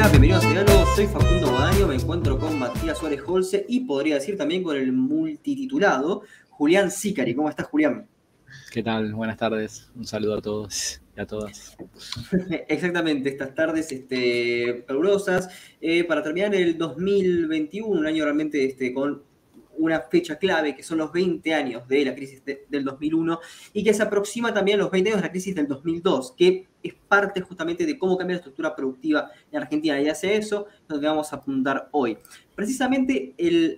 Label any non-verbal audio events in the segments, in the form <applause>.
Bienvenidos a Diálogo, soy Facundo Guadaño, me encuentro con Matías Suárez Holce y podría decir también con el multititulado Julián Sicari. ¿Cómo estás, Julián? ¿Qué tal? Buenas tardes. Un saludo a todos y a todas. <laughs> Exactamente, estas tardes este, eh, para terminar el 2021, un año realmente este, con una fecha clave, que son los 20 años de la crisis del 2001, y que se aproxima también a los 20 años de la crisis del 2002, que es parte justamente de cómo cambia la estructura productiva en Argentina. Y hace eso donde vamos a apuntar hoy. Precisamente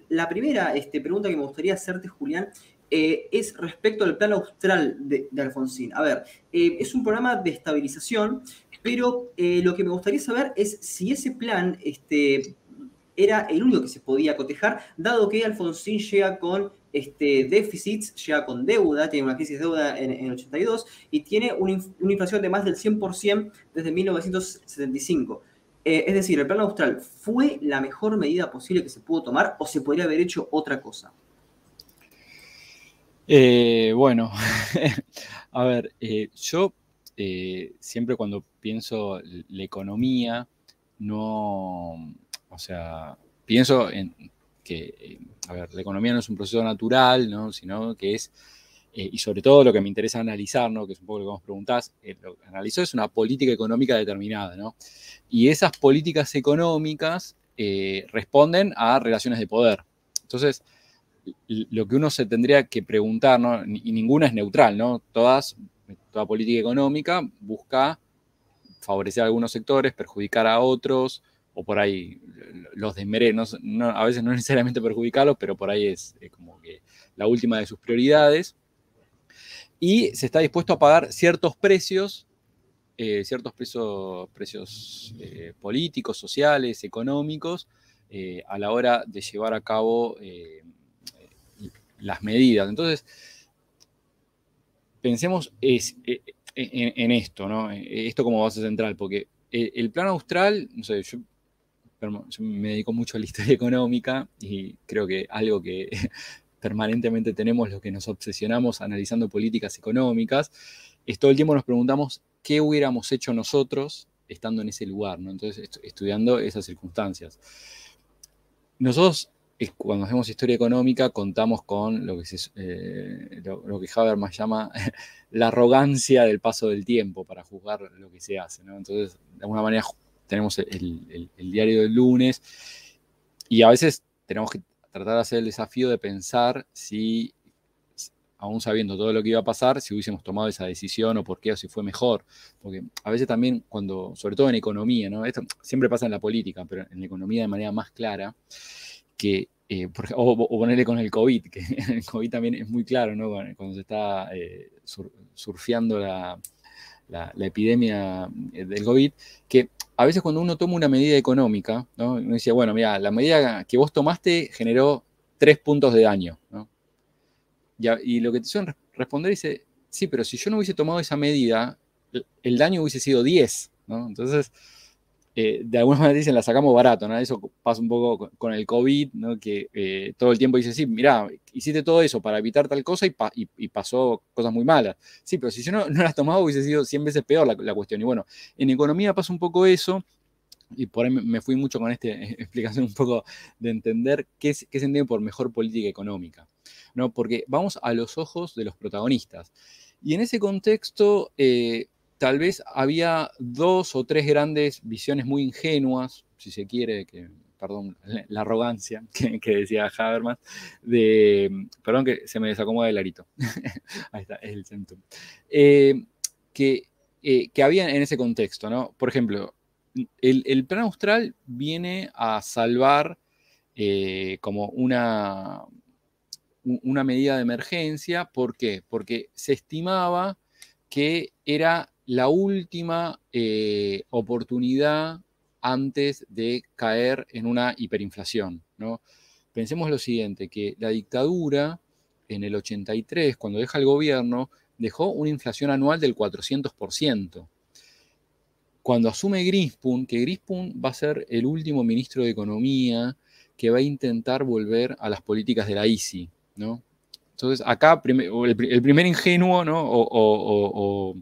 la primera este, pregunta que me gustaría hacerte, Julián, eh, es respecto al plan austral de, Alfonsín. A ver, eh, es un programa de estabilización, pero eh, lo que me gustaría saber es si ese plan este, era el único que se podía cotejar, dado que Alfonsín llega con este, déficits, llega con deuda, tiene una crisis de deuda en, el 82 y tiene una, inflación de más del 100% desde 1975. Eh, es decir, el plan austral fue la mejor medida posible que se pudo tomar o se podría haber hecho otra cosa. Eh, bueno, <laughs> a ver, eh, yo siempre cuando pienso la economía, no, o sea, pienso en que, eh, a ver, la economía no es un proceso natural, ¿no? sino que es, eh, y sobre todo lo que me interesa analizar, ¿no? que es un poco lo que vos preguntás, eh, lo que analizó es una política económica determinada, ¿no? Y esas políticas económicas responden a relaciones de poder. Entonces, lo que uno se tendría que preguntar, ¿no? y ninguna es neutral, ¿no? Todas, toda política económica busca favorecer a algunos sectores, perjudicar a otros, o por ahí los desmeré, a veces no necesariamente perjudicarlos, pero por ahí es, como que la última de sus prioridades. Y se está dispuesto a pagar ciertos precios, eh, ciertos precios, precios eh, políticos, sociales, económicos, eh, a la hora de llevar a cabo las medidas. Entonces, pensemos en, esto, ¿no? Esto como base central, porque el plan austral, no sé, yo yo me dedico mucho a la <laughs> historia económica y creo que algo que <laughs> permanentemente tenemos los que nos obsesionamos analizando políticas económicas, es todo el tiempo nos preguntamos qué hubiéramos hecho nosotros estando en ese lugar, ¿no? Entonces, estudiando esas circunstancias. Nosotros, cuando hacemos historia económica, contamos con lo que, eh, lo, que Habermas llama <laughs> la arrogancia del paso del tiempo para juzgar lo que se hace, ¿no? Entonces, de alguna manera tenemos el, diario del lunes y a veces tenemos que tratar de hacer el desafío de pensar si, aún sabiendo todo lo que iba a pasar, si hubiésemos tomado esa decisión o por qué o si fue mejor. Porque a veces también cuando, sobre todo en economía, ¿no? Esto siempre pasa en la política, pero en la economía de manera más clara, que eh, o, ponerle con el COVID, que <laughs> el COVID también es muy claro, ¿no? Cuando se está eh, surfeando la, la, epidemia eh, del COVID, que a veces cuando uno toma una medida económica, ¿no? uno dice, bueno, mira, la medida que vos tomaste generó tres puntos de daño. ¿no? Y, lo que te suelen responder dice, sí, pero si yo no hubiese tomado esa medida, el daño hubiese sido 10. ¿no? Entonces, eh, de alguna manera dicen la sacamos barato, ¿no? Eso pasa un poco con, el COVID, ¿no? Que eh, todo el tiempo dice, sí, mira, hiciste todo eso para evitar tal cosa y, pasó cosas muy malas. Sí, pero si yo no, no las tomaba hubiese sido 100 veces peor la, cuestión. Y bueno, en economía pasa un poco eso, y por ahí me fui mucho con esta <laughs> explicación un poco de entender qué, qué se entiende por mejor política económica, ¿no? Porque vamos a los ojos de los protagonistas. Y en ese contexto, eh, tal vez había dos o tres grandes visiones muy ingenuas, si se quiere, que, perdón, la arrogancia <laughs> que, decía Habermas, perdón que se me desacomoda el arito, <laughs> ahí está, es el centro, eh, que, eh, que había en ese contexto, ¿no? Por ejemplo, el, plan austral viene a salvar eh, como una, una medida de emergencia, ¿por qué? Porque se estimaba que era la última eh, oportunidad antes de caer en una hiperinflación. ¿no? Pensemos lo siguiente, que la dictadura en el 83, cuando deja el gobierno, dejó una inflación anual del 400%. Cuando asume Grispun, que Grispun va a ser el último ministro de Economía que va a intentar volver a las políticas de la ICI, ¿no? Entonces, acá el, primer ingenuo, ¿no? o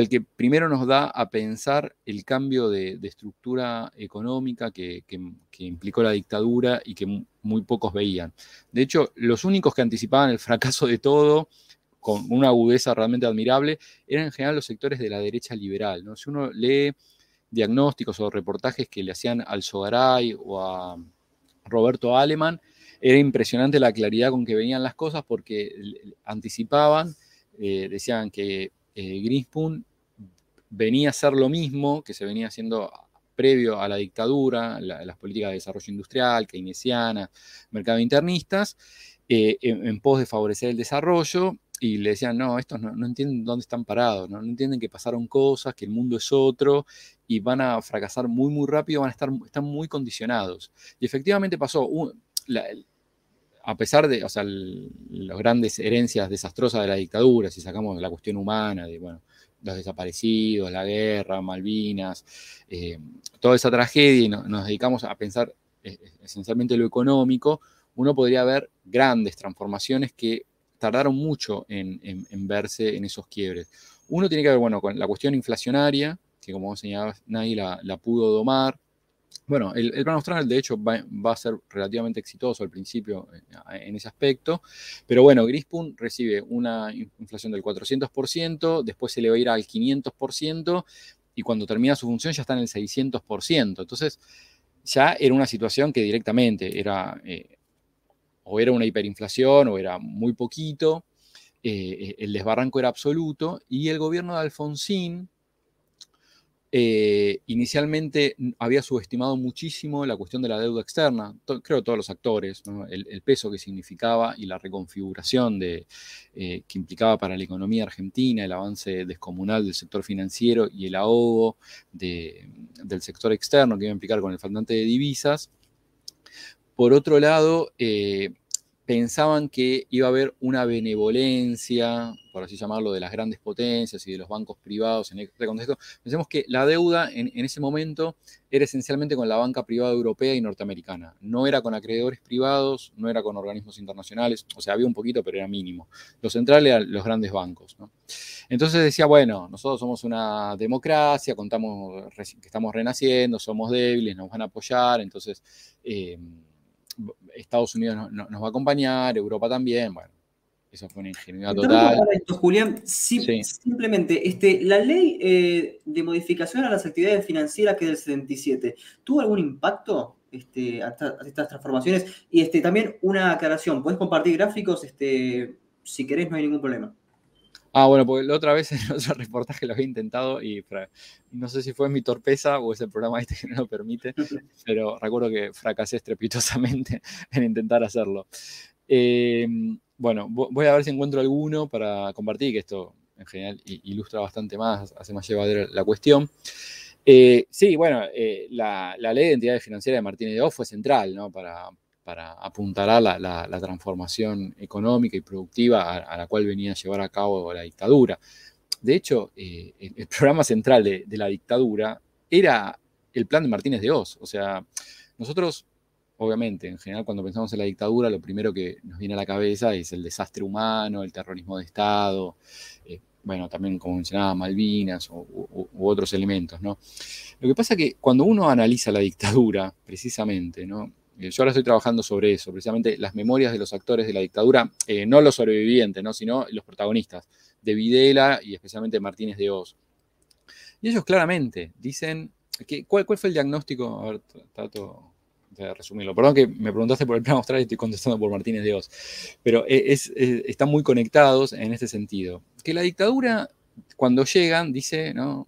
el que primero nos da a pensar el cambio de, estructura económica que, implicó la dictadura y que muy pocos veían. De hecho, los únicos que anticipaban el fracaso de todo con una agudeza realmente admirable, eran en general los sectores de la derecha liberal. ¿no? Si uno lee diagnósticos o reportajes que le hacían al Sogaray o a Roberto Aleman, era impresionante la claridad con que venían las cosas porque anticipaban, eh, decían que eh, Greenspoon venía a hacer lo mismo que se venía haciendo previo a la dictadura, las políticas de desarrollo industrial, keynesianas, mercado internistas, eh, en, pos de favorecer el desarrollo y le decían, no, estos no, entienden dónde están parados, ¿no? entienden que pasaron cosas, que el mundo es otro y van a fracasar muy, muy rápido, van a estar están muy condicionados. Y efectivamente pasó, a pesar de, o sea, las grandes herencias desastrosas de la dictadura, si sacamos la cuestión humana, de, bueno, los desaparecidos, la guerra, Malvinas, eh, toda esa tragedia y nos dedicamos a pensar eh, esencialmente lo económico, uno podría ver grandes transformaciones que tardaron mucho en, verse en esos quiebres. Uno tiene que ver, bueno, con la cuestión inflacionaria, que como señalaba nadie la, pudo domar. Bueno, el, plan austral, de hecho, va, a ser relativamente exitoso al principio eh, en, ese aspecto, pero bueno, Grispun recibe una inflación del 400%, después se le va a ir al 500%, y cuando termina su función ya está en el 600%. Entonces, ya era una situación que directamente era eh, o era una hiperinflación o era muy poquito, eh, el desbarranco era absoluto y el gobierno de Alfonsín eh, inicialmente había subestimado muchísimo la cuestión de la deuda externa, creo todos los actores, el, peso que significaba y la reconfiguración eh, que implicaba para la economía argentina, el avance descomunal del sector financiero y el ahogo del sector externo que iba a implicar con el faltante de divisas. Por otro lado, eh, pensaban que iba a haber una benevolencia, por así llamarlo, de las grandes potencias y de los bancos privados en este contexto. Pensemos que la deuda en, ese momento era esencialmente con la banca privada europea y norteamericana. No era con acreedores privados, no era con organismos internacionales, o sea, había un poquito, pero era mínimo. Lo central eran los grandes bancos. Entonces decía, bueno, nosotros somos una democracia, contamos que estamos renaciendo, somos débiles, nos van a apoyar, entonces... Eh, Estados Unidos nos va a acompañar, Europa también, bueno, eso fue una ingenuidad total. Julián, simplemente, este, la ley eh, de modificación a las actividades financieras que es del 77, ¿tuvo algún impacto este, a, estas transformaciones? Y este, también una aclaración, ¿puedes compartir gráficos? Este, si querés, no hay ningún problema. Ah, bueno, porque la otra vez en otro <laughs> reportaje lo había intentado y no sé si fue mi torpeza o es el programa este que no lo permite, <laughs> pero recuerdo que fracasé estrepitosamente <laughs> en intentar hacerlo. Em, bueno, voy a ver si encuentro alguno para compartir, que esto en general ilustra bastante más, hace más llevadera la cuestión. Eh, sí, bueno, eh, la, ley de entidades financieras de Martínez de Oz fue central ¿no? para, para apuntalar la, la, transformación económica y productiva a, la cual venía a llevar a cabo la dictadura. De hecho, eh, el, programa central de, la dictadura era el plan de Martínez de Oz. O sea, nosotros, obviamente, en general, cuando pensamos en la dictadura, lo primero que nos viene a la cabeza es el desastre humano, el terrorismo de Estado, eh, bueno, también como mencionaba, Malvinas u, otros elementos, ¿no? Lo que pasa es que cuando uno analiza la dictadura, precisamente, ¿no? Eh, yo ahora estoy trabajando sobre eso, precisamente las memorias de los actores de la dictadura, eh, no los sobrevivientes, ¿no? sino los protagonistas, de Videla y especialmente Martínez de Oz. Y ellos claramente dicen, que, ¿cuál, fue el diagnóstico? A ver, trato de resumirlo. Perdón que me preguntaste por el plan austral y estoy contestando por Martínez de Oz, pero e, están muy conectados en este sentido. Que la dictadura, cuando llegan, dice, ¿no?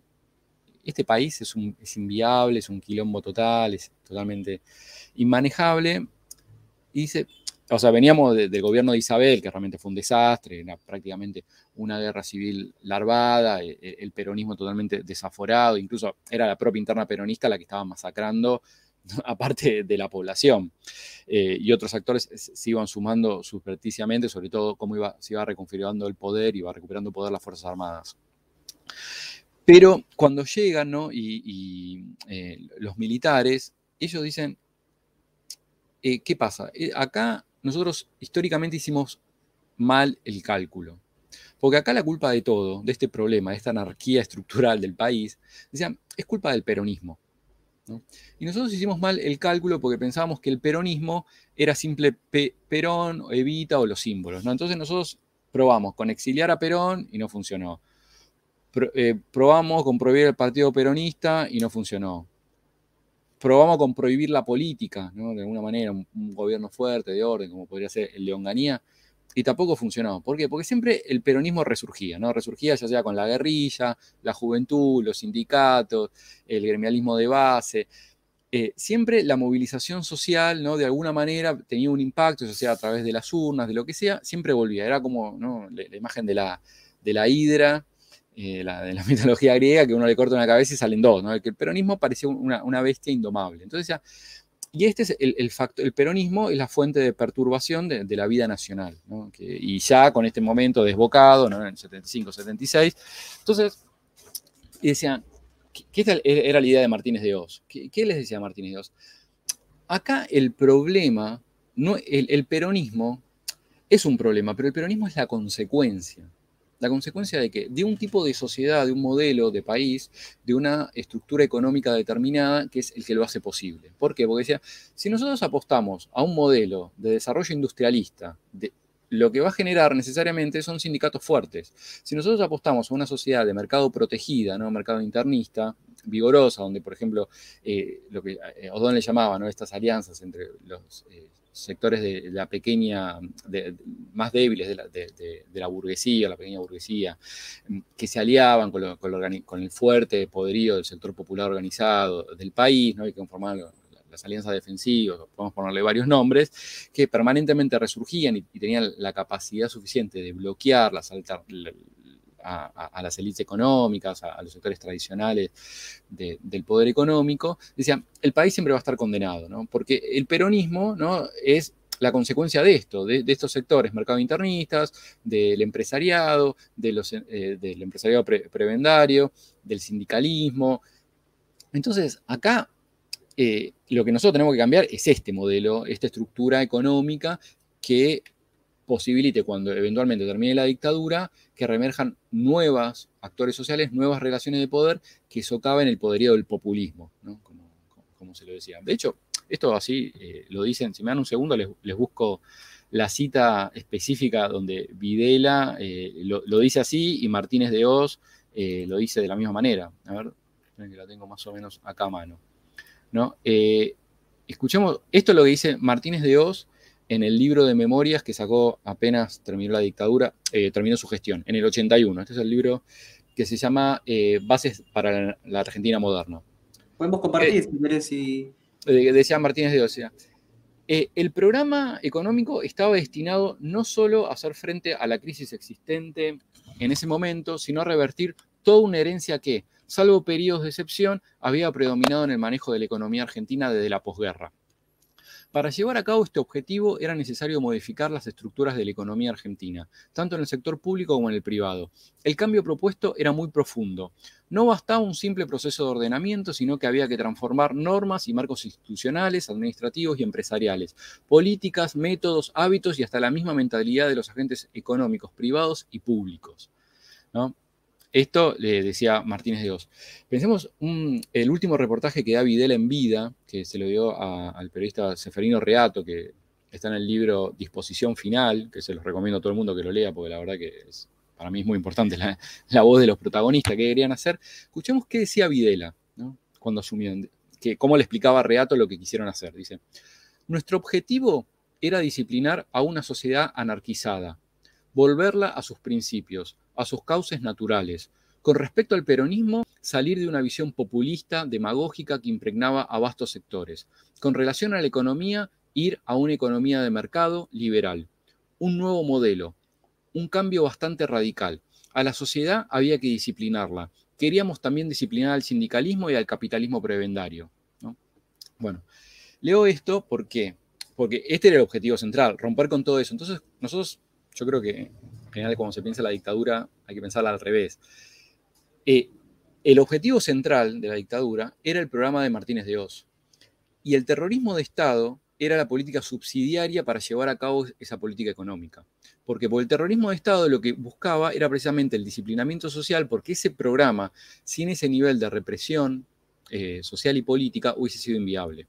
Este país es, inviable, es un quilombo total, es totalmente inmanejable. Y dice, o sea, veníamos del gobierno de Isabel, que realmente fue un desastre, era prácticamente una guerra civil larvada, e, e, el, peronismo totalmente desaforado, incluso era la propia interna peronista la que estaba masacrando <laughs> aparte de la población. Eh, y otros actores se iban sumando supersticiamente, sobre todo cómo iba, se iba reconfigurando el poder, iba recuperando poder las Fuerzas Armadas. Pero cuando llegan y, eh, los militares, ellos dicen, eh, ¿qué pasa? Eh, acá nosotros históricamente hicimos mal el cálculo. Porque acá la culpa de todo, de este problema, de esta anarquía estructural del país, decían, es culpa del peronismo. Y nosotros hicimos mal el cálculo porque pensábamos que el peronismo era simple Perón, Evita o los símbolos. ¿no? Entonces nosotros probamos con exiliar a Perón y no funcionó. Eh, probamos con prohibir el partido peronista y no funcionó. Probamos con prohibir la política, de alguna manera, un, gobierno fuerte, de orden, como podría ser el de Onganía, y tampoco funcionó. ¿Por qué? Porque siempre el peronismo resurgía, ¿no? Resurgía ya sea con la guerrilla, la juventud, los sindicatos, el gremialismo de base. Eh, siempre la movilización social, ¿no? De alguna manera tenía un impacto, ya sea a través de las urnas, de lo que sea, siempre volvía. Era como la, imagen de la, de la hidra eh, la, de <laughs> mitología griega, que uno le corta una cabeza y salen dos, ¿no? Que el peronismo parecía una, bestia indomable. Entonces ya, y este es el, factor, el peronismo es la fuente de perturbación de, la vida nacional, ¿no? y ya con este momento desbocado, ¿no? En el 75, 76, entonces, decían, ¿qué, era la idea de Martínez de Oz? ¿Qué, les decía Martínez de Oz? Acá el problema, no, el peronismo es un problema, pero el peronismo es la consecuencia la consecuencia de que de un tipo de sociedad, de un modelo de país, de una estructura económica determinada, que es el que lo hace posible. ¿Por qué? Porque decía, si nosotros apostamos a un modelo de desarrollo industrialista, lo que va a generar necesariamente son sindicatos fuertes. Si nosotros apostamos a una sociedad de mercado protegida, ¿no? mercado internista, vigorosa, donde, por ejemplo, eh, lo que eh, O'Donnell llamaba ¿no? estas alianzas entre los eh, sectores de la pequeña, más débiles de la, burguesía, la pequeña burguesía, mm, que se aliaban con, el fuerte poderío del sector popular organizado del país, ¿no? y que conformaban las alianzas defensivas, podemos ponerle varios nombres, que permanentemente resurgían y, tenían la capacidad suficiente de bloquear las, a, las élites económicas, a, los sectores tradicionales del poder económico, decían, el país siempre va a estar condenado, ¿no? Porque el peronismo, ¿no? Es la consecuencia de esto, de, estos sectores mercado internistas, del empresariado, eh, del empresariado prebendario, del sindicalismo. Entonces, acá eh, lo que nosotros tenemos que cambiar es este modelo, esta estructura económica que posibilite cuando eventualmente termine la dictadura que remerjan nuevas actores sociales, nuevas relaciones de poder que socaven el poderío del populismo, como, se lo decía. De hecho, esto así eh, lo dicen, si me dan un segundo les, busco la cita específica donde Videla eh, lo, dice así y Martínez de Oz eh, lo dice de la misma manera. A ver, que la tengo más o menos acá a mano. ¿no? escuchemos, esto es lo que dice Martínez de Oz en el libro de memorias que sacó apenas terminó la dictadura, eh, terminó su gestión, en el 81. Este es el libro que se llama eh, Bases para la, Argentina Moderna. Podemos compartir, eh, si querés, y... Decía Martínez de Ocea. el programa económico estaba destinado no solo a hacer frente a la crisis existente en ese momento, sino a revertir toda una herencia que, salvo periodos de excepción, había predominado en el manejo de la economía argentina desde la posguerra. Para llevar a cabo este objetivo era necesario modificar las estructuras de la economía argentina, tanto en el sector público como en el privado. El cambio propuesto era muy profundo. No bastaba un simple proceso de ordenamiento, sino que había que transformar normas y marcos institucionales, administrativos y empresariales, políticas, métodos, hábitos y hasta la misma mentalidad de los agentes económicos privados y públicos. Esto le decía Martínez de Oz. Pensemos el último reportaje que da Videla en vida, que se lo dio al periodista Seferino Reato, que está en el libro Disposición Final, que se los recomiendo a todo el mundo que lo lea, porque la verdad que es, para mí es muy importante la, voz de los protagonistas que querían hacer. Escuchemos qué decía Videla cuando asumió, que, cómo le explicaba a Reato lo que quisieron hacer. Dice, nuestro objetivo era disciplinar a una sociedad anarquizada, volverla a sus principios, a sus cauces naturales. Con respecto al peronismo, salir de una visión populista, demagógica que impregnaba a vastos sectores. Con relación a la economía, ir a una economía de mercado liberal. Un nuevo modelo, un cambio bastante radical. A la sociedad había que disciplinarla. Queríamos también disciplinar al sindicalismo y al capitalismo prebendario. Bueno, leo esto porque, porque este era el objetivo central, romper con todo eso. Entonces, nosotros, yo creo que general, cuando se piensa la dictadura, hay que pensarla al revés. Eh, el objetivo central de la dictadura era el programa de Martínez de Oz. Y el terrorismo de Estado era la política subsidiaria para llevar a cabo esa política económica. Porque por el terrorismo de Estado lo que buscaba era precisamente el disciplinamiento social, porque ese programa, sin ese nivel de represión eh, social y política, hubiese sido inviable.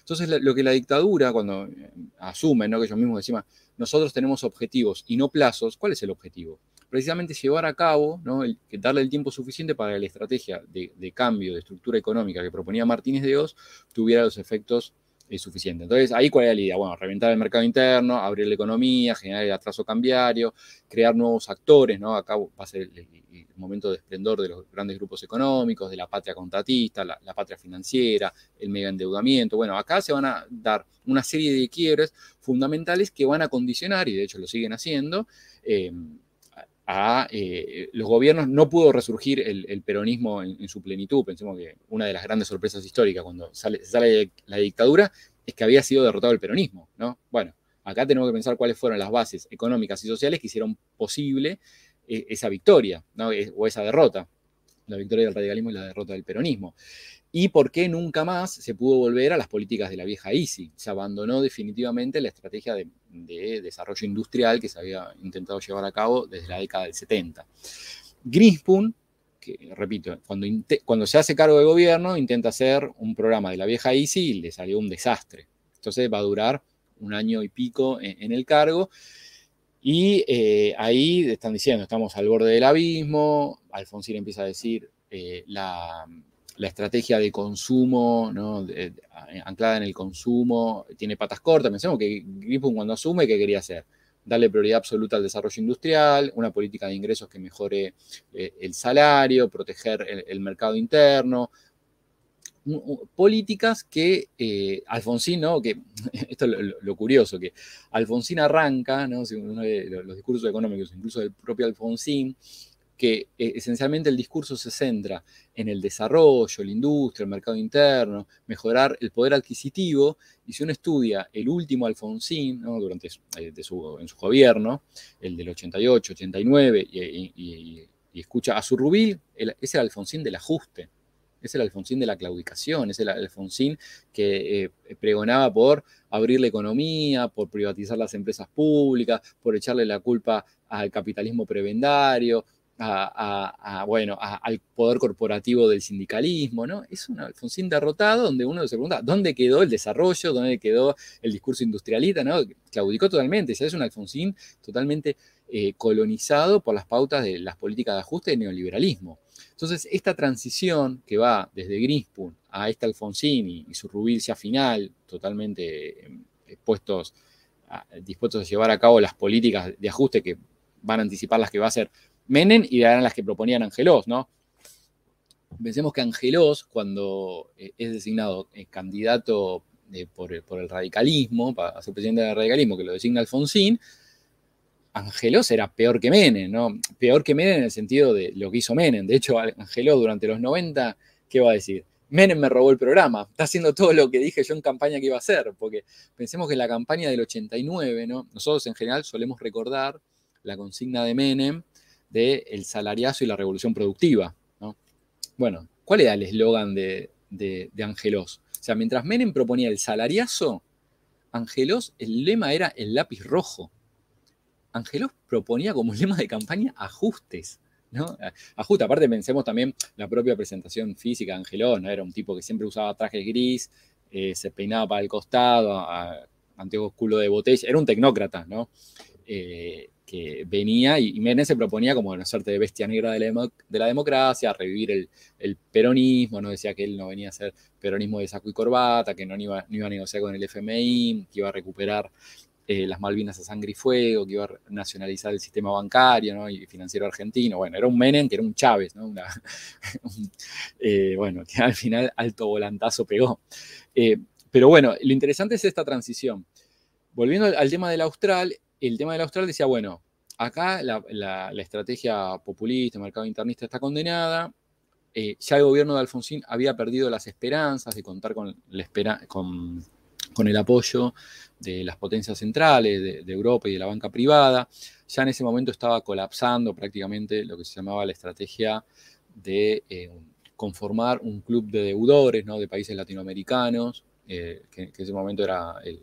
Entonces, lo que la dictadura, cuando eh, asume, ¿no? que ellos mismos decían, nosotros tenemos objetivos y no plazos, ¿cuál es el objetivo? Precisamente llevar a cabo, ¿no? darle el tiempo suficiente para que la estrategia de, de, cambio de estructura económica que proponía Martínez de Oz tuviera los efectos es suficiente. Entonces, ahí cuál es la idea? Bueno, reventar el mercado interno, abrir la economía, generar el atraso cambiario, crear nuevos actores, ¿no? Acá va a ser el, momento de esplendor de los grandes grupos económicos, de la patria contratista, la, patria financiera, el mega endeudamiento. Bueno, acá se van a dar una serie de quiebres fundamentales que van a condicionar, y de hecho lo siguen haciendo, eh, a eh, los gobiernos, no pudo resurgir el, peronismo en, su plenitud. Pensemos que una de las grandes sorpresas históricas cuando sale, sale la dictadura es que había sido derrotado el peronismo, ¿no? Bueno, acá tenemos que pensar cuáles fueron las bases económicas y sociales que hicieron posible eh, esa victoria, ¿no? o esa derrota, la victoria del radicalismo y la derrota del peronismo y por qué nunca más se pudo volver a las políticas de la vieja ISI. Se abandonó definitivamente la estrategia de, desarrollo industrial que se había intentado llevar a cabo desde la década del 70. Greenspoon, que repito, cuando, cuando se hace cargo de gobierno, intenta hacer un programa de la vieja ISI y le salió un desastre. Entonces va a durar un año y pico en, el cargo. Y eh, ahí están diciendo, estamos al borde del abismo, Alfonsín empieza a decir, eh, la, estrategia de consumo, anclada en el consumo, tiene patas cortas. Pensemos que Griffin cuando asume, ¿qué quería hacer? Darle prioridad absoluta al desarrollo industrial, una política de ingresos que mejore eh, el salario, proteger el, mercado interno, políticas que eh, Alfonsín, ¿no? que <laughs> esto es lo, curioso, que Alfonsín arranca, ¿no? uno de los discursos económicos, incluso del propio Alfonsín, que eh, esencialmente el discurso se centra en el desarrollo, la industria, el mercado interno, mejorar el poder adquisitivo, y si uno estudia el último Alfonsín, durante eh, su, en su gobierno, el del 88, 89, y, escucha a su Rubil, es el Alfonsín del ajuste, es el Alfonsín de la claudicación, es el Alfonsín que eh, pregonaba por abrir la economía, por privatizar las empresas públicas, por echarle la culpa al capitalismo prebendario, bueno, al poder corporativo del sindicalismo, ¿no? Es un Alfonsín derrotado donde uno se pregunta, ¿dónde quedó el desarrollo? ¿Dónde quedó el discurso industrialista? ¿no? Claudicó totalmente, es un Alfonsín totalmente eh, colonizado por las pautas de las políticas de ajuste y neoliberalismo. Entonces, esta transición que va desde Greenspoon a este Alfonsín y, su rubicia final, totalmente eh, dispuestos a llevar a cabo las políticas de ajuste que van a anticipar las que va a ser Menem y eran las que proponían Angelos, ¿no? Pensemos que Angelos, cuando eh, es designado eh, candidato eh, por, el radicalismo, para ser presidente del radicalismo, que lo designa Alfonsín, Angelos era peor que Menem, ¿no? Peor que Menem en el sentido de lo que hizo Menem. De hecho, Angelos durante los 90, ¿qué va a decir? Menem me robó el programa, está haciendo todo lo que dije yo en campaña que iba a hacer, porque pensemos que en la campaña del 89, ¿no? Nosotros en general solemos recordar la consigna de Menem de el salariazo y la revolución productiva. Bueno, ¿cuál era el eslogan de, de, Angelos? O sea, mientras Menem proponía el salariazo, Angelos, el lema era el lápiz rojo. Angelos proponía como lema de campaña ajustes. ¿no? Ajuste, aparte pensemos también la propia presentación física de Angelos, ¿no? Era un tipo que siempre usaba trajes gris, eh, se peinaba para el costado, a, culo de botella, era un tecnócrata, ¿no? Eh, que venía y, Menem se proponía como una suerte de bestia negra de la, democracia, revivir el, peronismo, no decía que él no venía a hacer peronismo de saco y corbata, que no iba, a negociar con el FMI, que iba a recuperar eh, las Malvinas a sangre y fuego, que iba a nacionalizar el sistema bancario y financiero argentino. Bueno, era un Menem que era un Chávez, ¿no? <laughs> Eh, bueno, que al final alto volantazo pegó. Eh, pero bueno, lo interesante es esta transición. Volviendo al tema del Austral, el tema del Austral decía, bueno, acá la, estrategia populista, mercado internista está condenada. Eh, ya el gobierno de Alfonsín había perdido las esperanzas de contar con, el apoyo de las potencias centrales de, Europa y de la banca privada. Ya en ese momento estaba colapsando prácticamente lo que se llamaba la estrategia de eh, conformar un club de deudores ¿no? de países latinoamericanos que, en ese momento era el,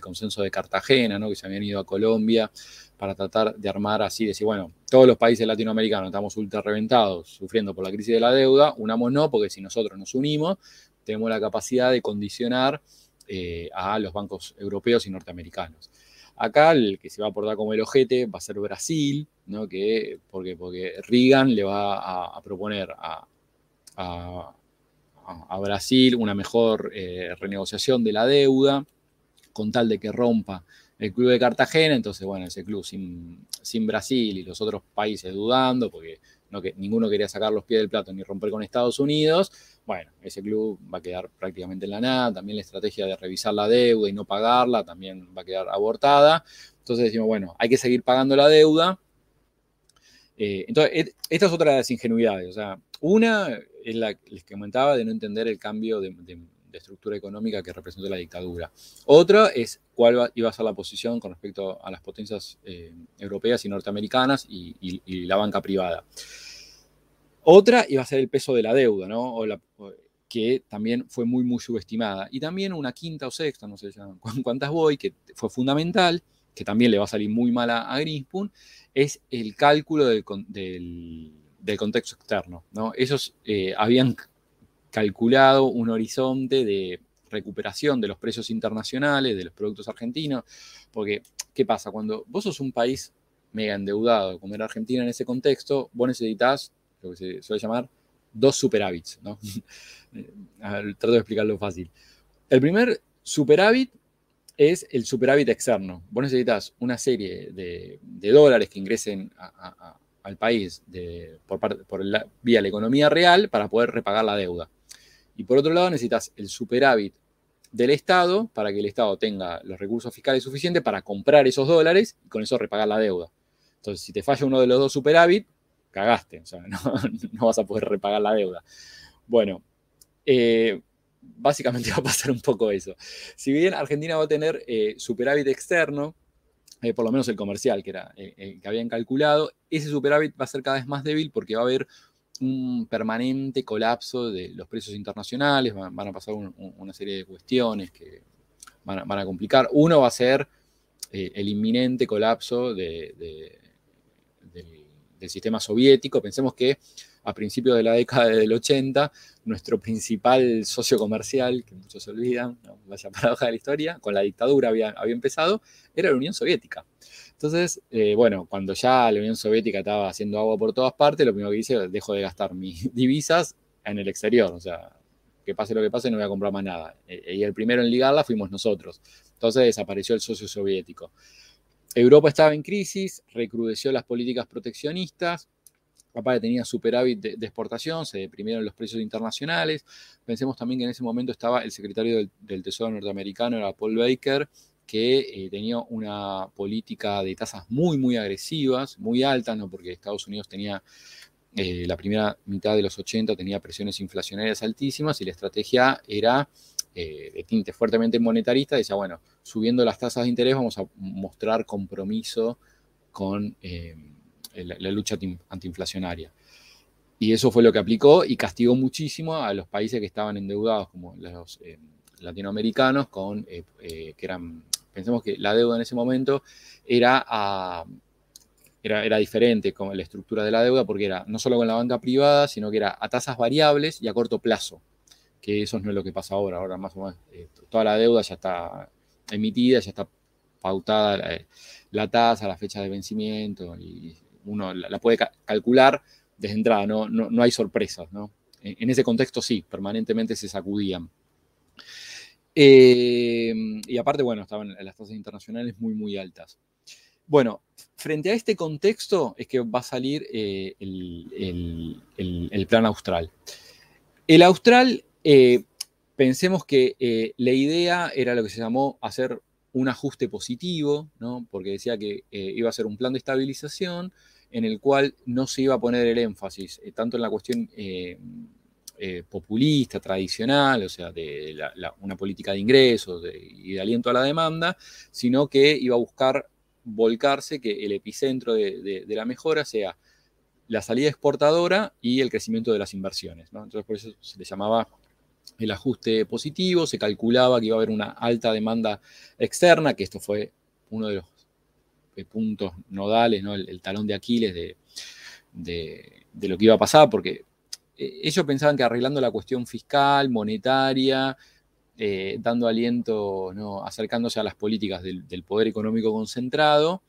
consenso de Cartagena, que se habían ido a Colombia para tratar de armar así, decir, bueno, todos los países latinoamericanos estamos ultra reventados, sufriendo por la crisis de la deuda, unámonos porque si nosotros nos unimos, tenemos la capacidad de condicionar eh, a los bancos europeos y norteamericanos. Acá el que se va a aportar como el ojete va a ser Brasil, ¿no? que, porque, porque Reagan le va a, proponer a, Brasil una mejor eh, renegociación de la deuda, con tal de que rompa el club de Cartagena, entonces bueno, ese club sin, sin Brasil y los otros países dudando, porque que, ninguno quería sacar los pies del plato ni romper con Estados Unidos, bueno, ese club va a quedar prácticamente en la nada, también la estrategia de revisar la deuda y no pagarla también va a quedar abortada, entonces decimos, bueno, hay que seguir pagando la deuda. Eh, entonces, esta es otra de las ingenuidades, o sea, una es la que les comentaba de no entender el cambio de, estructura económica que representa la dictadura. Otra es cuál iba a ser la posición con respecto a las potencias eh, europeas y norteamericanas y la banca privada. Otra iba a ser el peso de la deuda, ¿no? que también fue muy, muy subestimada. Y también una quinta o sexta, no sé <laughs> cuántas voy, que fue fundamental, que también le va a salir muy mal a, a es el cálculo del, contexto externo. ¿no? Ellos eh, habían calculado un horizonte de recuperación de los precios internacionales, de los productos argentinos, porque, ¿qué pasa? Cuando vos sos un país mega endeudado, como era Argentina en ese contexto, vos necesitas lo que se suele llamar dos superávits. ¿no? <laughs> trato de explicarlo fácil. El primer superávit es el superávit externo. Vos necesitas una serie de, dólares que ingresen al país por, por la, vía la economía real para poder repagar la deuda. Y por otro lado necesitas el superávit del Estado para que el Estado tenga los recursos fiscales suficientes para comprar esos dólares y con eso repagar la deuda. Entonces, si te falla uno de los dos superávit, cagaste, o sea, <laughs> no, vas a poder repagar la deuda. Bueno, eh, básicamente <laughs> va a pasar un poco eso. Si bien Argentina va a tener eh, superávit externo, eh, por lo menos el comercial que, era, que habían calculado, ese superávit va a ser cada vez más débil porque va a haber un permanente colapso de los precios internacionales, van, a pasar una serie de cuestiones que van a, complicar. Uno va a ser el inminente colapso de, del del sistema soviético. Pensemos que a principios de la década del 80, nuestro principal socio comercial, que muchos se olvidan, no vaya paradoja de la historia, con la dictadura había, había empezado, era la Unión Soviética. Entonces, eh, bueno, cuando ya la Unión Soviética estaba haciendo agua por todas partes, lo primero que hice, dejo de gastar mis <laughs> divisas en el exterior, o sea, que pase lo que pase, no voy a comprar más nada. Eh, y el primero en ligarla fuimos nosotros. Entonces desapareció el socio soviético. Europa estaba en crisis, recrudeció las políticas proteccionistas, Aparte tenía superávit de, exportación, se deprimieron los precios internacionales. Pensemos también que en ese momento estaba el secretario del, Tesoro norteamericano, era Paul Baker, que eh, tenía una política de tasas muy, muy agresivas, muy altas, ¿no? porque Estados Unidos tenía, eh, la primera mitad de los 80 tenía presiones inflacionarias altísimas y la estrategia era eh, de tinte fuertemente monetarista, decía, bueno, subiendo las tasas de interés vamos a mostrar compromiso con eh, la, lucha antiinflacionaria. Y eso fue lo que aplicó y castigó muchísimo a los países que estaban endeudados, como los latinoamericanos, con, que eran, pensemos que la deuda en ese momento era era, era, diferente con la estructura de la deuda porque era no solo con la banca privada, sino que era a tasas variables y a corto plazo que eso no es lo que pasa ahora. Ahora más o menos eh, toda la deuda ya está emitida, ya está pautada la, tasa, la fecha de vencimiento y uno la, puede calcular desde entrada, no, no, hay sorpresas. ¿no? En, ese contexto sí, permanentemente se sacudían. Eh, y aparte, bueno, estaban las tasas internacionales muy, muy altas. Bueno, frente a este contexto es que va a salir eh, el, el, plan austral. El austral eh, pensemos que la idea era lo que se llamó hacer un ajuste positivo, ¿no? porque decía que iba a ser un plan de estabilización en el cual no se iba a poner el énfasis tanto en la cuestión populista, tradicional, o sea, de una política de ingresos y de aliento a la demanda, sino que iba a buscar volcarse que el epicentro de, la mejora sea la salida exportadora y el crecimiento de las inversiones. Entonces, por eso se le llamaba el ajuste positivo, se calculaba que iba a haber una alta demanda externa, que esto fue uno de los eh, puntos nodales, ¿no? el, talón de Aquiles de, lo que iba a pasar, porque eh, ellos pensaban que arreglando la cuestión fiscal, monetaria, eh, dando aliento, acercándose a las políticas del, poder económico concentrado,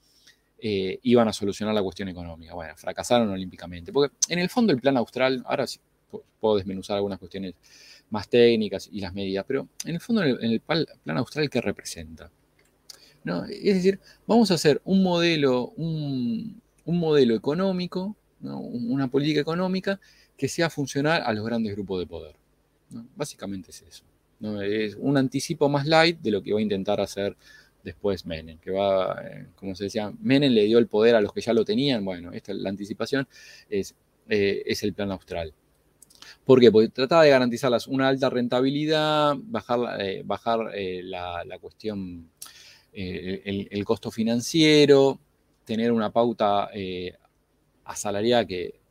iban a solucionar la cuestión económica. Bueno, fracasaron olímpicamente, porque en el fondo el plan austral, ahora sí puedo desmenuzar algunas cuestiones más técnicas y las medidas, pero en el fondo en el, plan austral, ¿qué representa? ¿No? Es decir, vamos a hacer un modelo, un, modelo económico, una política económica que sea funcional a los grandes grupos de poder. Básicamente es eso. Es un anticipo más light de lo que va a intentar hacer después Menem, que va, eh, como se decía, Menem le dio el poder a los que ya lo tenían, bueno, esta la anticipación es, eh, es el plan austral. ¿Por qué? Porque trataba de garantizarlas una alta rentabilidad, bajar, eh, bajar eh, la, cuestión, el, costo financiero, tener una pauta asalariada que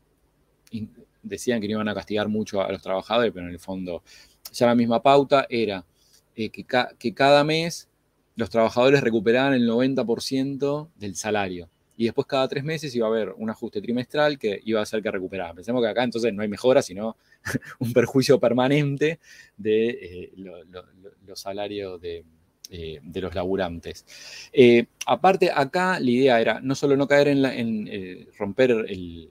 decían que no iban a castigar mucho a los trabajadores, pero en el fondo ya la misma pauta era que, que cada mes los trabajadores recuperaban el 90% del salario y después cada tres meses iba a haber un ajuste trimestral que iba a hacer que recuperara. Pensemos que acá entonces no hay mejora, sino <laughs> un perjuicio permanente de eh, los salarios de, eh, los laburantes. Eh, aparte, acá la idea era no solo no caer en, en romper el,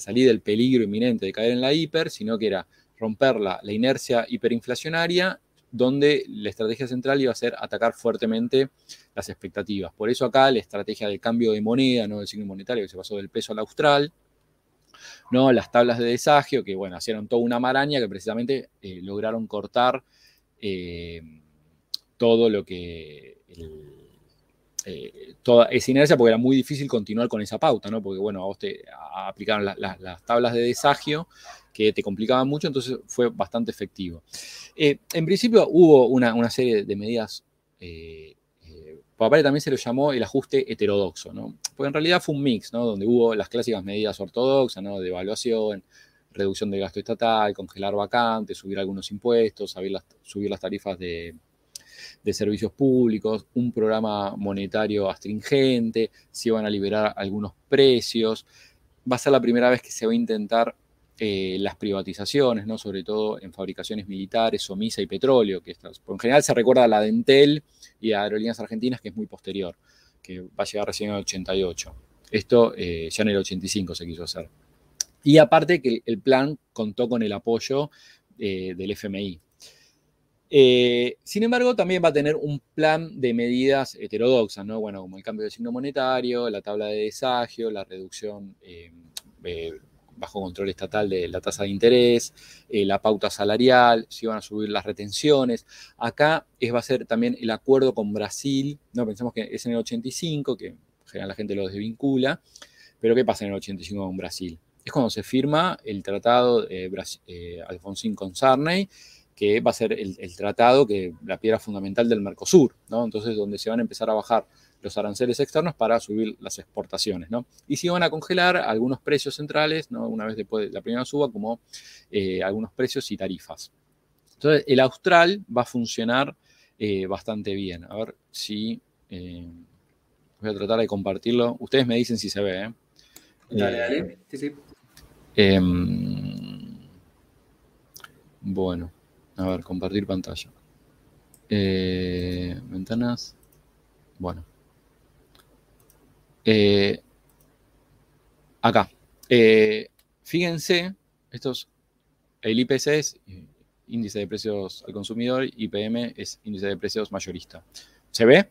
salir del peligro inminente de caer en la hiper, sino que era romper la, la inercia hiperinflacionaria donde la estrategia central iba a ser atacar fuertemente las expectativas. Por eso acá la estrategia del cambio de moneda, no del signo monetario, que se pasó del peso al austral, ¿no? las tablas de desagio, que bueno, hicieron toda una maraña que precisamente eh, lograron cortar eh, todo lo que... Eh, toda esa inercia, porque era muy difícil continuar con esa pauta, ¿no? Porque, bueno, a vos te aplicaron las tablas de desagio que te complicaban mucho, entonces fue bastante efectivo. Eh, en principio hubo una, serie de medidas, eh, eh, también se lo llamó el ajuste heterodoxo, ¿no? porque en realidad fue un mix, ¿no? donde hubo las clásicas medidas ortodoxas, ¿no? de evaluación, reducción del gasto estatal, congelar vacantes, subir algunos impuestos, subir las tarifas de, de servicios públicos, un programa monetario astringente, se iban a liberar algunos precios. Va a ser la primera vez que se va a intentar eh, las privatizaciones, ¿no? sobre todo en fabricaciones militares, Somisa y petróleo, que en general se recuerda a la de Entel y a Aerolíneas Argentinas, que es muy posterior, que va a llegar recién en el 88. Esto eh, ya en el 85 se quiso hacer. Y aparte que el plan contó con el apoyo eh, del FMI. Sin embargo, también va a tener un plan de medidas heterodoxas, ¿no? Bueno, como el cambio de signo monetario, la tabla de desagio, la reducción bajo control estatal de la tasa de interés, eh, la pauta salarial, si van a subir las retenciones. Acá es, va a ser también el acuerdo con Brasil, no pensemos que es en el 85, que en general la gente lo desvincula, pero ¿qué pasa en el 85 con Brasil? Es cuando se firma el tratado eh, Alfonsín con Sarney, que va a ser el, el, tratado que la piedra fundamental del Mercosur, ¿no? Entonces, donde se van a empezar a bajar los aranceles externos para subir las exportaciones, ¿no? Y si van a congelar algunos precios centrales, ¿no? Una vez después de la primera suba, como eh, algunos precios y tarifas. Entonces, el austral va a funcionar eh, bastante bien. A ver si... Eh, voy a tratar de compartirlo. Ustedes me dicen si se ve, ¿eh? Dale, dale. Sí, sí. Em, bueno, a ver, compartir pantalla. ventanas. Bueno. Eh, acá. Eh, fíjense, estos, el IPC es índice de precios al consumidor, IPM es índice de precios mayorista. ¿Se ve?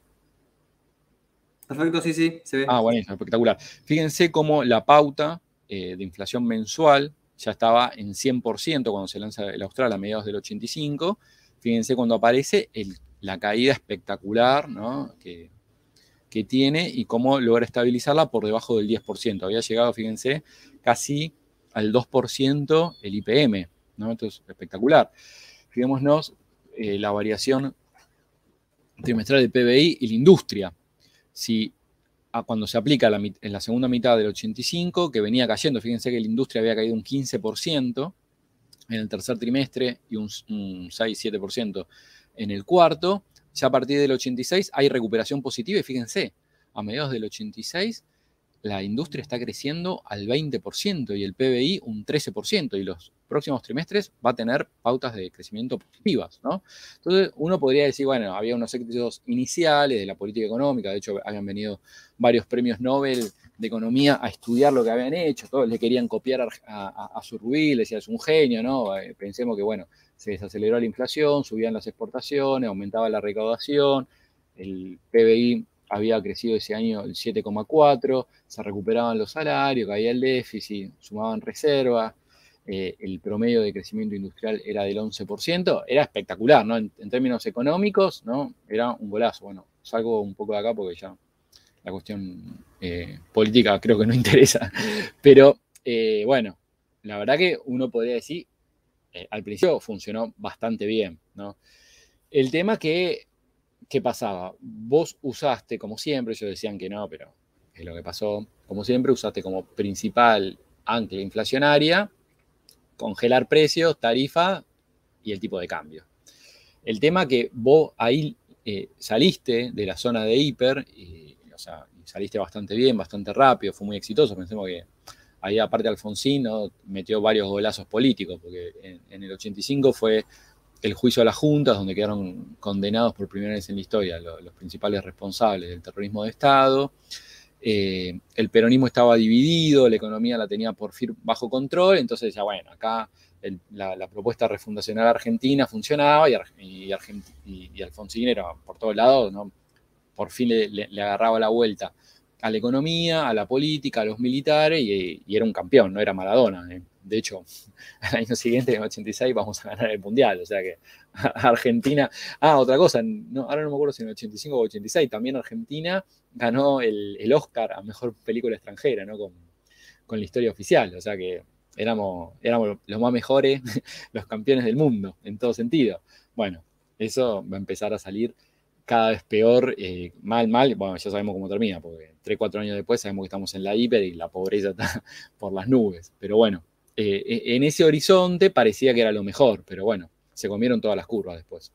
Perfecto, sí, sí, se ve. Ah, bueno, espectacular. Fíjense cómo la pauta eh, de inflación mensual ya estaba en 100% cuando se lanza el Austral a mediados del 85. Fíjense cuando aparece la caída espectacular. Que tiene y cómo logra estabilizarla por debajo del 10%. Había llegado, fíjense, casi al 2% el IPM, ¿no? Entonces, espectacular. Fijémonos eh, la variación trimestral del PBI y la industria. Si cuando se aplica en la segunda mitad del 85, que venía cayendo, fíjense que la industria había caído un 15%, en el tercer trimestre y un, 6-7% en el cuarto. Ya a partir del 86 hay recuperación positiva y fíjense, a mediados del 86 la industria está creciendo al 20% y el PBI un 13% y los próximos trimestres va a tener pautas de crecimiento positivas, ¿no? Entonces uno podría decir, bueno, había unos éxitos iniciales de la política económica, de hecho habían venido varios premios Nobel de economía a estudiar lo que habían hecho, todos le querían copiar a, a, a le decían, es un genio, ¿no? Eh, pensemos que, bueno, se desaceleró la inflación, subían las exportaciones, aumentaba la recaudación, el PBI había crecido ese año el 7,4, se recuperaban los salarios, caía el déficit, sumaban reservas, eh, el promedio de crecimiento industrial era del 11%, era espectacular, ¿no? En, términos económicos, ¿no? Era un golazo. Bueno, salgo un poco de acá porque ya la cuestión eh, política creo que no <laughs> interesa, pero eh, bueno, la verdad que uno podría decir, al principio funcionó bastante bien, ¿no? El tema que ¿qué pasaba? Vos usaste, como siempre, ellos decían que no, pero es lo que pasó, como siempre, usaste como principal ancla inflacionaria, congelar precios, tarifa y el tipo de cambio. El tema que vos ahí eh, saliste de la zona de hiper, y, o sea, saliste bastante bien, bastante rápido, fue muy exitoso, pensemos que ahí aparte Alfonsín metió varios golazos políticos, porque en, el 85 fue el juicio a las juntas, donde quedaron condenados por primera vez en la historia los, principales responsables del terrorismo de Estado. Eh, el peronismo estaba dividido, la economía la tenía por fin bajo control, entonces ya bueno, acá la, propuesta refundacional argentina funcionaba y, y, Alfonsín era por todos lados, ¿no? por fin le, agarraba la vuelta a la economía, a la política, a los militares y, era un campeón, no era Maradona. ¿eh? De hecho, <laughs> al año siguiente, en el 86, vamos a ganar el Mundial. O sea que <laughs> Argentina. Ah, otra cosa, no, ahora no me acuerdo si en el 85 o 86, también Argentina ganó el, Oscar a mejor película extranjera, ¿no? Con, con, la historia oficial. O sea que éramos, éramos los más mejores, <laughs> los campeones del mundo, en todo sentido. Bueno, eso va a empezar a salir cada vez peor, eh, mal, mal, bueno, ya sabemos cómo termina, porque 3, 4 años después sabemos que estamos en la hiper y la pobreza está por las nubes. Pero bueno, eh, e, en ese horizonte parecía que era lo mejor, pero bueno, se comieron todas las curvas después.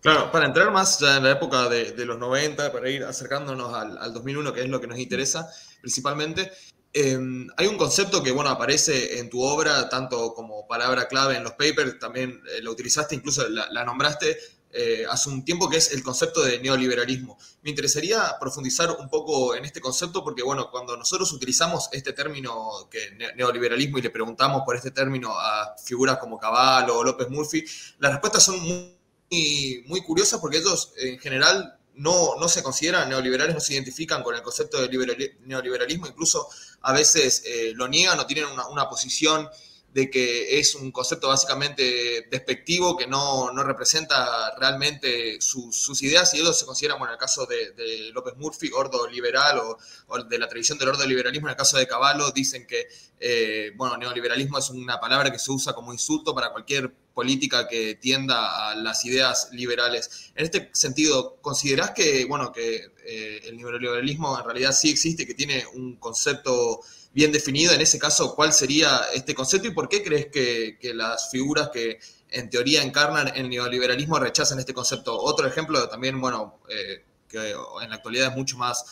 Claro, para entrar más ya en la época de, los 90, para ir acercándonos al, 2001, que es lo que nos interesa principalmente, em, hay un concepto que, bueno, aparece en tu obra, tanto como palabra clave en los papers, también eh, lo utilizaste, incluso la nombraste, eh, hace un tiempo, que es el concepto de neoliberalismo. Me interesaría profundizar un poco en este concepto porque, bueno, cuando nosotros utilizamos este término, que neoliberalismo, y le preguntamos por este término a figuras como Caballo o López Murphy, las respuestas son muy, curiosas porque ellos en general no, no, se consideran neoliberales, no se identifican con el concepto de neoliberalismo, incluso a veces eh, lo niegan o tienen una, una posición de que es un concepto básicamente despectivo que no, representa realmente sus ideas y ellos se consideran, bueno, en el caso de, López Murphy, gordo liberal o, de la tradición del ordo liberalismo, en el caso de Caballo dicen que, eh, bueno, neoliberalismo es una palabra que se usa como insulto para cualquier política que tienda a las ideas liberales. En este sentido, ¿considerás que, bueno, que eh, el neoliberalismo en realidad sí existe, que tiene un concepto bien definido. En ese caso, ¿cuál sería este concepto y por qué crees que, las figuras que en teoría encarnan el neoliberalismo rechazan este concepto? Otro ejemplo también, bueno, eh, que en la actualidad es mucho más,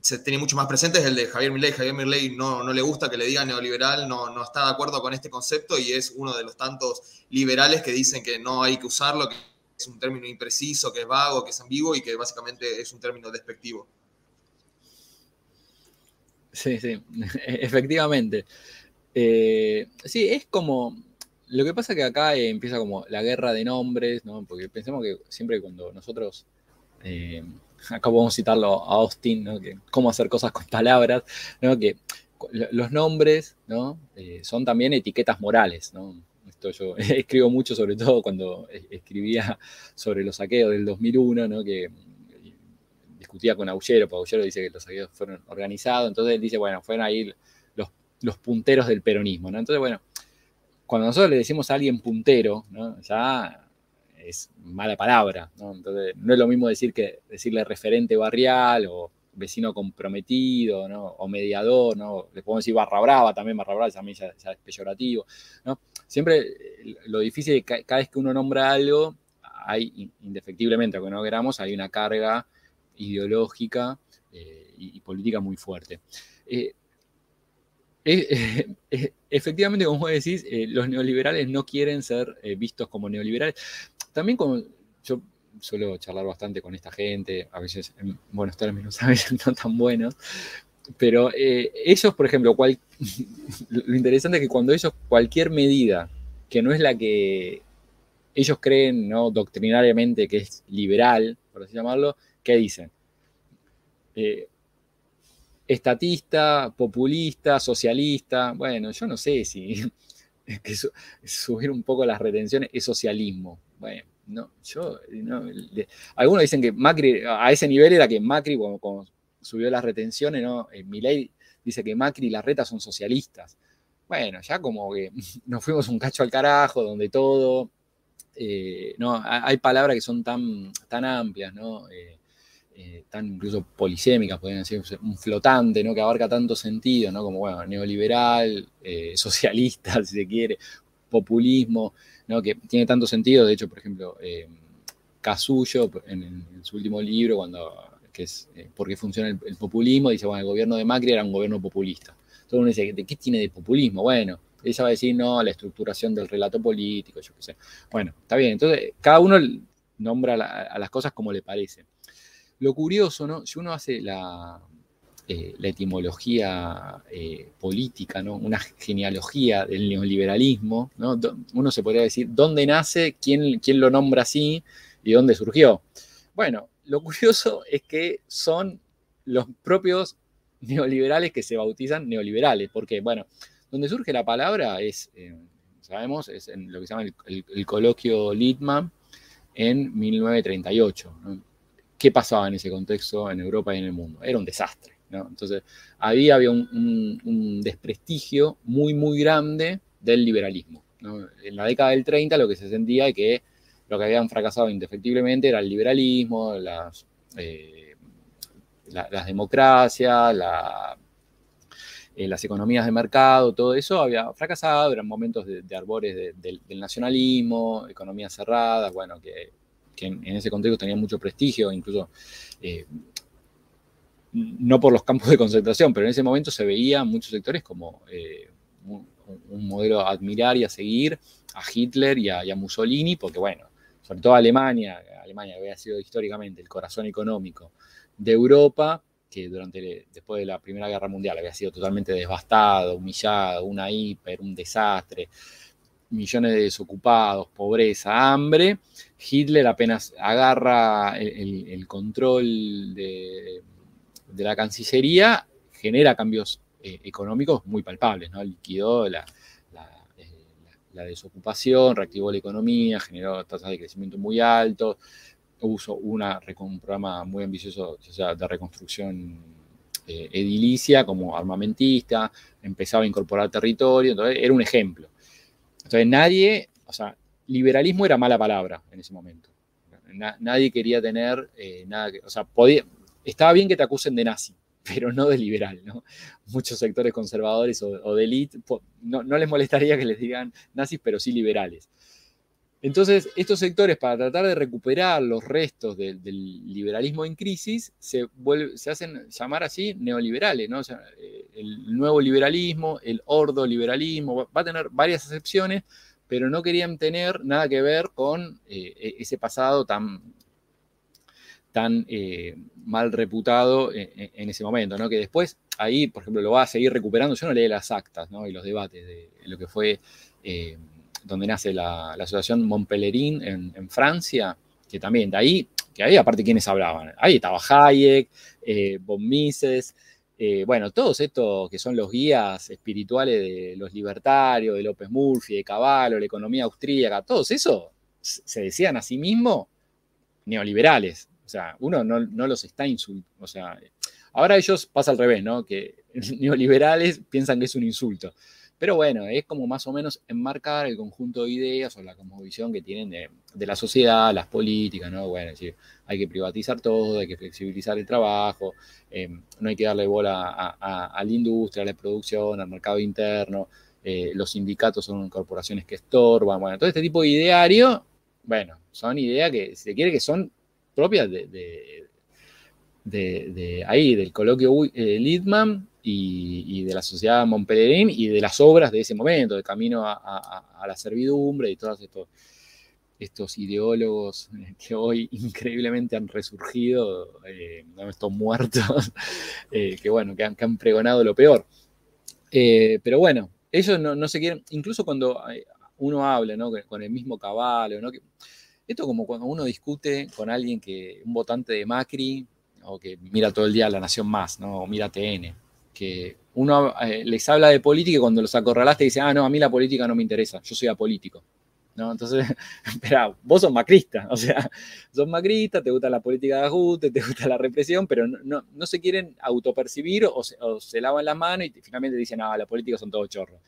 se tiene mucho más presente, es el de Javier Milei. Javier Milei no, no le gusta que le digan neoliberal, no, no está de acuerdo con este concepto y es uno de los tantos liberales que dicen que no hay que usarlo, que es un término impreciso, que es vago, que es ambiguo y que básicamente es un término despectivo. Sí, sí, <laughs> efectivamente. Eh, sí, es como. Lo que pasa que acá empieza como la guerra de nombres, ¿no? Porque pensemos que siempre cuando nosotros. Eh, acá podemos citarlo a Austin, ¿no? Que cómo hacer cosas con palabras, ¿no? Que los nombres, ¿no? Eh, son también etiquetas morales, ¿no? Esto yo <laughs> escribo mucho, sobre todo cuando escribía sobre los saqueos del 2001, ¿no? Que discutía con Aullero, porque Aullero dice que los saqueos fueron organizados, entonces él dice, bueno, fueron ahí los, punteros del peronismo. Entonces, bueno, cuando nosotros le decimos a alguien puntero, ¿no? Ya es mala palabra, ¿no? Entonces, no es lo mismo decir que decirle referente barrial o, vecino comprometido, ¿no? O mediador, ¿no? Le podemos decir barra brava también, barra brava también ya, es peyorativo. Siempre eh, lo difícil es que cada vez que uno nombra algo, hay, indefectiblemente, aunque no queramos, hay una carga ideológica eh, y, política muy fuerte. <laughs> efectivamente, como vos decís, los neoliberales no quieren ser vistos como neoliberales. También como yo suelo charlar bastante con esta gente, a veces en buenos términos, <laughs> a veces no tan buenos, pero eh, ellos, por ejemplo, <laughs> lo interesante es que cuando ellos cualquier medida que no es la que ellos creen ¿no? doctrinariamente que es liberal, por así llamarlo, ¿qué dicen? Eh, estatista, populista, socialista, bueno, yo no sé si <laughs> subir un poco las retenciones es socialismo. Bueno, no, yo, algunos dicen que Macri, a ese nivel era que Macri, cuando, subió las retenciones, ¿no? Eh, Milei dice que Macri y la reta son socialistas. Bueno, ya como que <laughs> nos fuimos un cacho al carajo, donde todo, eh, no, hay palabras que son tan, tan amplias, ¿no? Eh, tan incluso polisémicas, podrían decir, un flotante, ¿no? Que abarca tanto sentido, ¿no? Como, bueno, neoliberal, <laughs> socialista, si se quiere, populismo que tiene tanto sentido. De hecho, por ejemplo, eh, Casullo, en, su último libro, cuando, que es eh, ¿Por qué funciona el, populismo? Dice, bueno, el gobierno de Macri era un gobierno populista. Todo uno dice, ¿de qué tiene de populismo? Bueno, ella va a decir, no, la estructuración del relato político, yo qué sé. Bueno, está bien. Entonces, cada uno nombra a las cosas como le parece. Lo curioso, ¿no? Si uno hace la, eh, la etimología eh, política, ¿no? una genealogía del neoliberalismo. ¿no? Uno se podría decir dónde nace, quién, quién lo nombra así y dónde surgió. Bueno, lo curioso es que son los propios neoliberales que se bautizan neoliberales, porque, bueno, donde surge la palabra es, eh, sabemos, es en lo que se llama el, coloquio Littman en 1938. ¿Qué pasaba en ese contexto en Europa y en el mundo? Era un desastre. Entonces, ahí había un, desprestigio muy, muy grande del liberalismo. En la década del 30 lo que se sentía es que lo que habían fracasado indefectiblemente era el liberalismo, las, eh, las democracias, eh, las economías de mercado, todo eso había fracasado, eran momentos de, arbores del nacionalismo, economías cerradas, bueno, que, en, ese contexto tenían mucho prestigio, incluso eh, no por los campos de concentración, pero en ese momento se veía en muchos sectores como eh, un, modelo a admirar y a seguir a Hitler y a, Mussolini, porque bueno, sobre todo Alemania, Alemania había sido históricamente el corazón económico de Europa, que durante después de la Primera Guerra Mundial había sido totalmente devastado, humillado, una hiper, un desastre, millones de desocupados, pobreza, hambre. Hitler apenas agarra el control de, de la Cancillería genera cambios eh, económicos muy palpables, ¿no? Liquidó la, eh, desocupación, reactivó la economía, generó tasas de crecimiento muy altos, hubo una, un programa muy ambicioso de reconstrucción eh, edilicia como armamentista, empezaba a incorporar territorio, entonces era un ejemplo. Nadie, o sea, liberalismo era mala palabra en ese momento. nadie quería tener nada que, o sea, podía, estaba bien que te acusen de nazi, <laughs> pero no de liberal, ¿no? Muchos sectores conservadores o, de élite no, les molestaría que les digan nazis, pero sí liberales. Entonces, estos sectores, para tratar de recuperar los restos del liberalismo en crisis, se, hacen llamar así neoliberales, ¿no? Eh, el nuevo liberalismo, el ordo liberalismo, va a tener varias excepciones, pero no querían tener nada que ver con eh, e-, ese pasado tan eh, mal reputado en, ese momento, ¿no? Que después ahí, por ejemplo, lo va a seguir recuperando. Yo no leí las actas y los debates de lo que fue donde nace la, asociación Montpellerin en, Francia, que también de ahí, que ahí aparte quienes hablaban. Ahí estaba Hayek, eh, von Mises, eh, bueno, todos estos que son los guías espirituales de los libertarios, de López Murphy, de Caballo, la economía austríaca, todos esos se decían a sí mismos neoliberales, o sea, uno no, los está insultando. O sea, ahora ellos pasa al revés, ¿no? Que <laughs> neoliberales piensan que es un insulto. Pero bueno, es como más o menos enmarcar el conjunto de ideas o la visión que tienen de, la sociedad, las políticas, ¿no? Bueno, es decir, hay que privatizar todo, hay que flexibilizar el trabajo, eh, no hay que darle bola a, la industria, a la producción, al mercado interno, eh, los sindicatos son corporaciones que estorban, bueno, todo este tipo de ideario, bueno, son ideas que se quiere que son propias de, ahí, del coloquio eh, Lidman y, de la sociedad Montpellerín y de las obras de ese momento, de camino a, la servidumbre y todos estos, estos ideólogos <laughs> que hoy <laughs> increíblemente han resurgido, eh, estos muertos, <laughs> eh, que bueno, que han, pregonado lo peor. Eh, pero bueno, ellos no, se quieren, incluso cuando uno habla ¿no? con el mismo caballo, ¿no? esto como cuando uno discute con alguien que, un votante de Macri, o que mira todo el día La Nación Más, ¿no? o mira TN, que uno eh, les habla de política y cuando los acorralaste dice, ah, no, a mí la política no me interesa, yo soy apolítico. ¿No? Entonces, <laughs> espera, vos sos macrista, o sea, sos macrista, te gusta la política de ajuste, te gusta la represión, pero no, no, se quieren autopercibir o se, lavan la mano y finalmente dicen, ah, la política son todos chorros.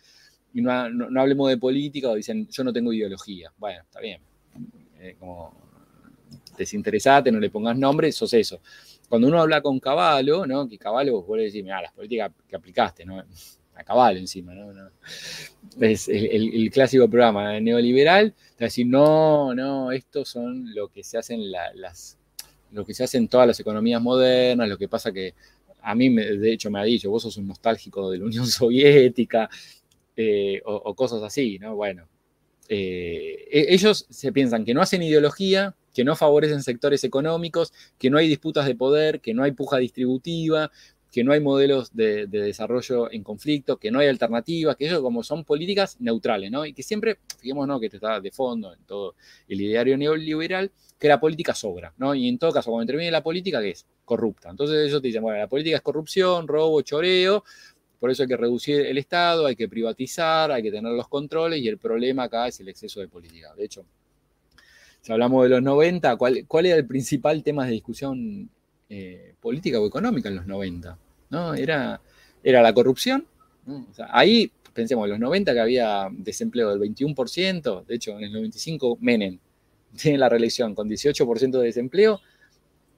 Y no, no, hablemos de política o dicen, yo no tengo ideología. Bueno, está bien. Eh, como desinteresate, no le pongas nombre, sos eso cuando uno habla con Caballo, ¿no? Que Caballo vos decir, mira, las políticas que aplicaste, ¿no? A Caballo encima, ¿no? Es el, clásico programa neoliberal, te decir, no, no, estos son lo que se hacen las, lo que se hace en todas las economías modernas, lo que pasa que a mí, de hecho, me ha dicho, vos sos un nostálgico de la Unión <laughs> Soviética, eh, o, cosas así, ¿no? Bueno, eh, e, ellos se piensan que no hacen ideología, que no favorecen sectores económicos, que no hay disputas de poder, que no hay puja distributiva, que no hay modelos de, desarrollo en conflicto, que no hay alternativas, que ellos como son políticas neutrales, ¿no? Y que siempre, fijémonos que esto está de fondo en todo el ideario neoliberal, que la política sobra, ¿no? Y en todo caso, cuando termine la política, ¿qué es? Corrupta. Entonces ellos te dicen, bueno, la política es corrupción, robo, choreo, por eso hay que reducir el Estado, hay que privatizar, hay que tener los controles y el problema acá es el exceso de política. De hecho, si hablamos de los 90, ¿cuál, cuál era el principal tema de discusión eh, política o económica en los 90? ¿no? Era, era la corrupción. ahí, pensemos, en los 90 que había desempleo del 21%, de hecho en el 95 Menem <laughs> tiene la reelección con 18% de desempleo,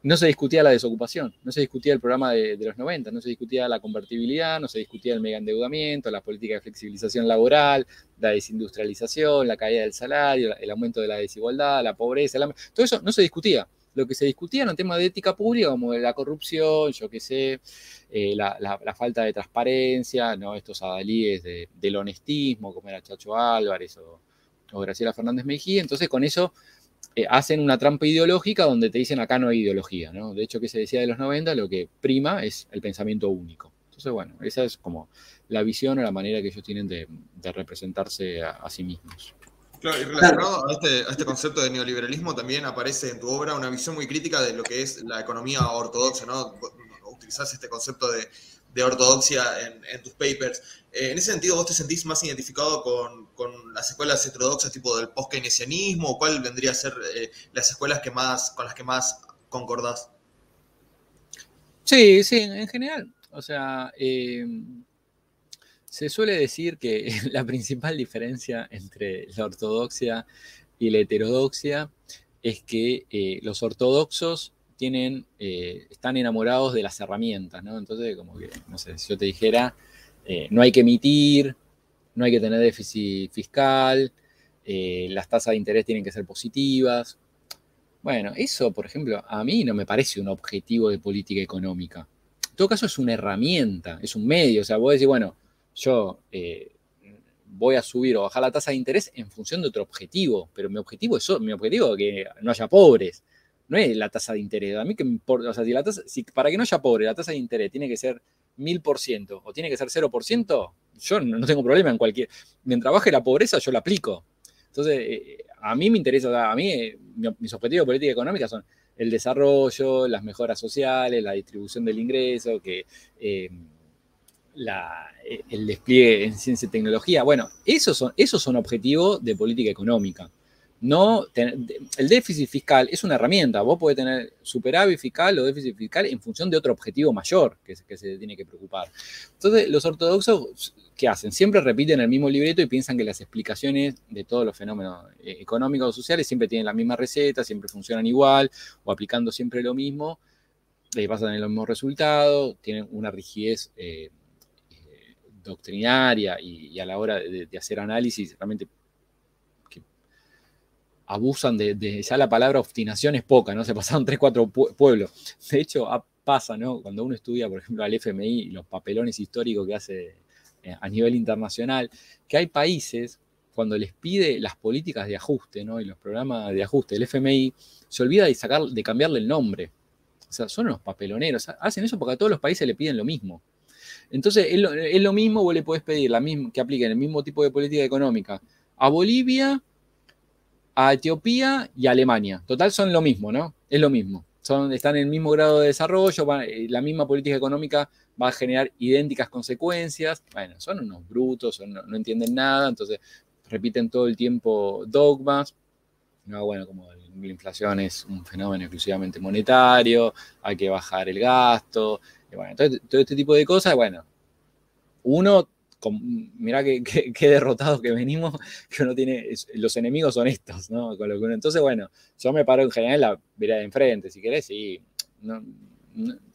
no se discutía la desocupación, no se discutía el programa de, los 90, no se discutía la convertibilidad, no se discutía el mega endeudamiento, la política de flexibilización laboral, la desindustrialización, la caída del salario, el aumento de la desigualdad, la pobreza, todo eso no se discutía. Lo que se discutía eran temas de ética pública como la corrupción, yo qué sé, eh, la, falta de transparencia, ¿no? estos adalíes del honestismo, como era Chacho Álvarez o Graciela Fernández Mejía. Entonces, con eso eh, hacen una trampa ideológica donde te dicen acá no hay ideología, ¿no? De hecho, que se decía de los 90, lo que prima es el pensamiento único. Entonces, bueno, esa es como la visión o la manera que ellos tienen de, representarse a, sí mismos. Claro, y relacionado este, a este, concepto de neoliberalismo también aparece en tu obra una visión muy crítica de lo que es la economía ortodoxa, ¿no? Utilizás este concepto de de ortodoxia en, tus papers. Eh, en ese sentido, ¿vos te sentís más identificado con, las escuelas heterodoxas tipo del post-keynesianismo? ¿O cuál vendría a ser eh, las escuelas que más, con las que más concordás? Sí, sí, en general. O sea, eh, se suele decir que <laughs> la principal diferencia entre la ortodoxia y la heterodoxia es que los ortodoxos tienen, eh, están enamorados de las herramientas, ¿no? Entonces, como que, no sé, si yo te dijera, eh, no hay que emitir, no hay que tener déficit fiscal, eh, las tasas de interés tienen que ser positivas. Bueno, eso, por ejemplo, a mí no me parece un objetivo de política económica. En todo caso, es una herramienta, es un medio. O sea, vos decís, bueno, yo voy a subir o bajar la tasa de interés en función de otro objetivo, pero mi objetivo es, mi objetivo es que no haya pobres no es la tasa de interés. A mí que me importa, o sea, si la tasa, si para que no haya pobre, la tasa de interés tiene que ser 1000% o tiene que ser 0%, yo no, tengo problema en cualquier. Mientras baje la pobreza, yo la aplico. Entonces, eh, a mí me interesa, a mí eh, mis objetivos de política económica son el desarrollo, las mejoras sociales, la distribución del ingreso, que eh, el despliegue en ciencia y tecnología. Bueno, esos son, esos son objetivos de política económica. No, el déficit fiscal es una herramienta. Vos podés tener superávit fiscal o déficit fiscal en función de otro objetivo mayor que, que se tiene que preocupar. Entonces, los ortodoxos, ¿qué hacen? Siempre repiten el mismo libreto y piensan que las explicaciones de todos los fenómenos eh, económicos o sociales siempre tienen la misma receta, siempre funcionan igual o aplicando siempre lo mismo, le pasan en los mismos resultados, tienen una rigidez eh, eh, doctrinaria y, a la hora de hacer análisis realmente abusan de, ya la palabra obstinación es poca, ¿no? Se pasaron tres, cuatro pueblos. De hecho, pasa, ¿no? Cuando uno estudia, por ejemplo, al FMI los papelones históricos que hace eh, a nivel internacional, que hay países, cuando les pide las políticas de ajuste, ¿no? Y los programas de ajuste del FMI, se olvida de, sacar, de cambiarle el nombre. O sea, son los papeloneros. Hacen eso porque a todos los países le piden lo mismo. Entonces, es lo, mismo, vos le podés pedir la misma, que apliquen el mismo tipo de política económica a Bolivia a Etiopía y Alemania. Total son lo mismo, ¿no? Es lo mismo. Son, están en el mismo grado de desarrollo, eh, la misma política económica va a generar idénticas consecuencias. Bueno, son unos brutos, no, entienden nada, entonces repiten todo el tiempo dogmas. No, bueno, como la inflación es un fenómeno exclusivamente monetario, hay que bajar el gasto. Y bueno, todo este tipo de cosas, bueno, uno mirá qué, derrotados que venimos, <laughs> que uno tiene, los enemigos son estos, ¿no? entonces, bueno, yo me paro en general la vereda de enfrente, si querés, y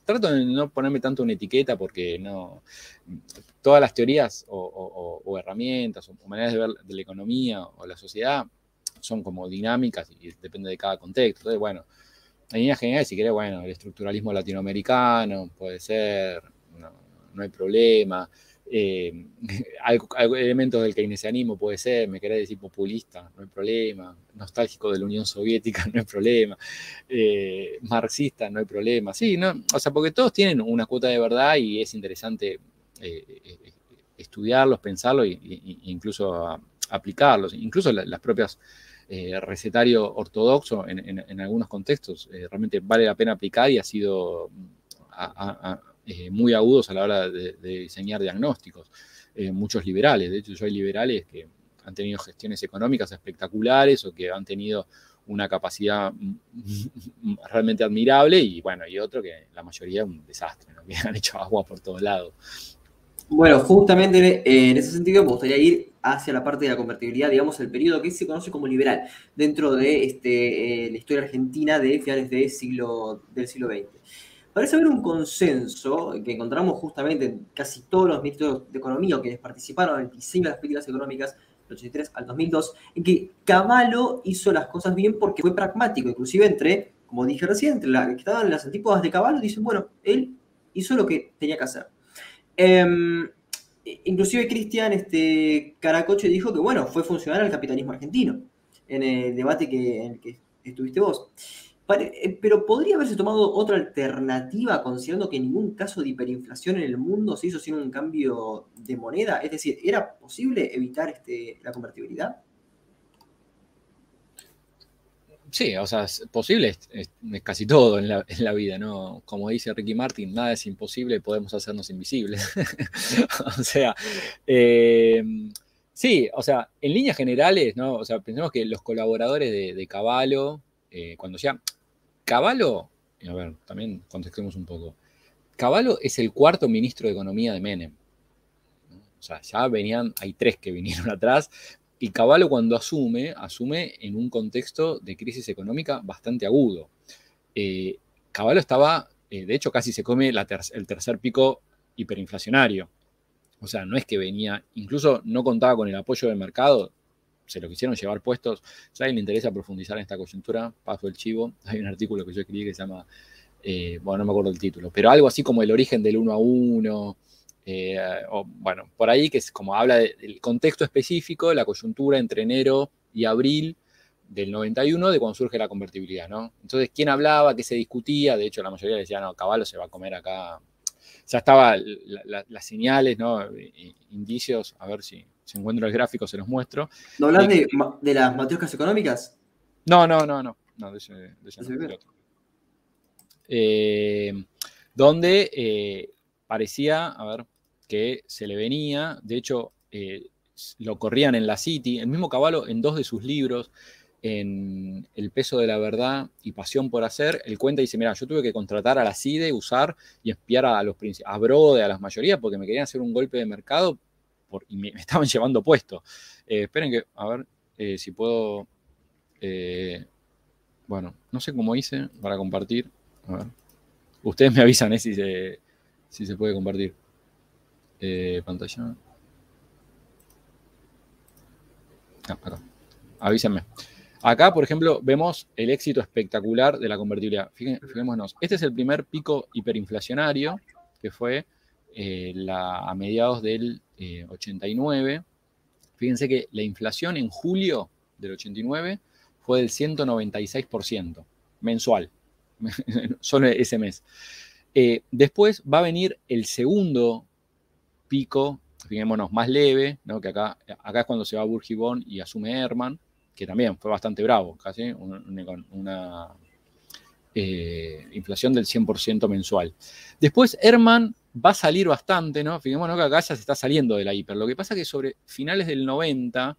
trato de no ponerme tanto una etiqueta porque no, todas las teorías o, herramientas o maneras de ver de la economía o la sociedad son como dinámicas y depende de cada contexto. Entonces, bueno, en líneas generales, si querés, bueno, el estructuralismo latinoamericano puede ser, no, no hay problema. Eh, <laughs> elementos del keynesianismo puede ser, me querés decir populista, no hay problema, nostálgico de la Unión Soviética, <laughs> no hay problema, eh, marxista, no hay problema, sí, no, o sea, porque todos tienen una cuota de verdad y es interesante eh, estudiarlos, pensarlos e incluso aplicarlos, incluso las propias recetario ortodoxo en, algunos contextos realmente vale la pena aplicar y ha sido eh, muy agudos a la hora de, diseñar diagnósticos. Eh, muchos liberales, de hecho yo hay liberales que han tenido gestiones económicas espectaculares o que han tenido una capacidad <laughs> realmente admirable y bueno, y otro que la mayoría un desastre, <laughs> que han hecho agua por todos lados. Bueno, justamente en ese sentido me gustaría ir hacia la parte de la convertibilidad, digamos, el periodo que se conoce como liberal, dentro de este, eh, la historia argentina de finales del siglo, del siglo XX. Parece haber un consenso que encontramos justamente en casi todos los ministros de Economía que participaron en el diseño de las políticas económicas del 83 al 2002, en que Cavallo hizo las cosas bien porque fue pragmático, inclusive entre, como dije recién, entre las que estaban las antípodas de Cavallo, dicen, bueno, él hizo lo que tenía que hacer. Em, inclusive Cristian este, Caracoche dijo que, bueno, fue funcionar al capitalismo argentino, en el debate en el que estuviste vos. Eh, pero podría haberse tomado otra alternativa considerando que ningún caso de hiperinflación en el mundo se hizo sin un cambio de moneda. Es decir, ¿era posible evitar este, la convertibilidad? Sí, o sea, es posible es, casi todo en la, vida, ¿no? Como dice Ricky Martin, nada es imposible, podemos hacernos invisibles. <laughs> o sea, eh, sí, o sea, en líneas generales, ¿no? O sea, pensemos que los colaboradores de, de Caballo, eh, cuando ya Caballo, a ver, también contestemos un poco. Caballo es el cuarto ministro de Economía de Menem. O sea, ya venían, hay tres que vinieron <laughs> atrás, y Caballo cuando asume, asume en un contexto de crisis económica bastante agudo. Eh, Caballo estaba, eh, de hecho, casi se come el tercer pico hiperinflacionario. O sea, no es que venía, incluso no contaba con el apoyo del mercado, se lo quisieron llevar puestos. Si alguien le interesa profundizar en esta coyuntura, paso el chivo. <laughs> Hay un artículo que yo escribí que se llama, eh, bueno, no me acuerdo el título, pero algo así como el origen del uno a uno. Eh, o, bueno, por ahí que es como habla del contexto específico, la coyuntura entre enero y abril del 91 de cuando surge la convertibilidad, ¿no? Entonces, ¿quién hablaba? ¿Qué se discutía? De hecho, la mayoría decía, no, Caballo se va a comer acá. Ya estaban las señales, ¿no? Indicios, a ver si, si encuentro el gráfico se los muestro. ¿No hablas de, las matrioscas económicas? No, no, no, no. no de ese, de eh, donde eh, parecía, a ver, que se le venía, de hecho, eh, lo corrían en la City, el mismo Caballo en dos de sus libros, en El peso de la verdad y pasión por hacer, él cuenta y dice, mira, yo tuve que contratar a la CIDE, usar y espiar a los a Brode, a las mayorías, porque me querían hacer un golpe de mercado y <laughs> me, estaban llevando puesto. Eh, esperen que, a ver eh, si puedo... Eh, bueno, no sé cómo hice para compartir. A ver. Ustedes me avisan si, se, si se puede compartir. pantalla. Ah, acá. Avísenme. Acá, por ejemplo, vemos el éxito espectacular de la convertibilidad. Fijémonos, este es el primer pico hiperinflacionario, que fue a mediados del 89. Eh, Fíjense que la inflación en julio del 89 fue del 196% mensual, <laughs> solo ese mes. Eh, después va a venir el segundo pico, fijémonos, más leve, que acá, es cuando se va Burgibón y asume Herman, que también fue bastante bravo, casi una, eh, inflación del 100% mensual. Después Herman va a salir bastante, ¿no? Fijémonos que acá ya se está saliendo de la hiper. Lo que pasa es que sobre finales del 90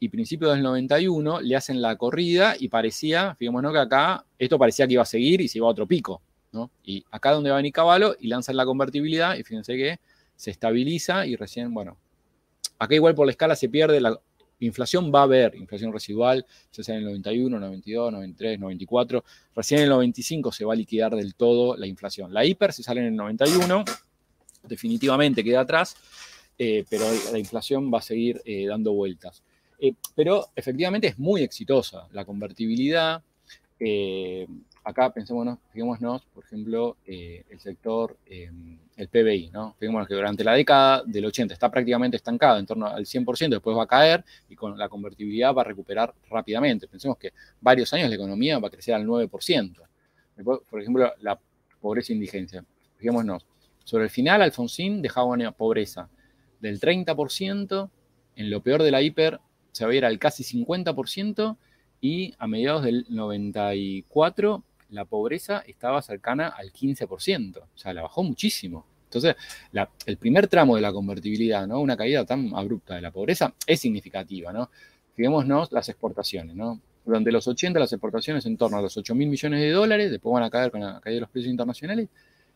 y principios del 91 le hacen la corrida y parecía, fijémonos que acá esto parecía que iba a seguir y se iba a otro pico, ¿no? Y acá donde va venir Caballo y lanzan la convertibilidad y fíjense que se estabiliza y recién, bueno, acá igual por la escala se pierde la, Inflación va a haber, inflación residual, ya sea en el 91, 92, 93, 94. Recién en el 95 se va a liquidar del todo la inflación. La hiper, si sale en el 91, definitivamente queda atrás, eh, pero la inflación va a seguir eh, dando vueltas. Eh, pero efectivamente es muy exitosa la convertibilidad acá pensémonos, fijémonos, por ejemplo, el sector, em, el PBI, ¿no? Fijémonos que durante la década del 80 está prácticamente estancado en torno al 100%, después va a caer y con la convertibilidad va a recuperar rápidamente. Pensemos que varios años la economía va a crecer al 9%. por ejemplo, la pobreza e indigencia. Fijémonos, sobre el final Alfonsín dejaba una pobreza del 30%, en lo peor de la hiper se va a ir al casi 50%, y a mediados del 94 la pobreza estaba cercana al 15%, o sea, la bajó muchísimo. Entonces, el primer tramo de la convertibilidad, ¿no? Una caída tan abrupta de la pobreza es significativa, ¿no? Fijémonos las exportaciones, ¿no? Durante los 80 las exportaciones en torno a los 8 mil millones de dólares, después van a caer con la caída de los precios internacionales,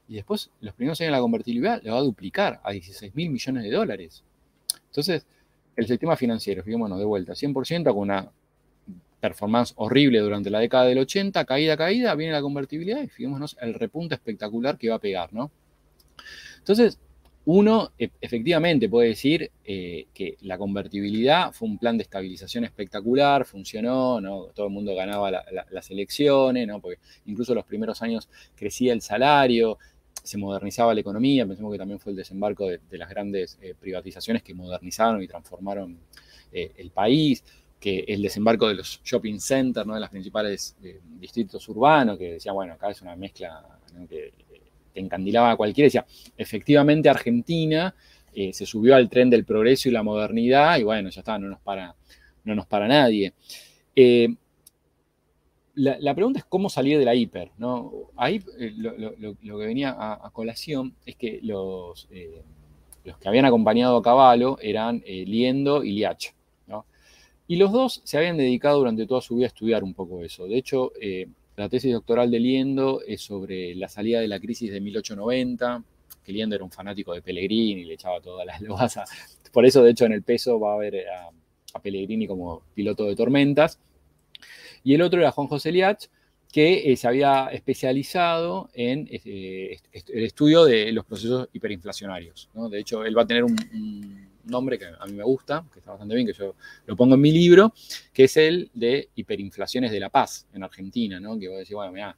y después los primeros años de la convertibilidad le va a duplicar a 16 mil millones de dólares. Entonces, el sistema financiero, fijémonos de vuelta, 100% con una performance horrible durante la década del 80, caída, caída, viene la convertibilidad y fijémonos el repunte espectacular que va a pegar, ¿no? Entonces, uno e, efectivamente puede decir eh, que la convertibilidad fue un plan de estabilización espectacular, funcionó, ¿no? todo el mundo ganaba las elecciones, ¿no? porque incluso los primeros años crecía el salario, se modernizaba la economía, pensemos que también fue el desembarco de, las grandes eh, privatizaciones que modernizaron y transformaron eh, el país que el desembarco de los shopping centers, ¿no? de los principales eh, distritos urbanos, que decía, bueno, acá es una mezcla que te encandilaba a cualquiera, decía, efectivamente Argentina eh, se subió al tren del progreso y la modernidad, y bueno, ya está, no nos para, no nos para nadie. Eh, la, pregunta es cómo salir de la hiper. ¿no? Ahí lo, que venía a, colación es que los, los que habían acompañado a Caballo eran Liendo y Liach. Y los dos se habían dedicado durante toda su vida a estudiar un poco eso. De hecho, eh, la tesis doctoral de Liendo es sobre la salida de la crisis de 1890, que Liendo era un fanático de Pellegrini le echaba todas las <laughs> lobas. Por eso, de hecho, en el peso va a ver a, Pellegrini como piloto de tormentas. Y el otro era Juan José Liach, que eh, se había especializado en eh, el estudio de los procesos hiperinflacionarios. De hecho, él va a tener un nombre que a mí me gusta, que está bastante bien, que yo lo pongo en mi libro, que es el de hiperinflaciones de la paz en Argentina, ¿no? Que voy a decir, bueno, mira,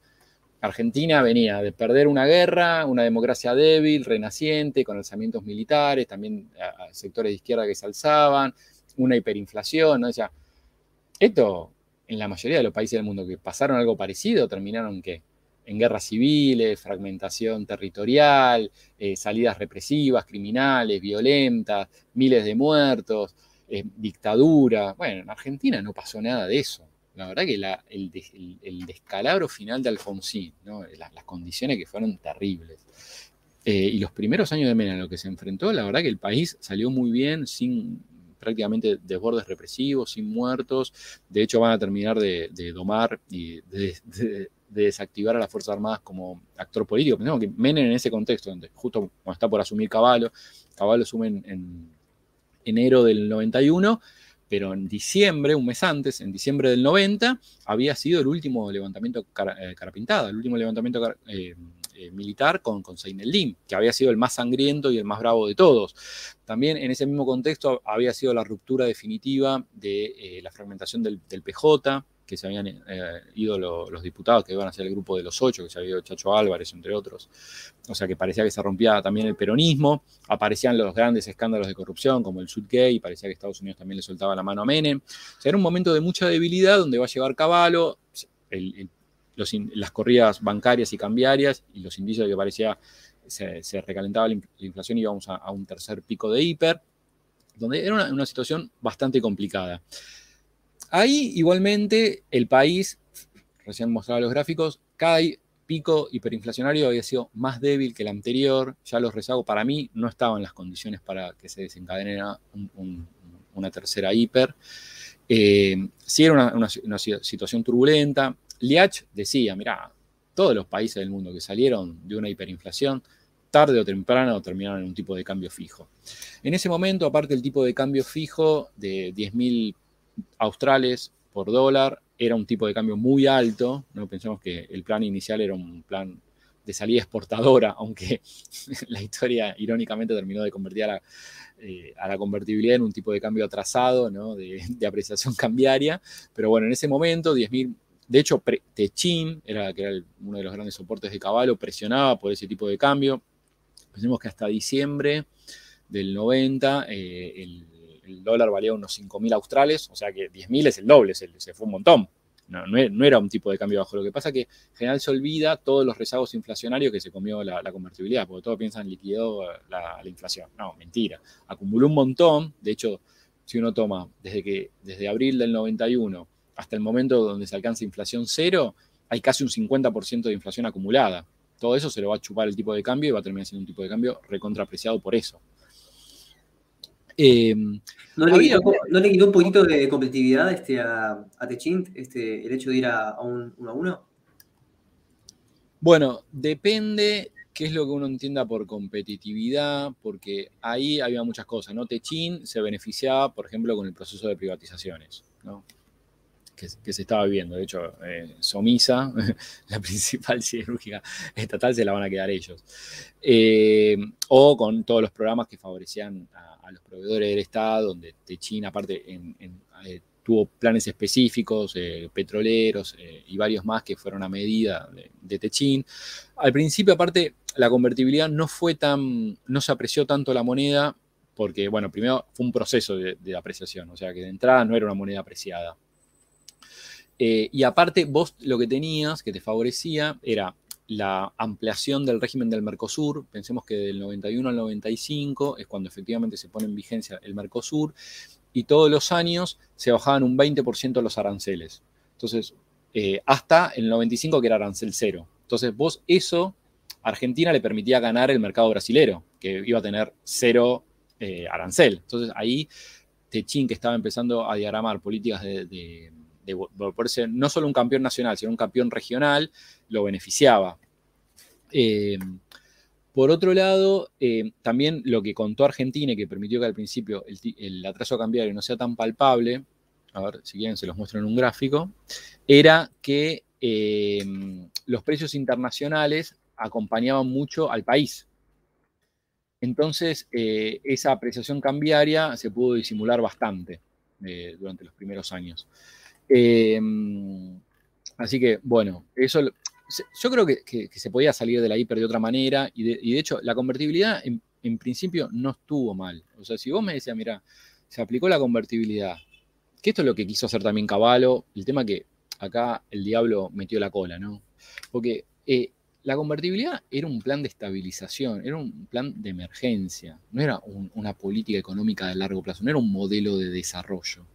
Argentina venía de perder una guerra, una democracia débil, renaciente, con alzamientos militares, también sectores de izquierda que se alzaban, una hiperinflación, ¿no? O sea, esto en la mayoría de los países del mundo que pasaron algo parecido, terminaron ¿qué? En guerras civiles, fragmentación territorial, eh, salidas represivas, criminales, violentas, miles de muertos, eh, dictadura. Bueno, en Argentina no pasó nada de eso. La verdad que el, descalabro final de Alfonsín, las, condiciones que fueron terribles. Eh, y los primeros años de Mena en lo que se enfrentó, la verdad que el país salió muy bien, sin prácticamente desbordes represivos, sin muertos. De hecho, van a terminar de, domar y de, desactivar a las Fuerzas Armadas como actor político. Pensemos que Menem en ese contexto, donde justo cuando está por asumir Caballo, Caballo asume en enero del 91 pero en diciembre, un mes antes, en diciembre del 90, había sido el último levantamiento eh, carapintada, el último levantamiento eh, eh, militar con, con Seineldin, que había sido el más sangriento y el más bravo de todos. También en ese mismo contexto había sido la ruptura definitiva de la fragmentación del PJ, que se habían eh, ido los diputados, que iban a ser el grupo de los ocho, que se había ido Chacho Álvarez, entre otros. O sea que parecía que se rompía también el peronismo, aparecían los grandes escándalos de corrupción, como el Sudgate, y parecía que Estados Unidos también le soltaba la mano a Menem. O sea, era un momento de mucha debilidad donde va a llegar Caballo, las corridas bancarias y cambiarias, y los indicios de que parecía se, se recalentaba la, inflación y íbamos a, un tercer pico de hiper, donde era una situación bastante complicada. Ahí igualmente el país, recién mostraba los gráficos, cada pico hiperinflacionario había sido más débil que el anterior, ya los rezagos para mí no estaban las condiciones para que se desencadenara una tercera hiper. Eh, sí era una, situación turbulenta. Liach decía, mira, todos los países del mundo que salieron de una hiperinflación, tarde o temprano terminaron en un tipo de cambio fijo. En ese momento, aparte del tipo de cambio fijo de 10.000 australes por dólar, era un tipo de cambio muy alto, no pensemos que el plan inicial era un plan de salida exportadora, <laughs> aunque <laughs> la historia irónicamente terminó de convertir a la, eh, convertibilidad en un tipo de cambio atrasado, de, apreciación <laughs> cambiaria, pero bueno, en ese momento 10.000, de hecho Techin, era, que era uno de los grandes soportes de Caballo, presionaba por ese tipo de cambio, pensemos que hasta diciembre del 90 eh, el el dólar valía unos 5.000 australes, o sea que 10.000 es el doble, se, fue un montón. No, no, era un tipo de cambio bajo. Lo que pasa es que en general se olvida todos los rezagos inflacionarios que se comió la, convertibilidad, porque todos piensan liquidó la, la, inflación. No, mentira. Acumuló un montón. De hecho, si uno toma desde, que, desde abril del 91 hasta el momento donde se alcanza inflación cero, hay casi un 50% de inflación acumulada. Todo eso se lo va a chupar el tipo de cambio y va a terminar siendo un tipo de cambio recontrapreciado por eso. Em, ¿No, le quitó, un poquito de competitividad este, a, a Techint este, el hecho de ir a, un 1 a 1? Bueno, depende qué es lo que uno entienda por competitividad, porque ahí había muchas cosas, ¿no? Techin se beneficiaba, por ejemplo, con el proceso de privatizaciones, ¿no? que, se estaba viviendo. De hecho, eh, Somisa, <laughs> la principal siderúrgica estatal, se la van a quedar ellos. Eh, o con todos los programas que favorecían a, a los proveedores del Estado, donde Techin aparte eh, tuvo planes específicos, eh, petroleros eh, y varios más que fueron a medida de, Techin. Al principio, aparte, la convertibilidad no fue tan, no se apreció tanto la moneda, porque, bueno, primero fue un proceso de, apreciación, o sea que de entrada no era una moneda apreciada. y aparte, vos lo que tenías que te favorecía era la ampliación del régimen del Mercosur. Pensemos que del 91 al 95 es cuando efectivamente se pone en vigencia el Mercosur y todos los años se bajaban un 20% los aranceles. Entonces, eh, hasta el 95 que era arancel cero. Entonces, vos eso, Argentina le permitía ganar el mercado brasilero, que iba a tener cero eh, arancel. Entonces, ahí Techín, que estaba empezando a diagramar políticas de de ser no solo un campeón nacional, sino un campeón regional, lo beneficiaba. Eh, por otro lado, eh, también lo que contó Argentina y que permitió que al principio el, atraso cambiario no sea tan palpable, a ver si quieren se los muestro en un gráfico, era que eh, los precios internacionales acompañaban mucho al país. Entonces, esa apreciación cambiaria se pudo disimular bastante durante los primeros años. Em, así que, bueno, eso yo creo que, se podía salir de la hiper de otra manera y de, hecho la convertibilidad en, principio no estuvo mal. O sea, si vos me decías, mira, se aplicó la convertibilidad, que esto es lo que quiso hacer también Caballo, el tema que acá el diablo metió la cola, ¿no? Porque eh, la convertibilidad era un plan de estabilización, era un plan de emergencia, no era una política económica de largo plazo, no era un modelo de desarrollo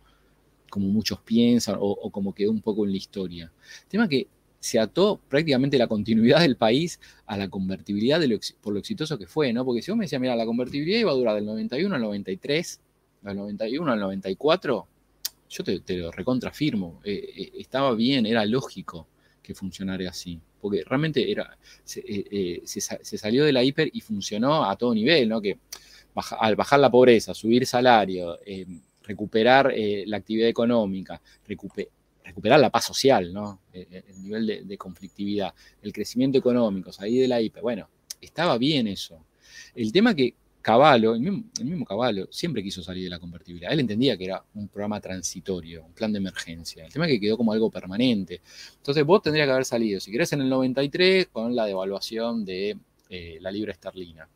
como muchos piensan o, como quedó un poco en la historia. tema que se ató prácticamente la continuidad del país a la convertibilidad por lo exitoso que fue, ¿no? Porque si vos me decías, mira, la convertibilidad iba a durar del 91 al 93, del 91 al 94, yo te, lo recontrafirmo, eh, eh, estaba bien, era lógico que funcionara así, porque realmente era, se, eh, salió de la hiper y funcionó a todo nivel, ¿no? Que al bajar la pobreza, subir salario, recuperar la actividad económica, recuperar la paz social, ¿no? el nivel de, conflictividad, el crecimiento económico, salir de la hiper, bueno, estaba bien eso. El tema que Caballo, el mismo, Caballo, siempre quiso salir de la convertibilidad. Él entendía que era un programa transitorio, un plan de emergencia. El tema que quedó como algo permanente. Entonces vos tendrías que haber salido, si querés, en el 93 con la devaluación de eh, la libra esterlina.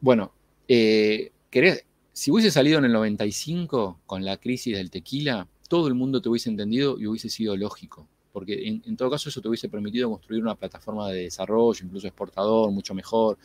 Bueno, eh, si hubiese salido en el 95 con la crisis del tequila, todo el mundo te hubiese entendido y hubiese sido lógico. Porque en, en todo caso eso te hubiese permitido construir una plataforma de desarrollo, incluso exportador, mucho mejor.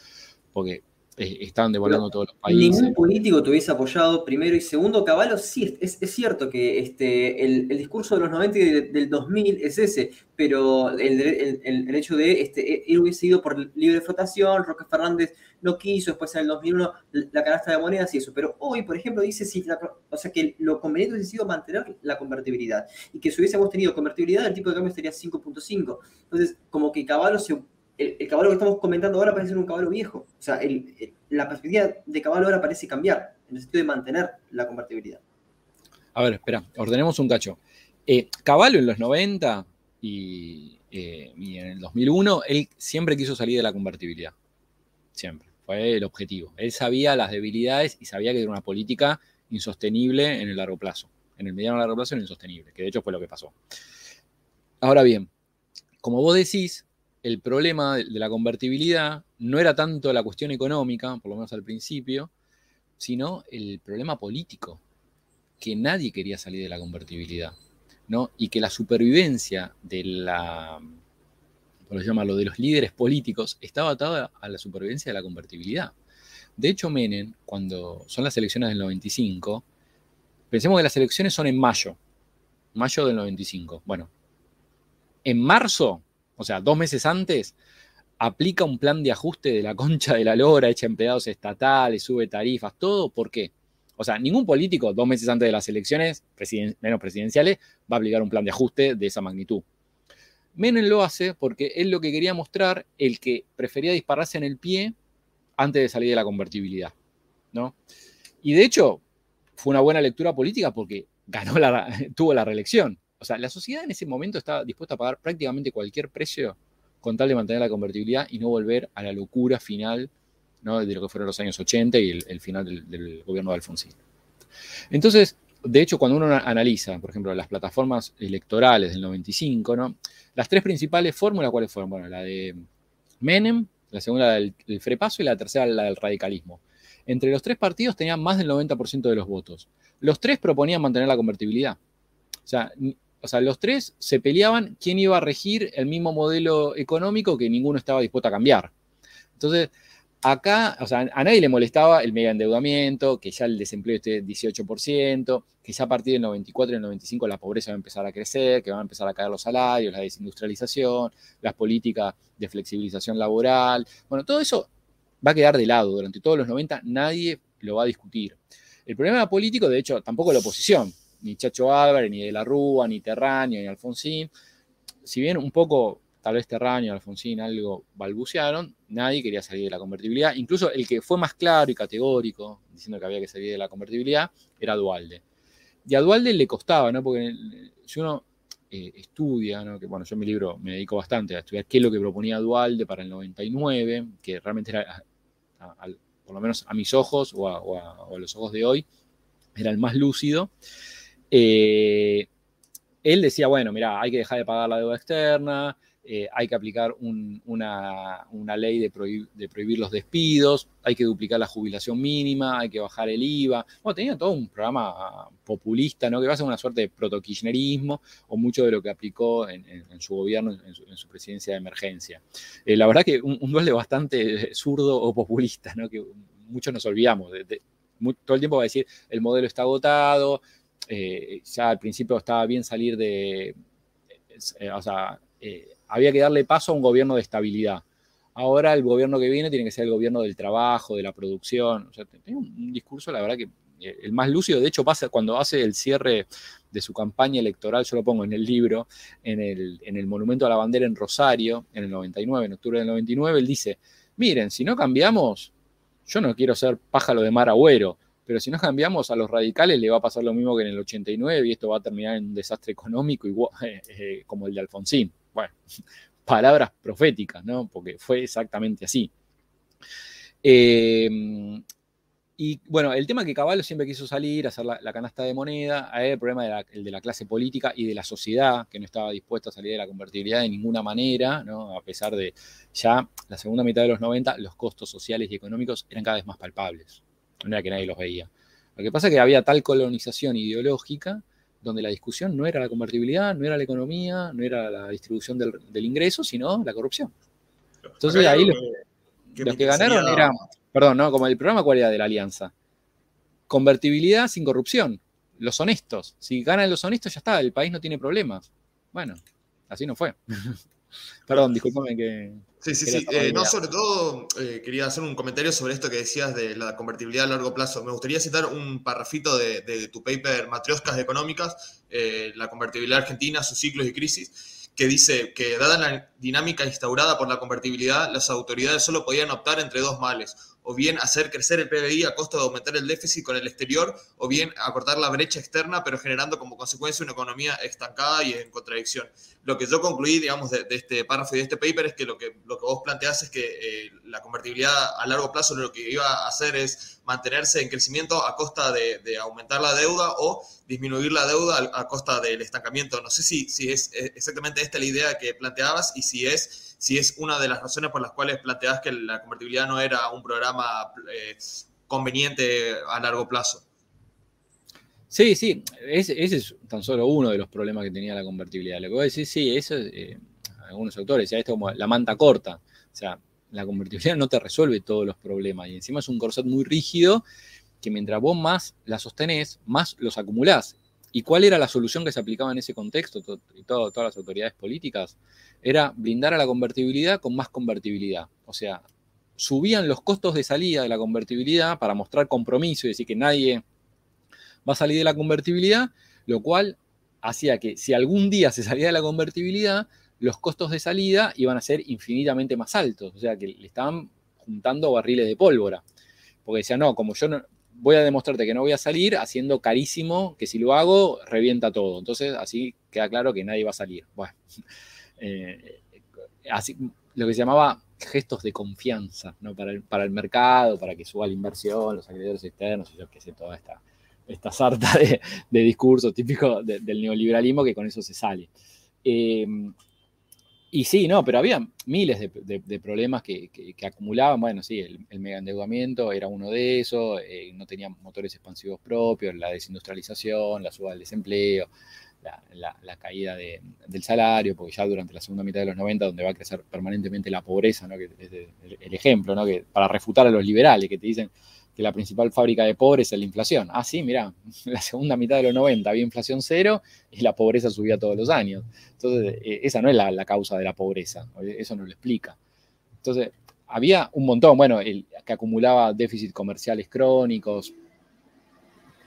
Porque eh, están devolviendo todos los países. Ningún político te hubiese apoyado primero y segundo. Caballo, sí, es, cierto que este, el, discurso de los 90 y del 2000 es ese, pero el, hecho de este, él hubiese ido por libre flotación, Roque Fernández no quiso, después en el 2001 la canasta de monedas y eso. Pero hoy, por ejemplo, dice si o sea, que lo conveniente hubiese sido mantener la convertibilidad y que si hubiésemos tenido convertibilidad, el tipo de cambio sería 5.5. Entonces, como que Caballo se el, caballo que estamos comentando ahora parece ser un caballo viejo. O sea, la perspectiva de caballo ahora parece cambiar, en el sentido de mantener la convertibilidad. A ver, espera, ordenemos un cacho. Eh, caballo en los 90 y, eh, y, en el 2001, él siempre quiso salir de la convertibilidad. Siempre. Fue el objetivo. Él sabía las debilidades y sabía que era una política insostenible en el largo plazo. En el mediano y largo plazo era insostenible, que de hecho fue lo que pasó. Ahora bien, como vos decís, el problema de la convertibilidad no era tanto la cuestión económica, por lo menos al principio, sino el problema político, que nadie quería salir de la convertibilidad, ¿no? Y que la supervivencia de la, por llamarlo, de los líderes políticos estaba atada a la supervivencia de la convertibilidad. De hecho, Menem, cuando son las elecciones del 95, pensemos que las elecciones son en mayo, mayo del 95. Bueno, en marzo o sea, dos meses antes, aplica un plan de ajuste de la concha de la lora, echa empleados estatales, sube tarifas, todo. ¿Por qué? O sea, ningún político dos meses antes de las elecciones, menos presidenciales, va a aplicar un plan de ajuste de esa magnitud. Menem lo hace porque él lo que quería mostrar, el que prefería dispararse en el pie antes de salir de la convertibilidad. ¿no? Y de hecho, fue una buena lectura política porque ganó la, <laughs> tuvo la reelección. O sea, la sociedad en ese momento estaba dispuesta a pagar prácticamente cualquier precio con tal de mantener la convertibilidad y no volver a la locura final ¿no? de lo que fueron los años 80 y el, final del, gobierno de Alfonsín. Entonces, de hecho, cuando uno analiza, por ejemplo, las plataformas electorales del 95, ¿no? las tres principales fórmulas, ¿cuáles fueron? Bueno, la de Menem, la segunda del, del Frepaso y la tercera la del radicalismo. Entre los tres partidos tenían más del 90% de los votos. Los tres proponían mantener la convertibilidad. O sea, o sea, los tres se peleaban quién iba a regir el mismo modelo económico que ninguno estaba dispuesto a cambiar. Entonces, acá, o sea, a nadie le molestaba el mega endeudamiento, que ya el desempleo esté 18%, que ya a partir del 94 y el 95 la pobreza va a empezar a crecer, que van a empezar a caer los salarios, la desindustrialización, las políticas de flexibilización laboral. Bueno, todo eso va a quedar de lado. Durante todos los 90 nadie lo va a discutir. El problema político, de hecho, tampoco la oposición ni Chacho Álvarez, ni De la Rúa, ni Terraño, ni Alfonsín. Si bien un poco, tal vez Terraño, Alfonsín, algo balbucearon, nadie quería salir de la convertibilidad. Incluso el que fue más claro y categórico, diciendo que había que salir de la convertibilidad, era Dualde. Y a Dualde le costaba, ¿no? Porque si uno eh, estudia, ¿no? que bueno, yo en mi libro me dedico bastante a estudiar qué es lo que proponía Dualde para el 99, que realmente era, por lo menos a mis ojos o a los ojos de hoy, era el más lúcido. Eh, él decía, bueno, mira, hay que dejar de pagar la deuda externa, eh, hay que aplicar una, ley de prohibir, los despidos, hay que duplicar la jubilación mínima, hay que bajar el IVA. Bueno, tenía todo un programa populista, ¿no? Que va a ser una suerte de protokirchnerismo o mucho de lo que aplicó en, su gobierno, en su, presidencia de emergencia. Eh, la verdad que un, un duelo bastante zurdo o populista, ¿no? Que muchos nos olvidamos. todo el tiempo va a decir, el modelo está agotado, eh, ya al principio estaba bien salir de, eh, o sea, eh, había que darle paso a un gobierno de estabilidad. Ahora el gobierno que viene tiene que ser el gobierno del trabajo, de la producción. O sea, tengo un discurso, la verdad, que el más lúcido, de hecho, pasa cuando hace el cierre de su campaña electoral, yo lo pongo en el libro, en el, en el Monumento a la Bandera en Rosario, en el 99, en octubre del 99, él dice, miren, si no cambiamos, yo no quiero ser pájaro de mar agüero, pero si no cambiamos a los radicales le va a pasar lo mismo que en el 89 y esto va a terminar en un desastre económico igual, <laughs> eh, eh, como el de Alfonsín. Bueno, <laughs> palabras proféticas, ¿no? Porque fue exactamente así. Eh, y bueno, el tema que Caballo siempre quiso salir, hacer la, canasta de moneda, el problema de la, el de la clase política y de la sociedad, que no estaba dispuesta a salir de la convertibilidad de ninguna manera, ¿no? a pesar de ya la segunda mitad de los 90, los costos sociales y económicos eran cada vez más palpables, no era que nadie los veía. Lo que pasa es que había tal colonización ideológica donde la discusión no era la convertibilidad, no era la economía, no era la distribución del, ingreso, sino la corrupción. Entonces ahí los, que ganaron eran Perdón, ¿no? Como el programa, ¿cuál era de la alianza? Convertibilidad sin corrupción. Los honestos. Si ganan los honestos, ya está, el país no tiene problemas. Bueno, así no fue. <laughs> Perdón, discúlpame que. Sí, sí, sí. Eh, no, sobre todo eh, quería hacer un comentario sobre esto que decías de la convertibilidad a largo plazo. Me gustaría citar un parrafito de, tu paper Matrioscas Económicas, eh, la convertibilidad argentina, sus ciclos y crisis, que dice que dada la dinámica instaurada por la convertibilidad, las autoridades solo podían optar entre dos males o bien hacer crecer el PBI a costa de aumentar el déficit con el exterior, o bien acortar la brecha externa, pero generando como consecuencia una economía estancada y en contradicción. Lo que yo concluí, digamos, de, este párrafo y de este paper es que lo que, lo que vos planteás es que eh, la convertibilidad a largo plazo lo que iba a hacer es mantenerse en crecimiento a costa de, aumentar la deuda o disminuir la deuda a, costa del estancamiento. No sé si, es exactamente esta la idea que planteabas y si es si es una de las razones por las cuales planteas que la convertibilidad no era un programa eh, conveniente a largo plazo. Sí, sí, ese, es tan solo uno de los problemas que tenía la convertibilidad. Lo que voy a decir, sí, eso, eh, algunos autores decían esto como la manta corta. O sea, la convertibilidad no te resuelve todos los problemas y encima es un corset muy rígido que mientras vos más la sostenés, más los acumulás. ¿Y cuál era la solución que se aplicaba en ese contexto? y todas las autoridades políticas era blindar a la convertibilidad con más convertibilidad. O sea, subían los costos de salida de la convertibilidad para mostrar compromiso y decir que nadie va a salir de la convertibilidad, lo cual hacía que si algún día se salía de la convertibilidad, los costos de salida iban a ser infinitamente más altos. O sea, que le estaban juntando barriles de pólvora. Porque decían, no, como yo no, voy a demostrarte que no voy a salir haciendo carísimo, que si lo hago, revienta todo. Entonces, así queda claro que nadie va a salir. Bueno, <laughs> eh, así, lo que se llamaba gestos de confianza ¿no? para, el, para el mercado, para que suba la inversión, los acreedores externos, y yo qué sé, toda esta, esta sarta de, de discursos típicos del neoliberalismo que con eso se sale. Eh, y sí, no, pero había miles de, problemas que, acumulaban. Bueno, sí, el, el mega endeudamiento era uno de esos, eh, no tenían motores expansivos propios, la desindustrialización, la suba del desempleo, la, caída del salario, porque ya durante la segunda mitad de los 90, donde va a crecer permanentemente la pobreza, ¿no? que es el, ejemplo, ¿no? que para refutar a los liberales que te dicen la principal fábrica de pobres es la inflación. Ah, sí, mira, <laughs> la segunda mitad de los 90 había inflación cero y la pobreza subía todos los años. Entonces, eh, esa no es la, causa de la pobreza, eso no lo explica. Entonces, había un montón, bueno, el, que acumulaba déficits comerciales crónicos,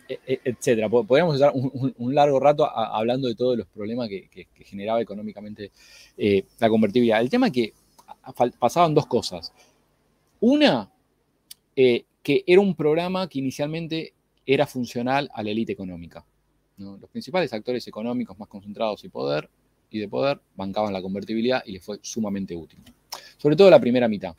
e, e, etcétera. Podríamos estar un, largo rato hablando de todos los problemas que, generaba económicamente eh, la convertibilidad. El tema es que pasaban dos cosas. Una, eh, que era un programa que inicialmente era funcional a la élite económica. Los principales actores económicos más concentrados y, de poder bancaban la convertibilidad y les fue sumamente útil. Sobre todo la primera mitad.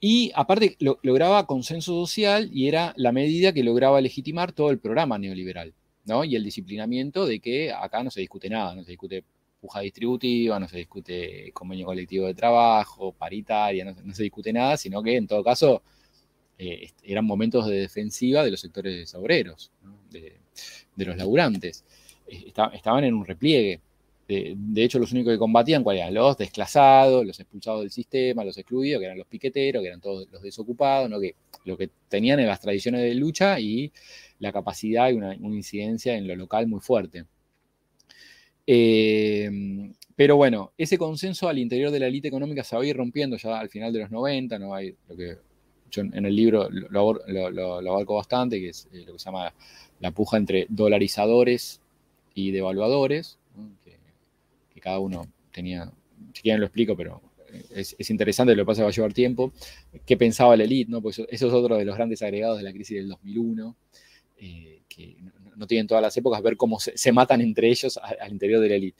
Y aparte lograba consenso social y era la medida que lograba legitimar todo el programa neoliberal, ¿no? Y el disciplinamiento de que acá no se discute nada, no se discute puja distributiva, no se discute convenio colectivo de trabajo, paritaria, no, se discute nada, sino que en todo caso eh, eran momentos de defensiva de los sectores obreros, de, los laburantes. Eh, estaban en un repliegue. De, hecho, los únicos que combatían, ¿cuáles eran? Los desclasados, los expulsados del sistema, los excluidos, que eran los piqueteros, que eran todos los desocupados, lo que tenían en las tradiciones de lucha y la capacidad y una, incidencia en lo local muy fuerte. Eh, pero bueno, ese consenso al interior de la élite económica se va a ir rompiendo ya al final de los 90, ¿no? Hay lo que yo en el libro lo, abarco bastante, que es lo que se llama la puja entre dolarizadores y devaluadores, que, cada uno tenía, si quieren lo explico, pero es, interesante, lo que pasa que va a llevar tiempo. ¿Qué pensaba la élite? ¿no? Pues eso es otro de los grandes agregados de la crisis del 2001, eh, que no, tienen todas las épocas, ver cómo se, matan entre ellos al interior de la élite.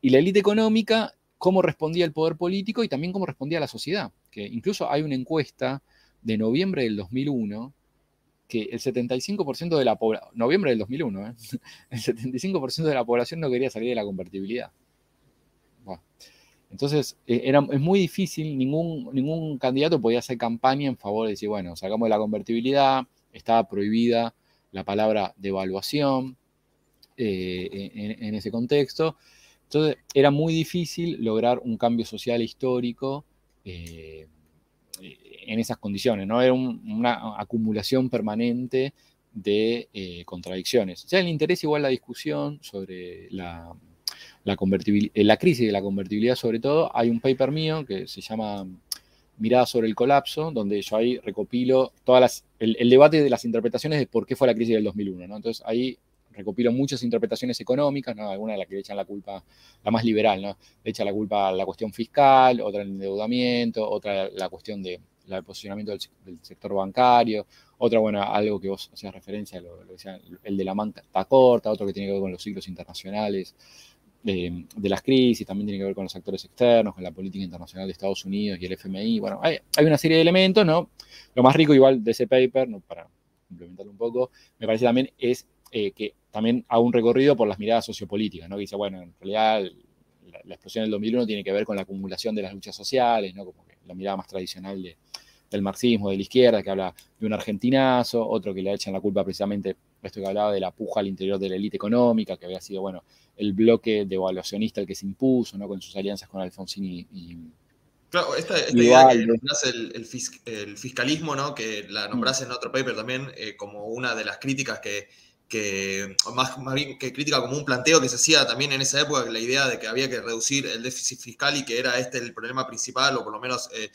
Y la élite económica, cómo respondía el poder político y también cómo respondía la sociedad. Que incluso hay una encuesta de noviembre del 2001 que el 75% de la población, noviembre del 2001, ¿eh? <laughs> el 75% de la población no quería salir de la convertibilidad. Entonces, e, era, es muy difícil, ningún, ningún candidato podía hacer campaña en favor de decir, bueno, sacamos de la convertibilidad, estaba prohibida la palabra devaluación eh, en, ese contexto. Entonces, era muy difícil lograr un cambio social histórico eh, en esas condiciones, ¿no? Era una acumulación permanente de eh, contradicciones. Ya le interesa igual la discusión sobre la, la, la crisis de la convertibilidad sobre todo, hay un paper mío que se llama Mirada sobre el colapso, donde yo ahí recopilo todas las, el, debate de las interpretaciones de por qué fue la crisis del 2001. ¿no? Entonces ahí recopilo muchas interpretaciones económicas, ¿no? algunas de las que le echan la culpa, la más liberal, ¿no? le echa la culpa a la cuestión fiscal, otra el endeudamiento, otra la cuestión de el posicionamiento del, sector bancario, otra, bueno, algo que vos hacías referencia, lo, el de la manta corta, otro que tiene que ver con los ciclos internacionales de, las crisis, también tiene que ver con los actores externos, con la política internacional de Estados Unidos y el FMI. Bueno, hay, una serie de elementos, ¿no? Lo más rico igual de ese paper, para implementarlo un poco, me parece también es eh, que también hago un recorrido por las miradas sociopolíticas, ¿no? Que dice, bueno, en realidad la, explosión del 2001 tiene que ver con la acumulación de las luchas sociales, ¿no? Como que la mirada más tradicional de, del marxismo, de la izquierda, que habla de un argentinazo, otro que le echan la culpa precisamente, esto que hablaba de la puja al interior de la élite económica, que había sido, bueno, el bloque de evaluacionista el que se impuso, ¿no? Con sus alianzas con Alfonsín y... Claro, esta, idea que nombrás el, fiscalismo, ¿no? Que la nombrás en otro paper también eh, como una de las críticas que, que más, más, bien que crítica como un planteo que se hacía también en esa época, la idea de que había que reducir el déficit fiscal y que era este el problema principal, o por lo menos eh,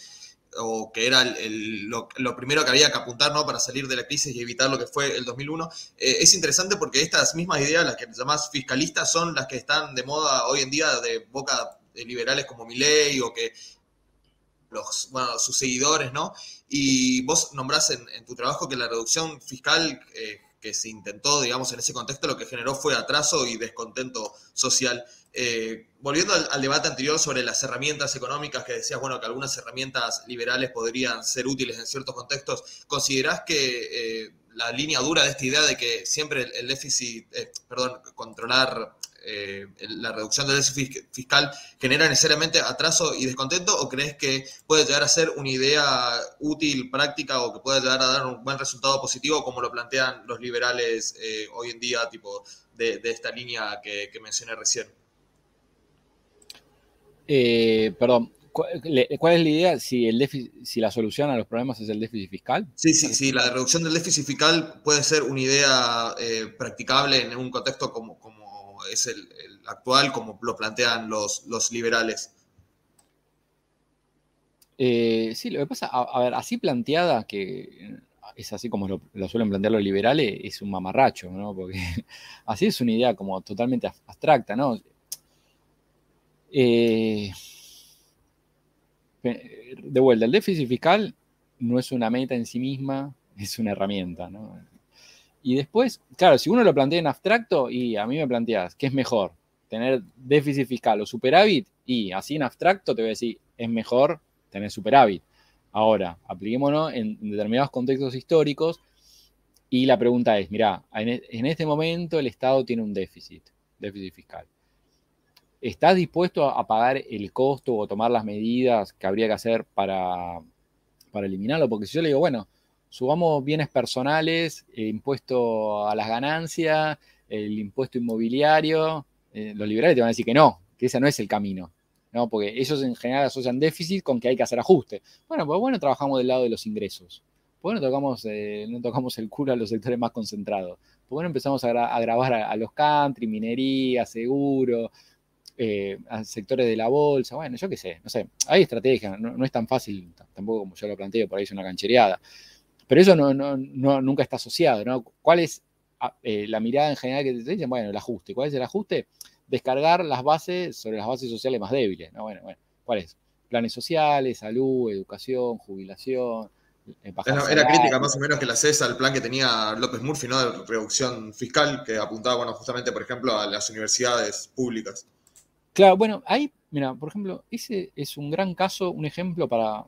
o que era lo, primero que había que apuntar ¿no? para salir de la crisis y evitar lo que fue el 2001, eh, es interesante porque estas mismas ideas, las que llamás fiscalistas, son las que están de moda hoy en día de boca de liberales como Milley o que los, bueno, sus seguidores, ¿no? Y vos nombrás en, tu trabajo que la reducción fiscal eh, que se intentó, digamos, en ese contexto, lo que generó fue atraso y descontento social. Eh, volviendo al, debate anterior sobre las herramientas económicas, que decías, bueno, que algunas herramientas liberales podrían ser útiles en ciertos contextos, ¿considerás que eh, la línea dura de esta idea de que siempre el, déficit, eh, perdón, controlar la reducción del déficit fiscal genera necesariamente atraso y descontento o crees que puede llegar a ser una idea útil, práctica o que puede llegar a dar un buen resultado positivo como lo plantean los liberales hoy en día, tipo de, esta línea que mencioné recién? Eh, perdón, ¿cuál, es la idea? Si, el si la solución a los problemas es el déficit fiscal. Sí, sí, sí. La reducción del déficit fiscal puede ser una idea eh, practicable en un contexto como, como es el, actual, como lo plantean los, los liberales. Eh, sí, lo que pasa, a, ver, así planteada, que es así como lo, lo, suelen plantear los liberales, es un mamarracho, ¿no? Porque <laughs> así es una idea como totalmente abstracta, ¿no? Eh, de vuelta, el déficit fiscal no es una meta en sí misma, es una herramienta. Y después, claro, si uno lo plantea en abstracto, y a mí me planteas, ¿qué es mejor? ¿Tener déficit fiscal o superávit? Y así en abstracto te voy a decir, es mejor tener superávit. Ahora, apliquémonos en, determinados contextos históricos y la pregunta es, mira, en este momento el Estado tiene un déficit, déficit fiscal. ¿Estás dispuesto a pagar el costo o tomar las medidas que habría que hacer para, eliminarlo? Porque si yo le digo, bueno, subamos bienes personales, el impuesto a las ganancias, el impuesto inmobiliario, eh, los liberales te van a decir que no, que ese no es el camino. ¿no? Porque ellos en general asocian déficit con que hay que hacer ajustes. Bueno, pues bueno, trabajamos del lado de los ingresos. Pues bueno, tocamos, eh, no tocamos el culo a los sectores más concentrados. Pues bueno, empezamos a, grabar a, los country, minería, seguro, eh, a sectores de la bolsa, bueno, yo qué sé, no sé, hay estrategia, no, es tan fácil, tampoco como yo lo planteo, por ahí es una canchereada, pero eso no, nunca está asociado, ¿no? ¿Cuál es ah, eh, la mirada en general que te dicen? Bueno, el ajuste, ¿cuál es el ajuste? Descargar las bases sobre las bases sociales más débiles, ¿no? Bueno, bueno, ¿cuál es? Planes sociales, salud, educación, jubilación, era, crítica más o menos que la CESA, el plan que tenía López Murphy, ¿no? De reducción fiscal, que apuntaba, bueno, justamente, por ejemplo, a las universidades públicas. Claro, bueno, ahí, mira, por ejemplo, ese es un gran caso, un ejemplo para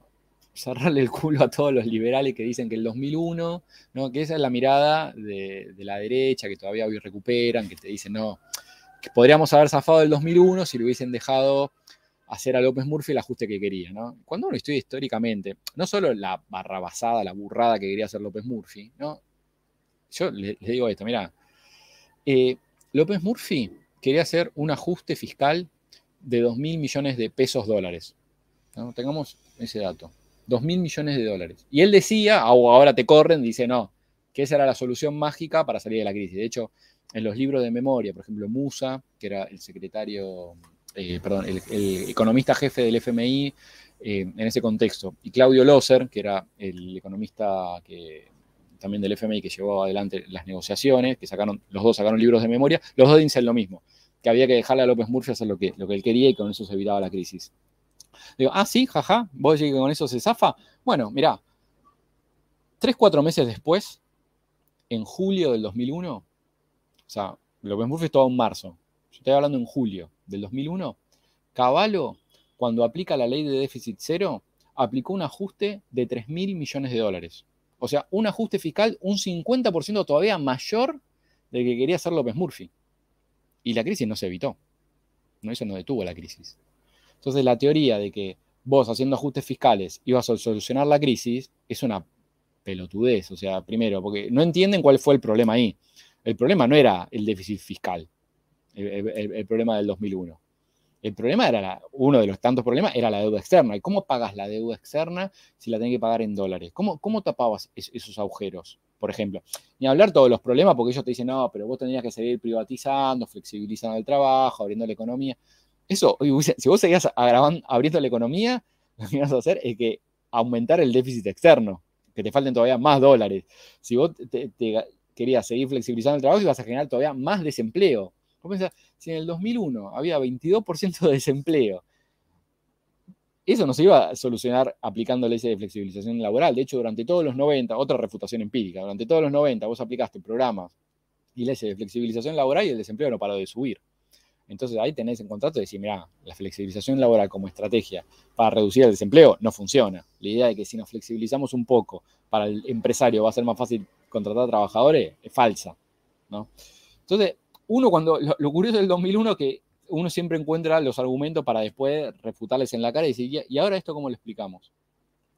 cerrarle el culo a todos los liberales que dicen que el 2001, ¿no? que esa es la mirada de, la derecha, que todavía hoy recuperan, que te dicen, no, que podríamos haber zafado el 2001 si lo hubiesen dejado hacer a López Murphy el ajuste que quería, ¿no? Cuando uno estudia históricamente, no solo la barrabasada, la burrada que quería hacer López Murphy, ¿no? Yo le, digo esto, mira, eh, López Murphy quería hacer un ajuste fiscal de 2 mil millones de pesos dólares. Tengamos ese dato. 2 mil millones de dólares. Y él decía, o ahora te corren, dice, no, que esa era la solución mágica para salir de la crisis. De hecho, en los libros de memoria, por ejemplo, Musa, que era el secretario eh, perdón, el, economista jefe del FMI eh, en ese contexto, y Claudio Loser, que era el economista que, también del FMI que llevó adelante las negociaciones, que sacaron, los dos sacaron libros de memoria, los dos dicen lo mismo, que había que dejarle a López Murphy hacer lo que, lo que él quería y con eso se evitaba la crisis. Digo, ah, sí, jaja, vos decís que con eso se zafa. Bueno, mirá, tres, cuatro meses después, en julio del 2001, o sea, López Murphy estaba en marzo, yo estoy hablando en julio, del 2001, Caballo, cuando aplica la ley de déficit cero, aplicó un ajuste de 3 mil millones de dólares. O sea, un ajuste fiscal un 50% todavía mayor del que quería hacer López Murphy. Y la crisis no se evitó. No, eso no detuvo la crisis. Entonces, la teoría de que vos haciendo ajustes fiscales ibas a solucionar la crisis es una pelotudez. O sea, primero, porque no entienden cuál fue el problema ahí. El problema no era el déficit fiscal el, problema del 2001. El problema era, uno de los tantos problemas era la deuda externa. ¿Y cómo pagas la deuda externa si la tenés que pagar en dólares? ¿Cómo, cómo tapabas esos agujeros, por ejemplo? Ni hablar todos los problemas, porque ellos te dicen, no, pero vos tenías que seguir privatizando, flexibilizando el trabajo, abriendo la economía. Eso, si vos seguías abriendo la economía, <laughs> lo que ibas a hacer es que aumentar el déficit externo, que te falten todavía más dólares. Si vos te, querías seguir flexibilizando el trabajo, ibas a generar todavía más desempleo si en el 2001 había 22% de desempleo, eso no se iba a solucionar aplicando leyes de flexibilización laboral. De hecho, durante todos los 90, otra refutación empírica, durante todos los 90 vos aplicaste programas y leyes de flexibilización laboral y el desempleo no paró de subir. Entonces ahí tenés en contrato de decir, mira, la flexibilización laboral como estrategia para reducir el desempleo no funciona. La idea de que si nos flexibilizamos un poco para el empresario va a ser más fácil contratar trabajadores es falsa. ¿no? Entonces, uno cuando, lo, curioso del 2001 es que uno siempre encuentra los argumentos para después refutarles en la cara y decir, ¿y ahora esto cómo lo explicamos?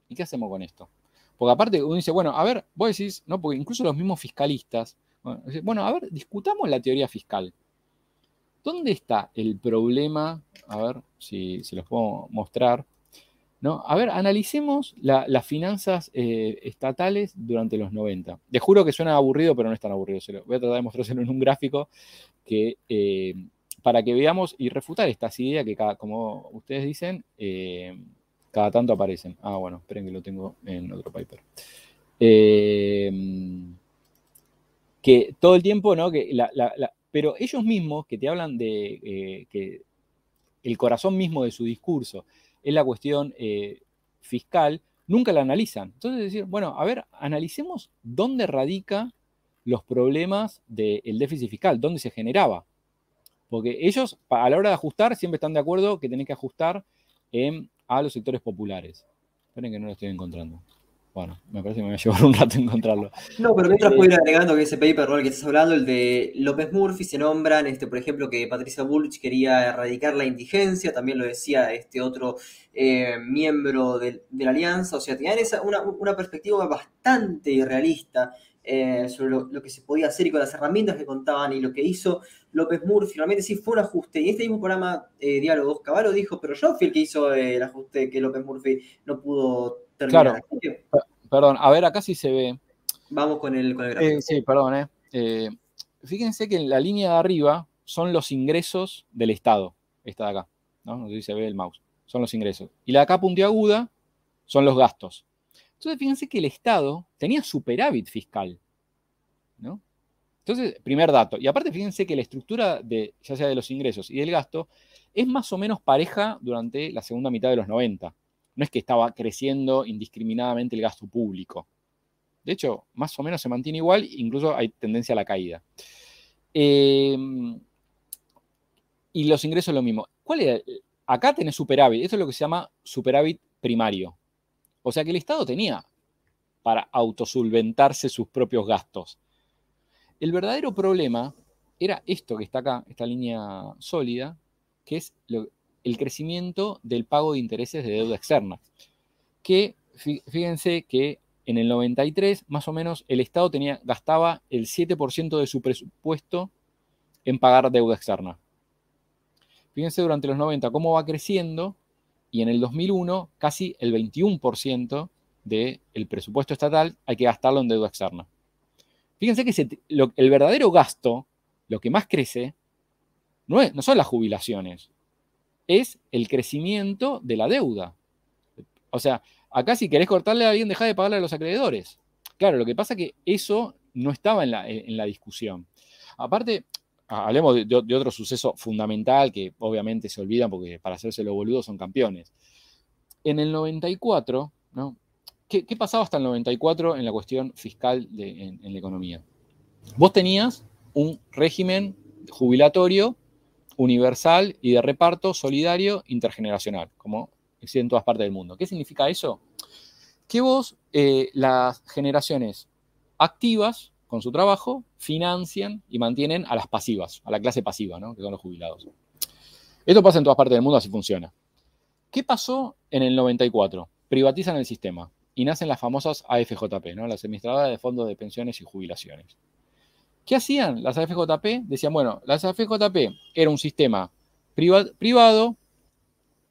¿Y qué hacemos con esto? Porque aparte uno dice, bueno, a ver, vos decís, no, porque incluso los mismos fiscalistas, bueno, a ver, discutamos la teoría fiscal. ¿Dónde está el problema? A ver si se los puedo mostrar. ¿no? A ver, analicemos las finanzas eh, estatales durante los 90. Les juro que suena aburrido, pero no es tan aburrido. voy a tratar de mostrárselo en un gráfico que, eh, para que veamos y refutar estas ideas que, cada, como ustedes dicen, eh, cada tanto aparecen. Ah, bueno, esperen que lo tengo en otro paper. que todo el tiempo, ¿no? Que pero ellos mismos que te hablan de que el corazón mismo de su discurso es la cuestión eh, fiscal, nunca la analizan. Entonces, decir, bueno, a ver, analicemos dónde radica los problemas del déficit fiscal, dónde se generaba. Porque ellos, a la hora de ajustar, siempre están de acuerdo que tienen que ajustar a los sectores populares. Esperen que no lo estoy encontrando. Bueno, me parece que me llevar un rato encontrarlo. No, pero mientras puedo ir agregando que ese paper el que estás hablando, el de López Murphy, se nombran, este, por ejemplo, que Patricia Bullrich quería erradicar la indigencia, también lo decía este otro eh, miembro de, la alianza, o sea, tenían esa, una, perspectiva bastante irrealista eh, sobre lo, que se podía hacer y con las herramientas que contaban y lo que hizo López Murphy, realmente sí fue un ajuste. Y este mismo programa, eh, Diálogos, Caballo dijo, pero yo fui el que hizo el ajuste que López Murphy no pudo Claro. Perdón, a ver, acá sí se ve. Vamos con el, gráfico. Eh, sí, perdón. Eh. eh. Fíjense que en la línea de arriba son los ingresos del Estado. esta de acá, ¿no? No sé si se ve el mouse, son los ingresos. Y la de acá puntiaguda son los gastos. Entonces, fíjense que el Estado tenía superávit fiscal, ¿no? Entonces, primer dato. Y aparte, fíjense que la estructura de, ya sea de los ingresos y del gasto, es más o menos pareja durante la segunda mitad de los 90. No es que estaba creciendo indiscriminadamente el gasto público. De hecho, más o menos se mantiene igual, incluso hay tendencia a la caída. Em, y los ingresos lo mismo. ¿Cuál? Acá tenés superávit. Esto es lo que se llama superávit primario. O sea que el Estado tenía para autosolventarse sus propios gastos. El verdadero problema era esto que está acá, esta línea sólida, que es el crecimiento del pago de intereses de deuda externa. Que fíjense que en el 93, más o menos, el Estado tenía, gastaba el 7% de su presupuesto en pagar deuda externa. Fíjense durante los 90 cómo va creciendo y en el 2001 casi el 21% del presupuesto estatal hay que gastarlo en deuda externa. Fíjense que el verdadero gasto, lo que más crece, no, no son las jubilaciones, es el crecimiento de la deuda. O sea, acá si querés cortarle a alguien, deja de pagarle a los acreedores. Claro, lo que pasa es que eso no estaba en la, discusión. Aparte, hablemos de, otro suceso fundamental que obviamente se olvidan porque para hacerse los boludos son campeones. En el 94, ¿no? ¿Qué, pasaba hasta el 94 en la cuestión fiscal en, la economía? Vos tenías un régimen jubilatorio universal y de reparto solidario intergeneracional, como existe en todas partes del mundo. ¿Qué significa eso? Que vos, eh, las generaciones activas, con su trabajo, financian y mantienen a las pasivas, a la clase pasiva, ¿no? que son los jubilados. Esto pasa en todas partes del mundo, así funciona. ¿Qué pasó en el 94? Privatizan el sistema y nacen las famosas AFJP, ¿no? las administradoras de fondos de pensiones y jubilaciones. ¿Qué hacían las AFJP? Decían, bueno, las AFJP era un sistema privado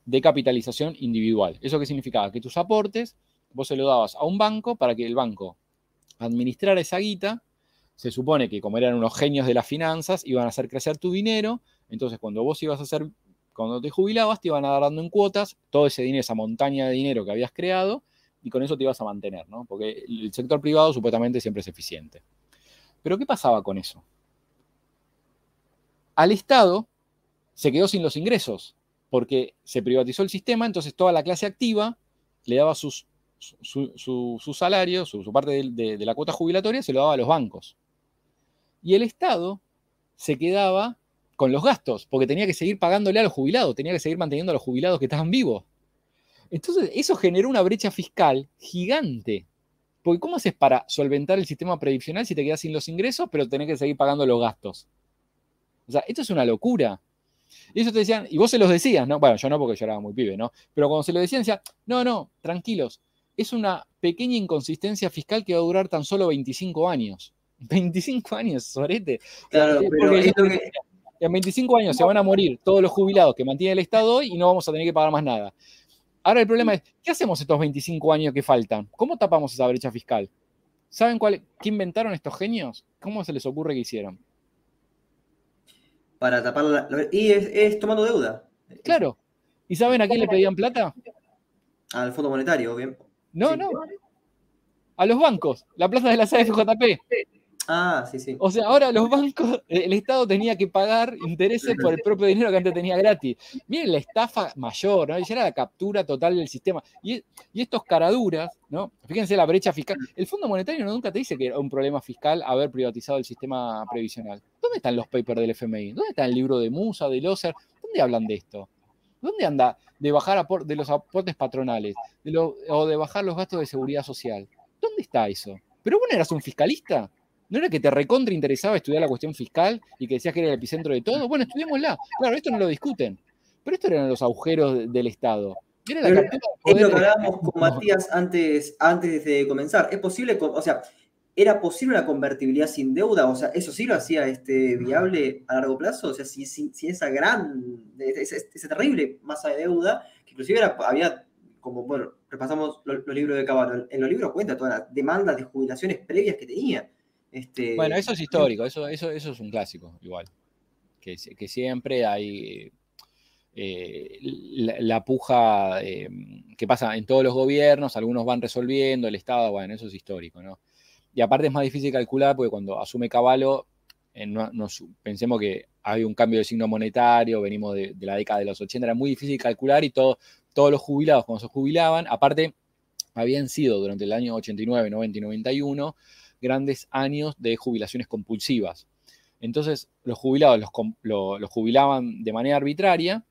de capitalización individual. ¿Eso qué significaba? Que tus aportes vos se lo dabas a un banco para que el banco administrara esa guita. Se supone que como eran unos genios de las finanzas, iban a hacer crecer tu dinero. Entonces, cuando vos ibas a hacer, cuando te jubilabas, te iban a dar dando en cuotas todo ese dinero, esa montaña de dinero que habías creado, y con eso te ibas a mantener, ¿no? Porque el sector privado supuestamente siempre es eficiente. Pero ¿qué pasaba con eso? Al Estado se quedó sin los ingresos, porque se privatizó el sistema, entonces toda la clase activa le daba sus, su, salario, su, parte de, de la cuota jubilatoria, se lo daba a los bancos. Y el Estado se quedaba con los gastos, porque tenía que seguir pagándole a los jubilados, tenía que seguir manteniendo a los jubilados que estaban vivos. Entonces, eso generó una brecha fiscal gigante. Porque ¿cómo haces para solventar el sistema previsional si te quedas sin los ingresos, pero tenés que seguir pagando los gastos? O sea, esto es una locura. Y eso te decían, y vos se los decías, ¿no? Bueno, yo no porque yo era muy pibe, ¿no? Pero cuando se lo decían, decían, no, no, tranquilos, es una pequeña inconsistencia fiscal que va a durar tan solo 25 años. <laughs> 25 años, sorete. Claro, pero en 25 años se van a morir todos los jubilados que mantiene el Estado hoy y no vamos a tener que pagar más nada. Ahora el problema es, ¿qué hacemos estos 25 años que faltan? ¿Cómo tapamos esa brecha fiscal? ¿Saben cuál, qué inventaron estos genios? ¿Cómo se les ocurre que hicieron? Para tapar la... Y es, tomando deuda. Claro. ¿Y saben a quién le pedían plata? Al Fondo Monetario, bien. No, no. A los bancos. La plaza de la CFJP. Ah, sí, sí. O sea, ahora los bancos, el Estado tenía que pagar intereses por el propio dinero que antes tenía gratis. Miren la estafa mayor, ¿no? Ya era la captura total del sistema. Y, estos caraduras, ¿no? Fíjense la brecha fiscal. El Fondo Monetario nunca te dice que era un problema fiscal haber privatizado el sistema previsional. ¿Dónde están los papers del FMI? ¿Dónde está el libro de Musa, de Loser? ¿Dónde hablan de esto? ¿Dónde anda de bajar de los aportes patronales o de bajar los gastos de seguridad social? ¿Dónde está eso? ¿Pero vos no eras un fiscalista? ¿No era que te recontra interesaba estudiar la cuestión fiscal y que decías que era el epicentro de todo? Bueno, estudiémosla. Claro, esto no lo discuten. Pero estos eran los agujeros del Estado. Era la es lo que hablábamos con Matías antes, antes de comenzar. ¿Es posible, o sea, era posible una convertibilidad sin deuda? O sea, ¿eso sí lo hacía este, viable a largo plazo? O sea, si, esa gran, esa, terrible masa de deuda, que inclusive había, como, bueno, repasamos los, libros de Caballo, en los libros cuenta todas las demandas de jubilaciones previas que tenía. Este, bueno, eso es histórico, eso, eso, eso es un clásico, igual. Que, que siempre hay. eh, la, puja eh, que pasa en todos los gobiernos, algunos van resolviendo, el Estado, bueno, eso es histórico, ¿no? Y aparte es más difícil calcular porque cuando asume Caballo, eh, pensemos que hay un cambio de signo monetario, venimos de, la década de los 80, era muy difícil calcular y todos los jubilados cuando se jubilaban, aparte habían sido durante el año 89, 90 y 91 grandes años de jubilaciones compulsivas. Entonces los jubilados los jubilaban de manera arbitraria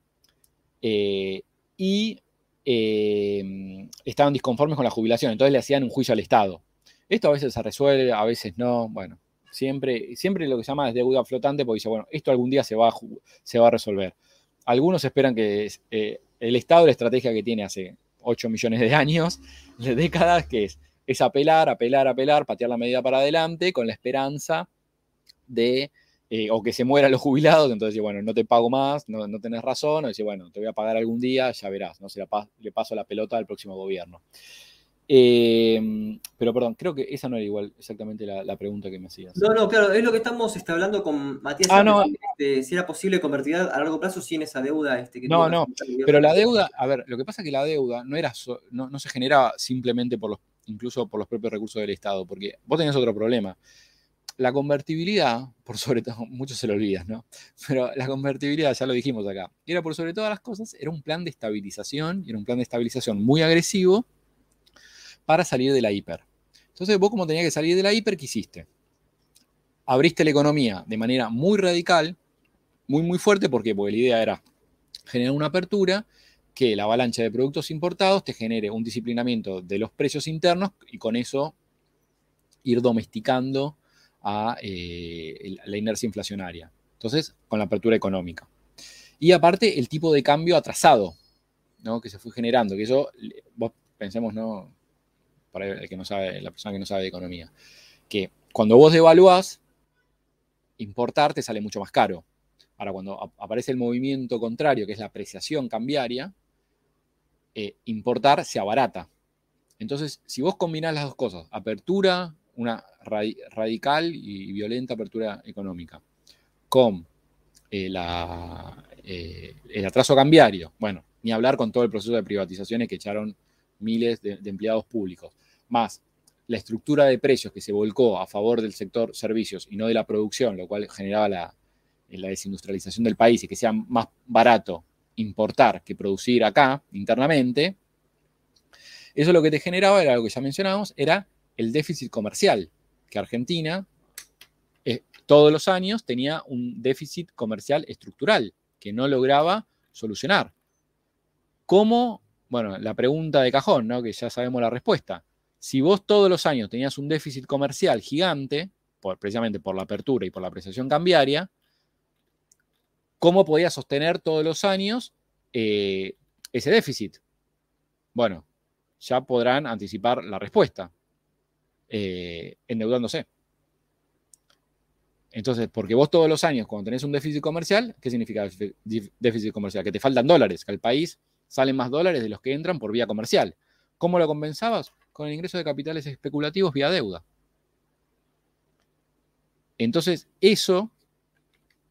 eh, y eh, estaban disconformes con la jubilación, entonces le hacían un juicio al Estado. Esto a veces se resuelve, a veces no, bueno, siempre, siempre lo que se llama es deuda flotante porque dice, bueno, esto algún día se va a, se va a resolver. Algunos esperan que eh, el Estado, la estrategia que tiene hace 8 millones de años, de décadas, que es, es apelar, apelar, apelar, patear la medida para adelante con la esperanza de eh, o que se mueran los jubilados, entonces, bueno, no te pago más, no, no tenés razón, o decir, bueno, te voy a pagar algún día, ya verás, ¿no? Se le paso la pelota al próximo gobierno. Eh, pero perdón, creo que esa no era igual exactamente la, pregunta que me hacías. No, no, claro, es lo que estamos este, hablando con Matías. Ah, no. Este, si era posible convertir a largo plazo sin esa deuda. Este, que no, no, pero la deuda, a ver, lo que pasa es que la deuda no, era no, no se generaba simplemente por los, incluso por los propios recursos del Estado, porque vos tenés otro problema la convertibilidad, por sobre todo, <laughs> muchos se lo olvidan, ¿no? Pero la convertibilidad, ya lo dijimos acá, era por sobre todas las cosas, era un plan de estabilización, era un plan de estabilización muy agresivo para salir de la hiper. Entonces, vos como tenías que salir de la hiper, ¿qué hiciste? Abriste la economía de manera muy radical, muy, muy fuerte, ¿por qué? Porque la idea era generar una apertura que la avalancha de productos importados te genere un disciplinamiento de los precios internos y con eso ir domesticando a eh, la inercia inflacionaria. Entonces, con la apertura económica. Y aparte, el tipo de cambio atrasado, ¿no? Que se fue generando, que eso, vos pensemos, ¿no? Para el que no sabe, la persona que no sabe de economía, que cuando vos devaluás, importar te sale mucho más caro. Ahora, cuando aparece el movimiento contrario, que es la apreciación cambiaria, eh, importar se abarata. Entonces, si vos combinás las dos cosas, apertura una radical y violenta apertura económica, con eh, eh, el atraso cambiario, bueno, ni hablar con todo el proceso de privatizaciones que echaron miles de, empleados públicos, más la estructura de precios que se volcó a favor del sector servicios y no de la producción, lo cual generaba la, la desindustrialización del país y que sea más barato importar que producir acá internamente, eso lo que te generaba era lo que ya mencionábamos, era el déficit comercial, que Argentina eh, todos los años tenía un déficit comercial estructural que no lograba solucionar. ¿Cómo? Bueno, la pregunta de cajón, ¿no? que ya sabemos la respuesta. Si vos todos los años tenías un déficit comercial gigante, por, precisamente por la apertura y por la apreciación cambiaria, ¿cómo podías sostener todos los años eh, ese déficit? Bueno, ya podrán anticipar la respuesta. Eh, endeudándose. Entonces, porque vos todos los años, cuando tenés un déficit comercial, ¿qué significa déficit comercial? Que te faltan dólares, que al país salen más dólares de los que entran por vía comercial. ¿Cómo lo compensabas? Con el ingreso de capitales especulativos vía deuda. Entonces, eso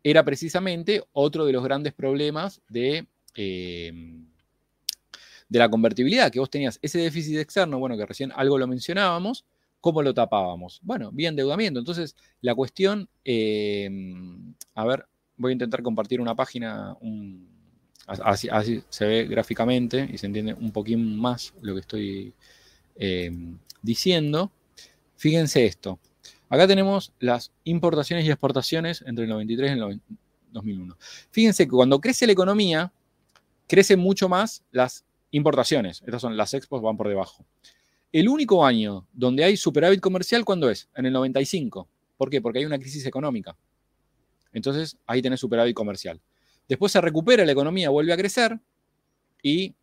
era precisamente otro de los grandes problemas de, eh, de la convertibilidad, que vos tenías ese déficit externo, bueno, que recién algo lo mencionábamos, ¿Cómo lo tapábamos? Bueno, vía endeudamiento. Entonces, la cuestión, eh, a ver, voy a intentar compartir una página, así, se ve gráficamente y se entiende un poquín más lo que estoy eh, diciendo. Fíjense esto. Acá tenemos las importaciones y exportaciones entre el 93 y el 2001. Fíjense que cuando crece la economía, crecen mucho más las importaciones. Estas son las expos, van por debajo. El único año donde hay superávit comercial, ¿cuándo es? En el 95. ¿Por qué? Porque hay una crisis económica. Entonces, ahí tenés superávit comercial. Después se recupera la economía, vuelve a crecer y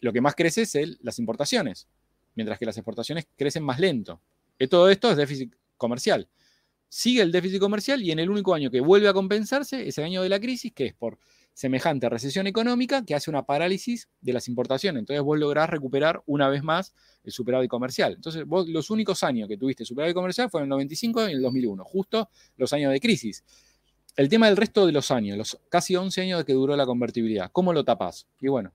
lo que más crece es las importaciones, mientras que las exportaciones crecen más lento. Y todo esto es déficit comercial. Sigue el déficit comercial y en el único año que vuelve a compensarse es el año de la crisis, que es por semejante recesión económica que hace una parálisis de las importaciones. Entonces vos lográs recuperar una vez más el superávit comercial. Entonces vos los únicos años que tuviste superávit comercial fueron el 95 y el 2001, justo los años de crisis. el tema del resto de los años, los casi 11 años de que duró la convertibilidad, ¿cómo lo tapas? Y bueno,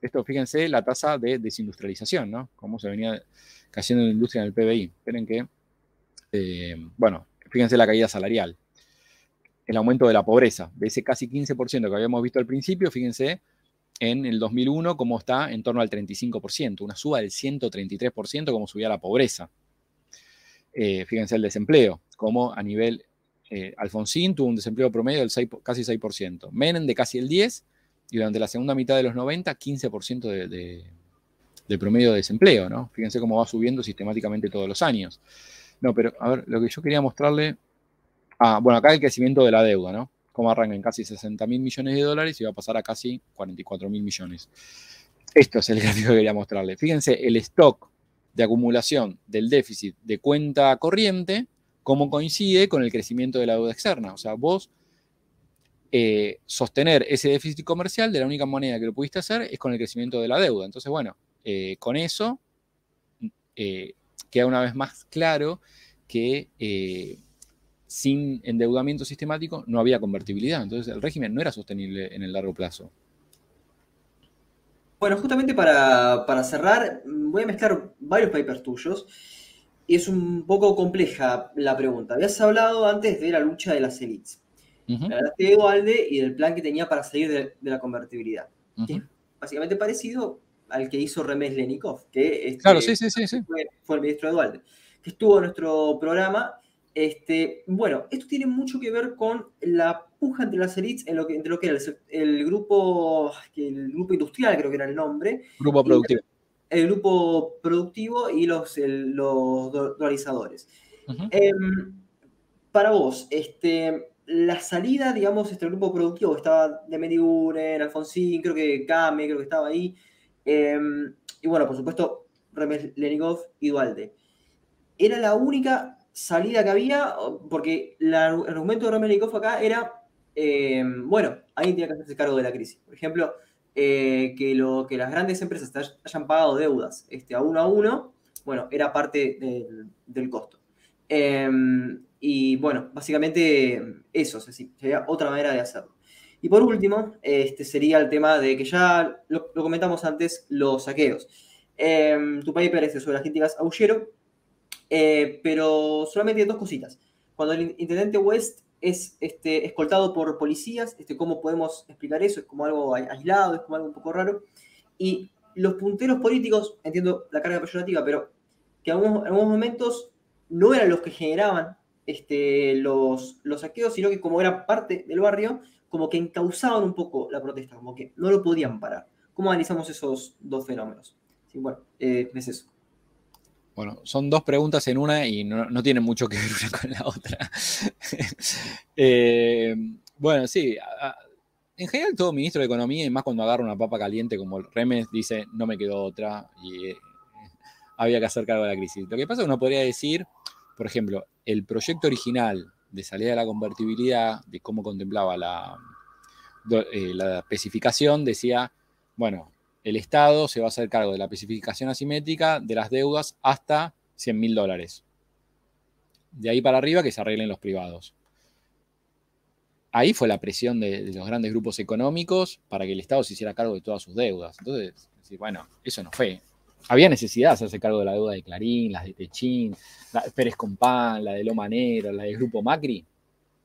esto fíjense la tasa de desindustrialización, ¿no? Cómo se venía cayendo la industria en el PBI. Esperen que, eh, bueno, fíjense la caída salarial, el aumento de la pobreza, de ese casi 15% que habíamos visto al principio, fíjense en el 2001 cómo está en torno al 35%, una suba del 133% como subía la pobreza. Eh, fíjense el desempleo, como a nivel, eh, Alfonsín tuvo un desempleo promedio del casi 6%, Menem de casi el 10%, y durante la segunda mitad de los 90, 15% de, de, promedio de desempleo, ¿no? Fíjense cómo va subiendo sistemáticamente todos los años. No, pero a ver, lo que yo quería mostrarle, ah, bueno, acá el crecimiento de la deuda, ¿no? Cómo arranca en casi 60 mil millones de dólares y va a pasar a casi 44 mil millones. Esto es el gráfico <laughs> que quería mostrarle. Fíjense, el stock de acumulación del déficit de cuenta corriente, cómo coincide con el crecimiento de la deuda externa. O sea, vos eh, sostener ese déficit comercial de la única manera que lo pudiste hacer es con el crecimiento de la deuda. Entonces, bueno, eh, con eso eh, queda una vez más claro que sin endeudamiento sistemático no había convertibilidad. Entonces, el régimen no era sostenible en el largo plazo. Bueno, justamente para, para cerrar, voy a mezclar varios papers tuyos. Y es un poco compleja la pregunta. Habías hablado antes de la lucha de las élites de Dualde y del plan que tenía para salir de, la convertibilidad. básicamente parecido al que hizo Remes Lenikov, que este, claro, sí, sí, sí, Fue, el ministro de Dualde, que estuvo en nuestro programa. Este, bueno, esto tiene mucho que ver con la puja entre las elites, en lo que, entre lo que era el, grupo, el grupo industrial, creo que era el nombre. Grupo productivo. El, grupo productivo y los, los dualizadores. Em, para vos, este, la salida, digamos, este grupo productivo estaba de Mediguren, Alfonsín, creo que Kame, creo que estaba ahí. Em, y bueno, por supuesto, Remes Lenigov y Dualde. Era la única salida que había, porque el argumento de Remes Lenigov acá era, em, bueno, alguien tiene que hacerse cargo de la crisis. Por ejemplo, eh, que, lo, que las grandes empresas hayan pagado deudas este, a uno a uno, bueno, era parte del, costo. Em, y bueno, básicamente eso, sería otra manera de hacerlo. Y por último, este sería el tema de que ya lo, comentamos antes, los saqueos. Em, tu paper es sobre agentes Aullero, eh, pero solamente dos cositas. Cuando el intendente West es este, escoltado por policías, este, ¿cómo podemos explicar eso? ¿Es como algo aislado? ¿Es como algo un poco raro? Y los punteros políticos, entiendo la carga peyorativa, pero que en algunos momentos no eran los que generaban este, los, los saqueos, sino que como era parte del barrio, como que encauzaban un poco la protesta, como que no lo podían parar. ¿Cómo analizamos esos dos fenómenos? Sí, bueno, eh, es eso. Bueno, son dos preguntas en una y no, tienen mucho que <laughs> ver una con la otra. <laughs> Eh, bueno, sí. en general, todo ministro de Economía, y más cuando agarra una papa caliente como el Remes, dice, no me quedó otra y eh, había que hacer cargo de la crisis. Lo que pasa es que uno podría decir, por ejemplo, el proyecto original de salida de la convertibilidad, de cómo contemplaba la, eh, la especificación, decía, bueno, el Estado se va a hacer cargo de la especificación asimétrica de las deudas hasta 100 mil dólares. De ahí para arriba que se arreglen los privados. Ahí fue la presión de, los grandes grupos económicos para que el Estado se hiciera cargo de todas sus deudas. Entonces, bueno, eso no fue había necesidad de hacerse cargo de la deuda de Clarín, las de Techín, la de Pérez Compán, la de Loma Negra, la del Grupo Macri.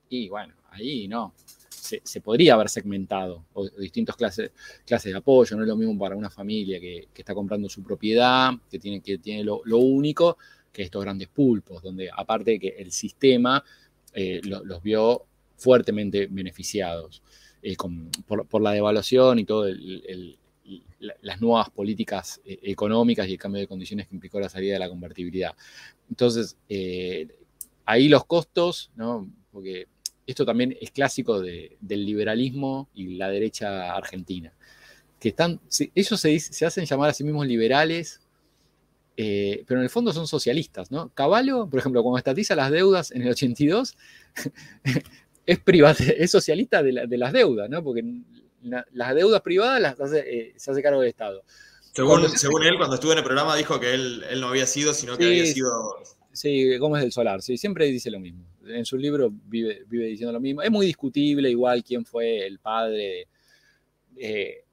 Y bueno, ahí no. Se, podría haber segmentado, o, distintas clases, clases de apoyo. No es lo mismo para una familia que, está comprando su propiedad, que tiene, que tiene lo, único, que estos grandes pulpos, donde aparte que el sistema eh, los vio fuertemente beneficiados eh, por, la devaluación y todo el las nuevas políticas eh, económicas y el cambio de condiciones que implicó la salida de la convertibilidad. Entonces, eh, ahí los costos, ¿no? porque esto también es clásico del liberalismo y la derecha argentina, que están, ellos se, hacen llamar a sí mismos liberales, eh, pero en el fondo son socialistas, ¿no? Caballo, por ejemplo, cuando estatiza las deudas en el 82, <laughs> es, es socialista de, de, las deudas, ¿no? Porque las deudas privadas las eh, se hace cargo del Estado. Según, según, él, cuando estuvo en el programa, dijo que él, él no había sido, sino que había sido. Sí, Gómez del Solar, sí, siempre dice lo mismo. en su libro vive, vive diciendo lo mismo. Es muy discutible igual quién fue el padre de,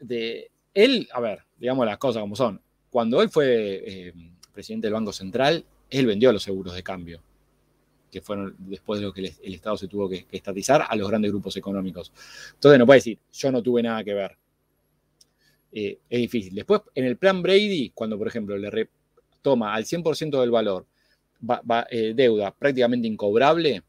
de él, a ver, digamos las cosas como son. Cuando él fue eh, presidente del Banco Central, él vendió los seguros de cambio, que fueron después de lo que el, Estado se tuvo que, estatizar a los grandes grupos económicos. Entonces no puede decir, yo no tuve nada que ver. Eh, es difícil. Después, en el plan Brady, cuando por ejemplo le toma al 100% del valor eh, deuda prácticamente incobrable,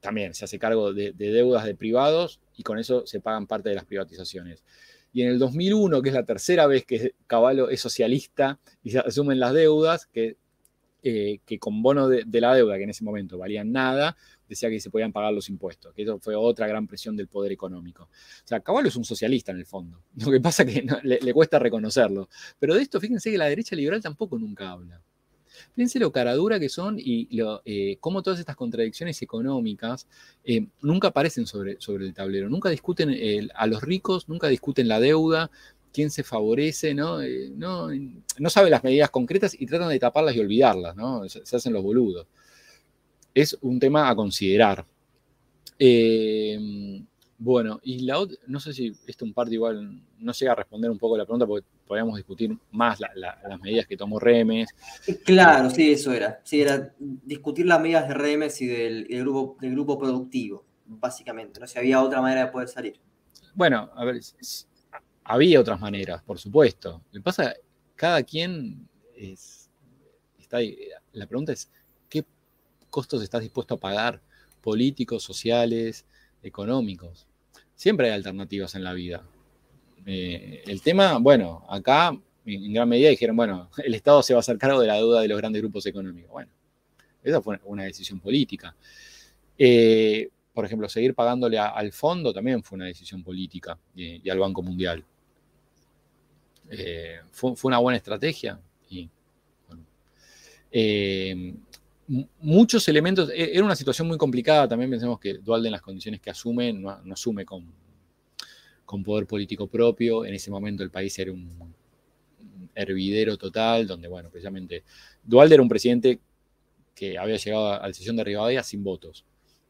también se hace cargo de, de deudas de privados y con eso se pagan parte de las privatizaciones. Y en el 2001, que es la tercera vez que Caballo es socialista y se asumen las deudas, que, eh, que con bono de, la deuda, que en ese momento valían nada, decía que se podían pagar los impuestos, que eso fue otra gran presión del poder económico. O sea, Caballo es un socialista en el fondo. <laughs> Lo que pasa es que le, cuesta reconocerlo. Pero de esto, fíjense que la derecha liberal tampoco nunca habla. Fíjense lo caradura que son y eh, cómo todas estas contradicciones económicas eh, nunca aparecen sobre, sobre el tablero, nunca discuten a los ricos, nunca discuten la deuda, quién se favorece, ¿no? Eh, no, no sabe las medidas concretas y tratan de taparlas y olvidarlas, ¿no? Se, hacen los boludos. Es un tema a considerar. bueno, y la otra, no sé si esto un parte igual no llega a responder un poco la pregunta porque podríamos discutir más las medidas que tomó Remes. Claro, sí, eso era. Sí, era discutir las medidas de Remes y del, grupo, del grupo productivo, básicamente. No sé, había otra manera de poder salir. Bueno, a ver, había otras maneras, por supuesto. Lo que pasa, cada quien es, está ahí. La pregunta es, ¿qué costos estás dispuesto a pagar? Políticos, sociales, económicos. Siempre hay alternativas en la vida. Eh, el tema, bueno, acá en gran medida dijeron, bueno, <laughs> el Estado se va a hacer cargo de la deuda de los grandes grupos económicos. Bueno, esa fue una decisión política. Eh, por ejemplo, seguir pagándole al fondo también fue una decisión política y, al Banco Mundial. Eh, fue, una buena estrategia. Y, muchos elementos, e, era una situación muy complicada, también pensemos que Dualde en las condiciones que asume, no asume con, con poder político propio. En ese momento el país era un hervidero total, donde, bueno, precisamente Dualde era un presidente que había llegado a la sesión de Rivadavia sin votos.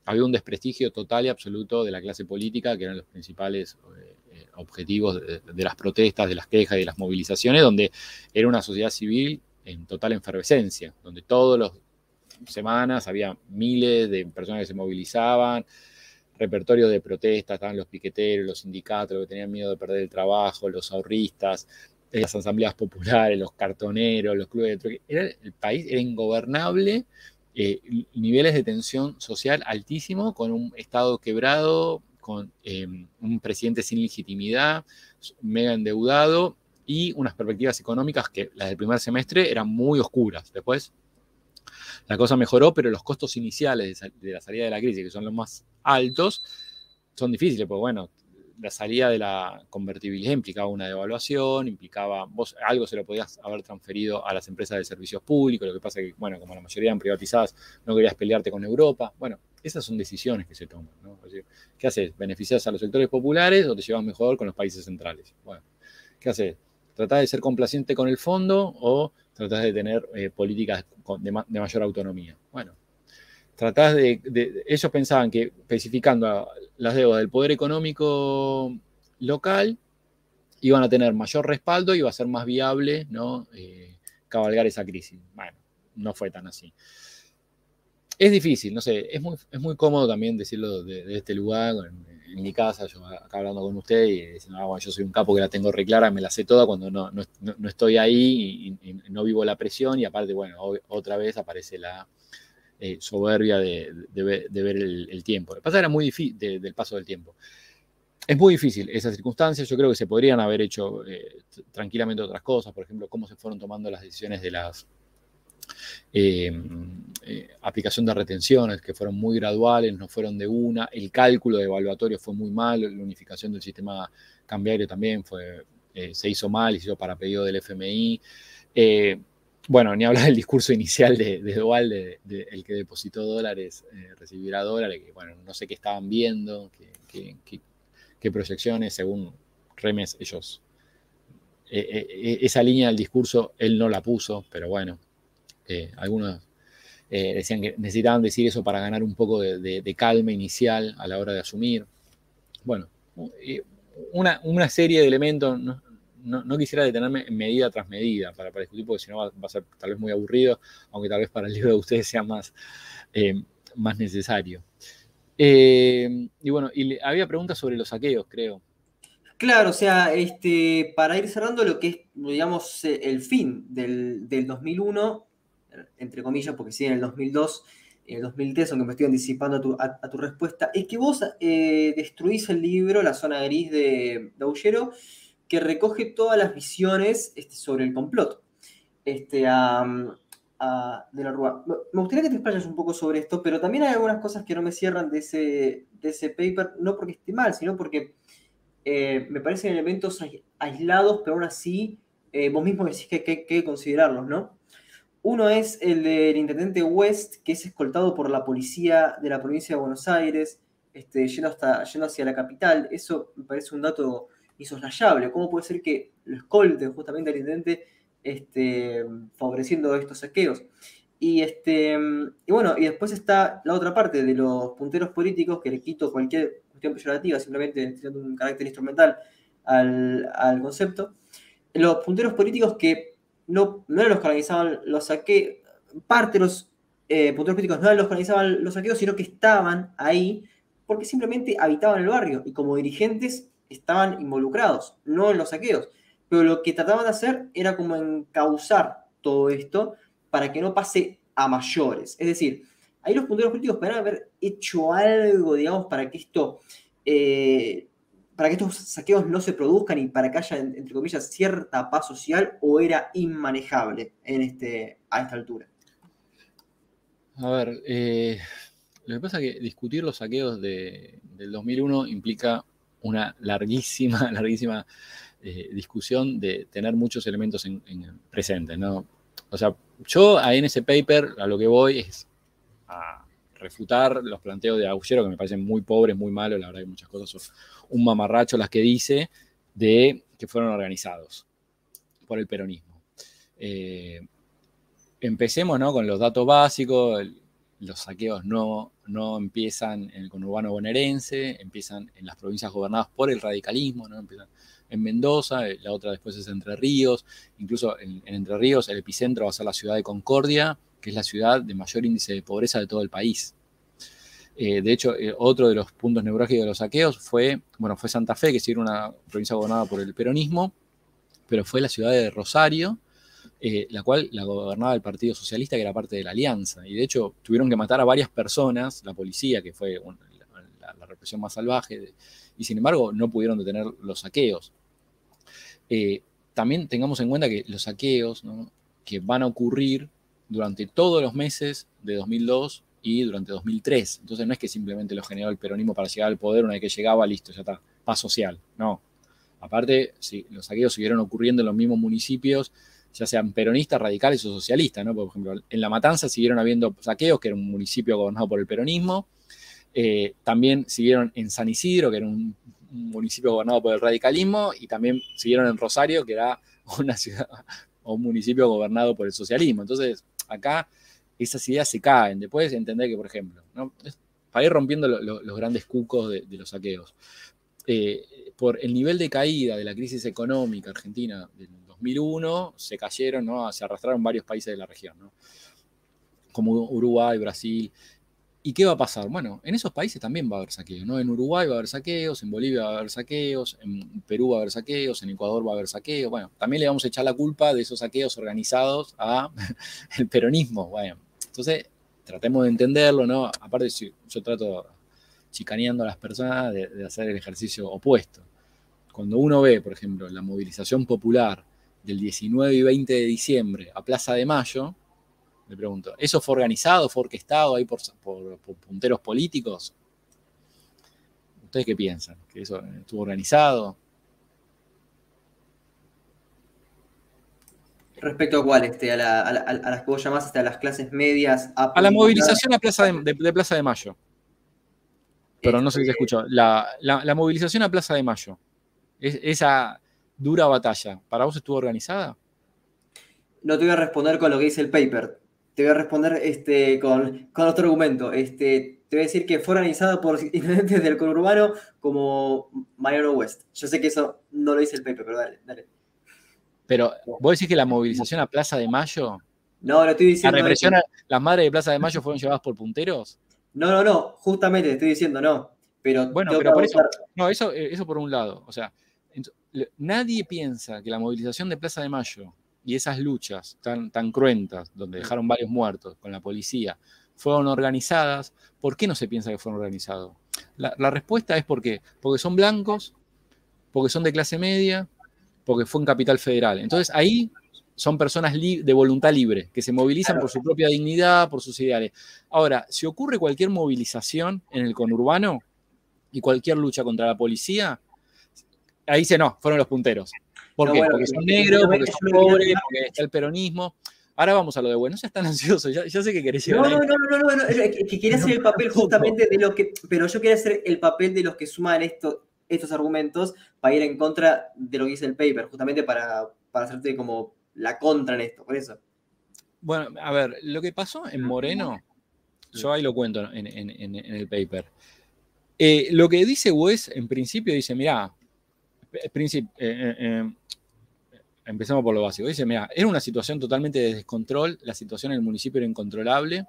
Había un desprestigio total y absoluto de la clase política, que eran los principales eh, eh, objetivos de, las protestas, de las quejas y de las movilizaciones, donde era una sociedad civil en total efervescencia, donde todas las semanas había miles de personas que se movilizaban, repertorio de protestas, estaban los piqueteros, los sindicatos, los que tenían miedo de perder el trabajo, los ahorristas, las asambleas populares, los cartoneros, los clubes de. Era, el país era ingobernable, eh, niveles de tensión social altísimo, con un Estado quebrado, con eh, un presidente sin legitimidad, mega endeudado y unas perspectivas económicas que las del primer semestre eran muy oscuras. Después la cosa mejoró, pero los costos iniciales de, la salida de la crisis, que son los más altos, son difíciles, porque bueno, la salida de la convertibilidad implicaba una devaluación, implicaba, vos algo se lo podías haber transferido a las empresas de servicios públicos, lo que pasa que, bueno, como la mayoría eran privatizadas, no querías pelearte con Europa. Bueno, esas son decisiones que se toman, ¿no? ¿Qué haces? ¿Beneficias a los sectores populares o te llevas mejor con los países centrales? Bueno, ¿qué haces? ¿Tratás de ser complaciente con el fondo o tratás de tener eh, políticas de, mayor autonomía. Bueno, tratás de, Ellos pensaban que especificando las deudas del poder económico local iban a tener mayor respaldo y iba a ser más viable ¿no? Eh, cabalgar esa crisis. Bueno, no fue tan así. Es difícil, no sé, es muy, es muy cómodo también decirlo de, este lugar, en mi casa, yo acá hablando con usted y diciendo, ah, yo soy un capo que la tengo reclara, me la sé toda cuando no, no, estoy ahí y, no vivo la presión y aparte, bueno, otra vez aparece la eh, soberbia de, ver el, tiempo. Lo que pasa era muy difícil del paso del tiempo. Es muy difícil esas circunstancias, yo creo que se podrían haber hecho eh, tranquilamente otras cosas, por ejemplo, cómo se fueron tomando las decisiones de las eh, eh, aplicación de retenciones que fueron muy graduales, no fueron de una, el cálculo de evaluatorio fue muy malo, la unificación del sistema cambiario también fue, eh, se hizo mal, hizo para pedido del FMI. bueno, ni hablar del discurso <laughs> inicial de, de Dual, el que depositó dólares recibirá dólares, que bueno, no sé qué estaban viendo, qué, proyecciones, según Remes, ellos esa línea del discurso él no la puso, pero bueno, algunos Eh, decían que necesitaban decir eso para ganar un poco de, calma inicial a la hora de asumir. Bueno, una, una serie de elementos, no, quisiera detenerme en medida tras medida para, discutir, porque si no va, a ser tal vez muy aburrido, aunque tal vez para el libro de ustedes sea más, eh, más necesario. Eh, y bueno, y había preguntas sobre los saqueos, creo. Claro, o sea, este, para ir cerrando lo que es, digamos, el fin del, 2001, entre comillas, porque sí, en el 2002, en el 2003, aunque me estoy anticipando a tu, respuesta, es que vos eh, destruís el libro, la zona gris de, de que recoge todas las visiones este, sobre el complot este, de la Rúa. Me gustaría que te explayes un poco sobre esto, pero también hay algunas cosas que no me cierran de ese, de ese paper, no porque esté mal, sino porque eh, me parecen elementos aislados, pero aún así eh, vos mismo decís que hay que, considerarlos, ¿no? Uno es el del intendente West, que es escoltado por la policía de la provincia de Buenos Aires, este, yendo, hasta, yendo hacia la capital. Eso me parece un dato insoslayable. ¿Cómo puede ser que lo escolten justamente al intendente este, favoreciendo estos saqueos? Y, este, y bueno, y después está la otra parte de los punteros políticos, que le quito cualquier cuestión peyorativa, simplemente tirando un carácter instrumental al, concepto. Los punteros políticos que no, no eran los que organizaban los saqueos, parte de los eh, punteros políticos no eran los que organizaban los saqueos, sino que estaban ahí porque simplemente habitaban el barrio y como dirigentes estaban involucrados, no en los saqueos. Pero lo que trataban de hacer era como encauzar todo esto para que no pase a mayores. Es decir, ahí los punteros políticos podrían haber hecho algo, digamos, para que esto, eh, para que estos saqueos no se produzcan y para que haya, entre comillas, cierta paz social, o era inmanejable en este, a esta altura. A ver, eh, lo que pasa es que discutir los saqueos del 2001 implica una larguísima, <laughs> larguísima eh, discusión de tener muchos elementos en, presentes, ¿no? O sea, yo en ese paper a lo que voy es a refutar los planteos de Agujero, que me parecen muy pobres, muy malos, la verdad que muchas cosas son un mamarracho las que dice, de que fueron organizados por el peronismo. Eh, empecemos ¿no? con los datos básicos, los saqueos no, no empiezan en el conurbano bonaerense, empiezan en las provincias gobernadas por el radicalismo, ¿no? empiezan en Mendoza, eh, la otra después es Entre Ríos, incluso en, Entre Ríos el epicentro va a ser la ciudad de Concordia, que es la ciudad de mayor índice de pobreza de todo el país. Eh, de hecho, eh, otro de los puntos neurálgicos de los saqueos fue, bueno, fue Santa Fe, que sí era una provincia gobernada por el peronismo, pero fue la ciudad de Rosario, eh, la cual la gobernaba el Partido Socialista, que era parte de la alianza. Y de hecho tuvieron que matar a varias personas, la policía, que fue la, represión más salvaje, y sin embargo no pudieron detener los saqueos. También tengamos en cuenta que los saqueos que van a ocurrir durante todos los meses de 2002 y durante 2003. Entonces no es que simplemente lo generó el peronismo para llegar al poder una vez que llegaba, listo, ya está, paz social. No. Aparte, sí, los saqueos siguieron ocurriendo en los mismos municipios ya sean peronistas, radicales o socialistas, ¿no? Por ejemplo, en La Matanza siguieron habiendo saqueos, que era un municipio gobernado por el peronismo. Eh, también siguieron en San Isidro, que era un, municipio gobernado por el radicalismo, y también siguieron en Rosario, que era <laughs> una ciudad o un municipio gobernado por el socialismo. Entonces, acá esas ideas se caen. Después entender que, por ejemplo, para ir rompiendo los grandes cucos de, los saqueos, eh, por el nivel de caída de la crisis económica argentina 2001 se cayeron, ¿no? se arrastraron varios países de la región, como Uruguay, Brasil. ¿Y qué va a pasar? Bueno, en esos países también va a haber saqueos, ¿no? En Uruguay va a haber saqueos, en Bolivia va a haber saqueos, en Perú va a haber saqueos, en Ecuador va a haber saqueos. Bueno, también le vamos a echar la culpa de esos saqueos organizados a <laughs> el peronismo. Bueno, entonces tratemos de entenderlo, ¿no? Aparte, yo trato chicaneando a las personas de hacer el ejercicio opuesto. Cuando uno ve, por ejemplo, la movilización popular del 19 y 20 de diciembre a Plaza de Mayo, me pregunto, ¿eso fue organizado, fue orquestado ahí por, punteros políticos? ¿Ustedes qué piensan? ¿Que eso estuvo organizado? ¿Respecto a cuál? Este, a, las que vos llamás, este, a las clases medias. A, la movilización a Plaza de, Plaza de Mayo. Pero no sé si se este, escuchó. La, movilización a Plaza de Mayo. esa, dura batalla, ¿para vos estuvo organizada? No te voy a responder con lo que dice el paper, te voy a responder este, con, con otro argumento. Este, te voy a decir que fue organizado por <laughs> intendentes del conurbano como Mariano West. Yo sé que eso no lo dice el Pepe, pero dale, dale. Pero, ¿vos decís que la movilización a Plaza de Mayo? No, lo estoy diciendo. ¿La represión a las madres de Plaza de Mayo fueron llevadas por punteros? No, no, no, justamente te estoy diciendo no. Pero bueno, pero por eso, no, eso, eh, eso por un lado. O sea, nadie piensa que la movilización de Plaza de Mayo y esas luchas tan, tan cruentas, donde dejaron varios muertos con la policía, fueron organizadas. ¿Por qué no se piensa que fueron organizados? La, la respuesta es porque, porque son blancos, porque son de clase media, porque fue en Capital Federal. Entonces ahí son personas de voluntad libre, que se movilizan por su propia dignidad, por sus ideales. Ahora, si ocurre cualquier movilización en el conurbano y cualquier lucha contra la policía, ahí dice no, fueron los punteros. ¿Por qué? porque son negros, porque son pobres, porque está el peronismo. Ahora vamos a lo de bueno, no seas tan ansioso, ya, sé que querés llegar. No, no, no, no, no, que quería hacer el papel justamente de lo que, pero yo quería hacer el papel de los que suman esto, estos argumentos para ir en contra de lo que dice el paper, justamente para, para hacerte como la contra en esto, por eso. Bueno, a ver, lo que pasó en Moreno, yo ahí lo cuento en, el paper. Eh, lo que dice Wes, en principio, dice, mira, eh, eh, empezamos por lo básico. Dice, mira, era una situación totalmente de descontrol, la situación en el municipio era incontrolable.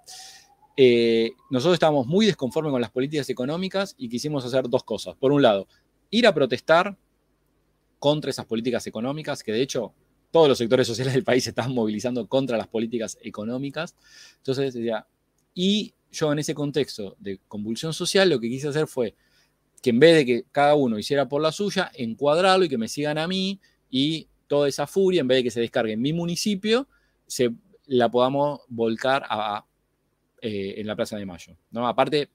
nosotros estábamos muy desconformes con las políticas económicas y quisimos hacer dos cosas. Por un lado, ir a protestar contra esas políticas económicas, que de hecho todos los sectores sociales del país se estaban movilizando contra las políticas económicas. Entonces, y yo en ese contexto de convulsión social lo que quise hacer fue que en vez de que cada uno hiciera por la suya, encuadrarlo y que me sigan a mí y toda esa furia, en vez de que se descargue en mi municipio, se la podamos volcar eh, en la Plaza de Mayo. ¿no? Aparte,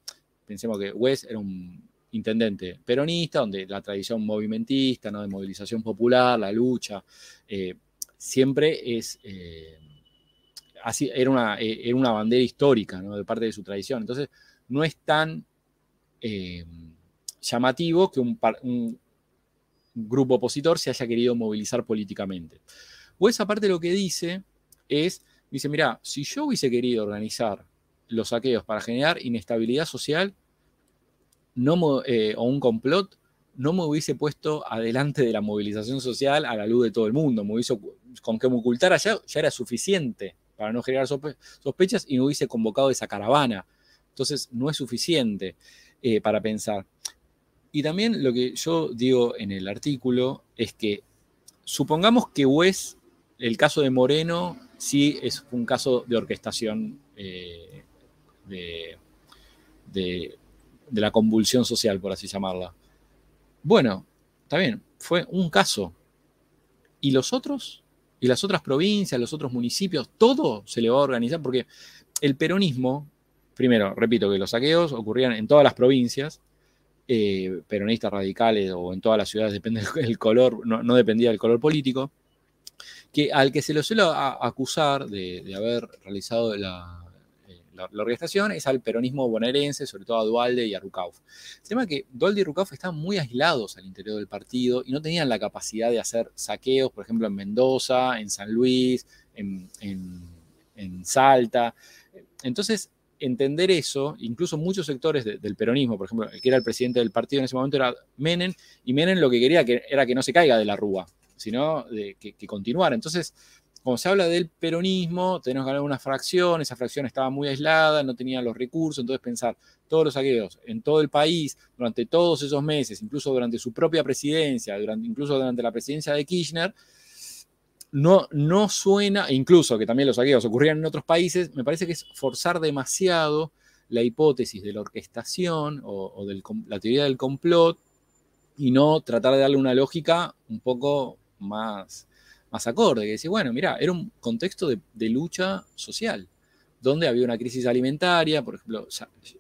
pensemos que Wes era un intendente peronista, donde la tradición movimentista, ¿no? de movilización popular, la lucha, eh, siempre es, eh, así, era, una, era una bandera histórica ¿no? de parte de su tradición. Entonces, no es tan llamativo que un, un, grupo opositor se haya querido movilizar políticamente. O esa parte lo que dice es, dice, mira, si yo hubiese querido organizar los saqueos para generar inestabilidad social, no, eh, o un complot, no me hubiese puesto adelante de la movilización social a la luz de todo el mundo. Me hubiese, con que me ocultara ya, ya era suficiente para no generar sospechas y no hubiese convocado esa caravana. Entonces no es suficiente eh, para pensar. Y también lo que yo digo en el artículo es que supongamos que Wes, el caso de Moreno, sí es un caso de orquestación eh, de, de la convulsión social, por así llamarla. Bueno, está bien, fue un caso. ¿Y los otros? ¿Y las otras provincias, los otros municipios? Todo se le va a organizar porque el peronismo, primero, repito que los saqueos ocurrían en todas las provincias, eh, peronistas radicales o en todas las ciudades, <laughs> depende del color, no, dependía del color político, que al que se lo suele acusar de haber realizado la, la, organización es al peronismo bonaerense, sobre todo a Dualde y a Rucauf. El tema es que Dualde y Rucauf estaban muy aislados al interior del partido y no tenían la capacidad de hacer saqueos, por ejemplo, en Mendoza, en San Luis, en, Salta. Entonces, entender eso, incluso muchos sectores del peronismo, por ejemplo, el que era el presidente del partido en ese momento era Menem, y Menem lo que quería era que no se caiga de la rúa, sino de, que, que continuara. Entonces, cuando se habla del peronismo, tenemos que hablar de una fracción, esa fracción estaba muy aislada, no tenía los recursos, entonces pensar todos los saqueos en todo el país durante todos esos meses, incluso durante su propia presidencia, durante, incluso durante la presidencia de Kirchner, no, no suena, incluso que también los saqueos ocurrían en otros países, me parece que es forzar demasiado la hipótesis de la orquestación o, de la teoría del complot y no tratar de darle una lógica un poco más más acorde, que decía, bueno, mira, era un contexto de, lucha social, donde había una crisis alimentaria, por ejemplo,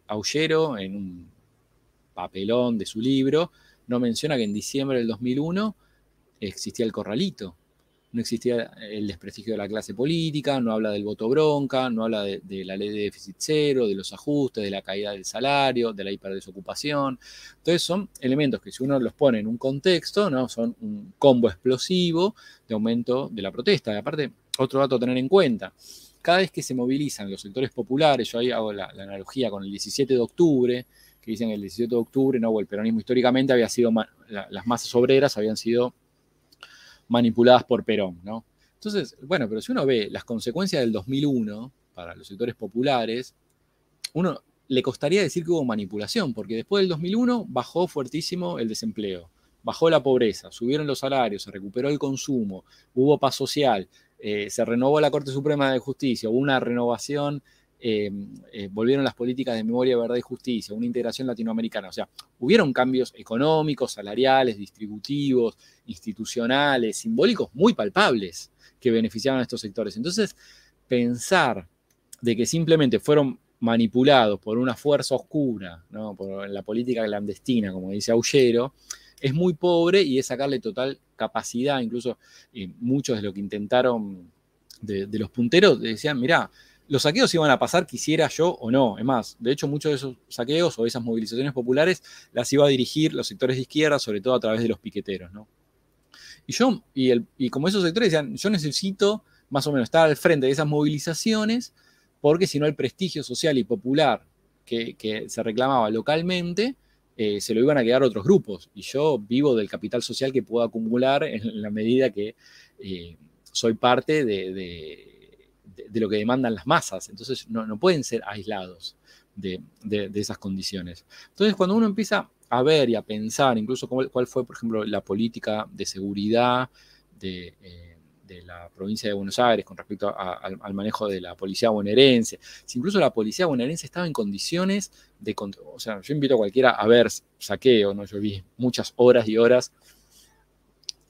Aullero, en un papelón de su libro, no menciona que en diciembre del 2001 existía el corralito, no existía el desprestigio de la clase política, no habla del voto bronca, no habla de, la ley de déficit cero, de los ajustes, de la caída del salario, de la hiperdesocupación. Entonces son elementos que si uno los pone en un contexto, ¿no? son un combo explosivo de aumento de la protesta. Y aparte, otro dato a tener en cuenta, cada vez que se movilizan los sectores populares, yo ahí hago la, analogía con el 17 de octubre, que dicen el 17 de octubre, no, el peronismo históricamente había sido, las masas obreras habían sido manipuladas por Perón, ¿no? Entonces, bueno, pero si uno ve las consecuencias del 2001 para los sectores populares, uno le costaría decir que hubo manipulación, porque después del 2001 bajó fuertísimo el desempleo, bajó la pobreza, subieron los salarios, se recuperó el consumo, hubo paz social, eh, se renovó la Corte Suprema de Justicia, hubo una renovación, eh, eh, volvieron las políticas de memoria, verdad y justicia, una integración latinoamericana. O sea, hubieron cambios económicos, salariales, distributivos, institucionales, simbólicos muy palpables que beneficiaban a estos sectores. Entonces, pensar de que simplemente fueron manipulados por una fuerza oscura, por la política clandestina, como dice Aullero, es muy pobre y es sacarle total capacidad, incluso eh, muchos de lo que intentaron de, los punteros decían, mirá, los saqueos iban a pasar quisiera yo o no. Es más, de hecho muchos de esos saqueos o esas movilizaciones populares las iba a dirigir los sectores de izquierda, sobre todo a través de los piqueteros. ¿no? Y yo, y, el, y como esos sectores decían, yo necesito más o menos estar al frente de esas movilizaciones porque si no el prestigio social y popular que, se reclamaba localmente, eh, se lo iban a quedar otros grupos. Y yo vivo del capital social que puedo acumular en la medida que eh, soy parte de, lo que demandan las masas. Entonces no, pueden ser aislados de, esas condiciones. Entonces cuando uno empieza a ver y a pensar, incluso cuál, fue, por ejemplo, la política de seguridad de... Eh, de la provincia de Buenos Aires con respecto al, manejo de la policía bonaerense. Si incluso la policía bonaerense estaba en condiciones de... O sea, yo invito a cualquiera a ver saqueo, ¿no? Yo vi muchas horas y horas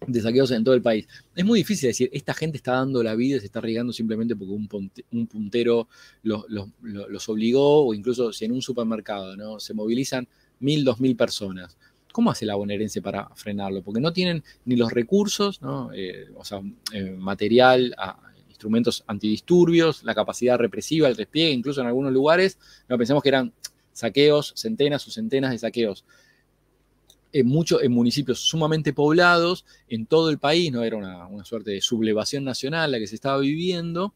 de saqueos en todo el país. Es muy difícil decir, esta gente está dando la vida se está arriesgando simplemente porque un, puntero los, obligó, o incluso si en un supermercado ¿no? se movilizan mil, dos mil personas. ¿Cómo hace la bonaerense para frenarlo? Porque no tienen ni los recursos, eh, o sea, eh, material, instrumentos antidisturbios, la capacidad represiva, el despliegue, incluso en algunos lugares, no pensemos que eran saqueos, centenas o centenas de saqueos. En, muchos en municipios sumamente poblados, en todo el país, no era una, suerte de sublevación nacional la que se estaba viviendo,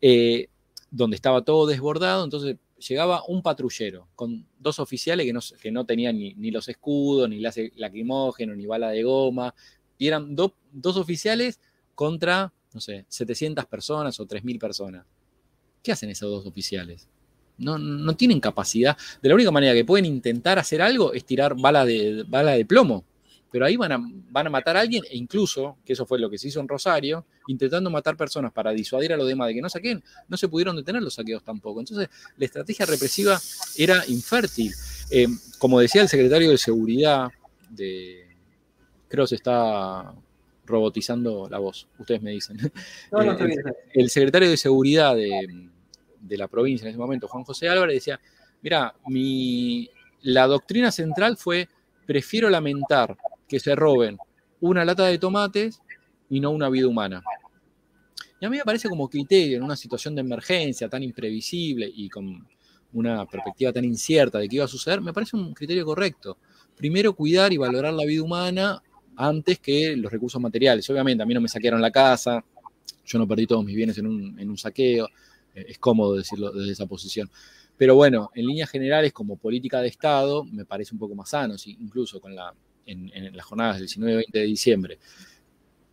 eh, donde estaba todo desbordado, entonces llegaba un patrullero con dos oficiales que no, que no tenían ni, los escudos, ni lacrimógeno, ni bala de goma, y eran dos oficiales contra, no sé, 700 personas o 3.000 personas. ¿Qué hacen esos dos oficiales? No, no, tienen capacidad. De la única manera que pueden intentar hacer algo es tirar bala de, bala de plomo pero ahí van a, van a matar a alguien e incluso, que eso fue lo que se hizo en Rosario, intentando matar personas para disuadir a los demás de que no saquen, no se pudieron detener los saqueos tampoco. Entonces, la estrategia represiva era infértil. Eh, como decía el secretario de Seguridad de... Creo que se está robotizando la voz, ustedes me dicen. Eh, el, secretario de Seguridad de, de la provincia en ese momento, Juan José Álvarez, decía, mira, mi, la doctrina central fue, prefiero lamentar que se roben una lata de tomates y no una vida humana. Y a mí me parece como criterio en una situación de emergencia tan imprevisible y con una perspectiva tan incierta de qué iba a suceder, me parece un criterio correcto. Primero cuidar y valorar la vida humana antes que los recursos materiales. Obviamente, a mí no me saquearon la casa, yo no perdí todos mis bienes en un, en un saqueo, es cómodo decirlo desde esa posición. Pero bueno, en líneas generales, como política de Estado, me parece un poco más sano, incluso con la en, las jornadas del 19 y 20 de diciembre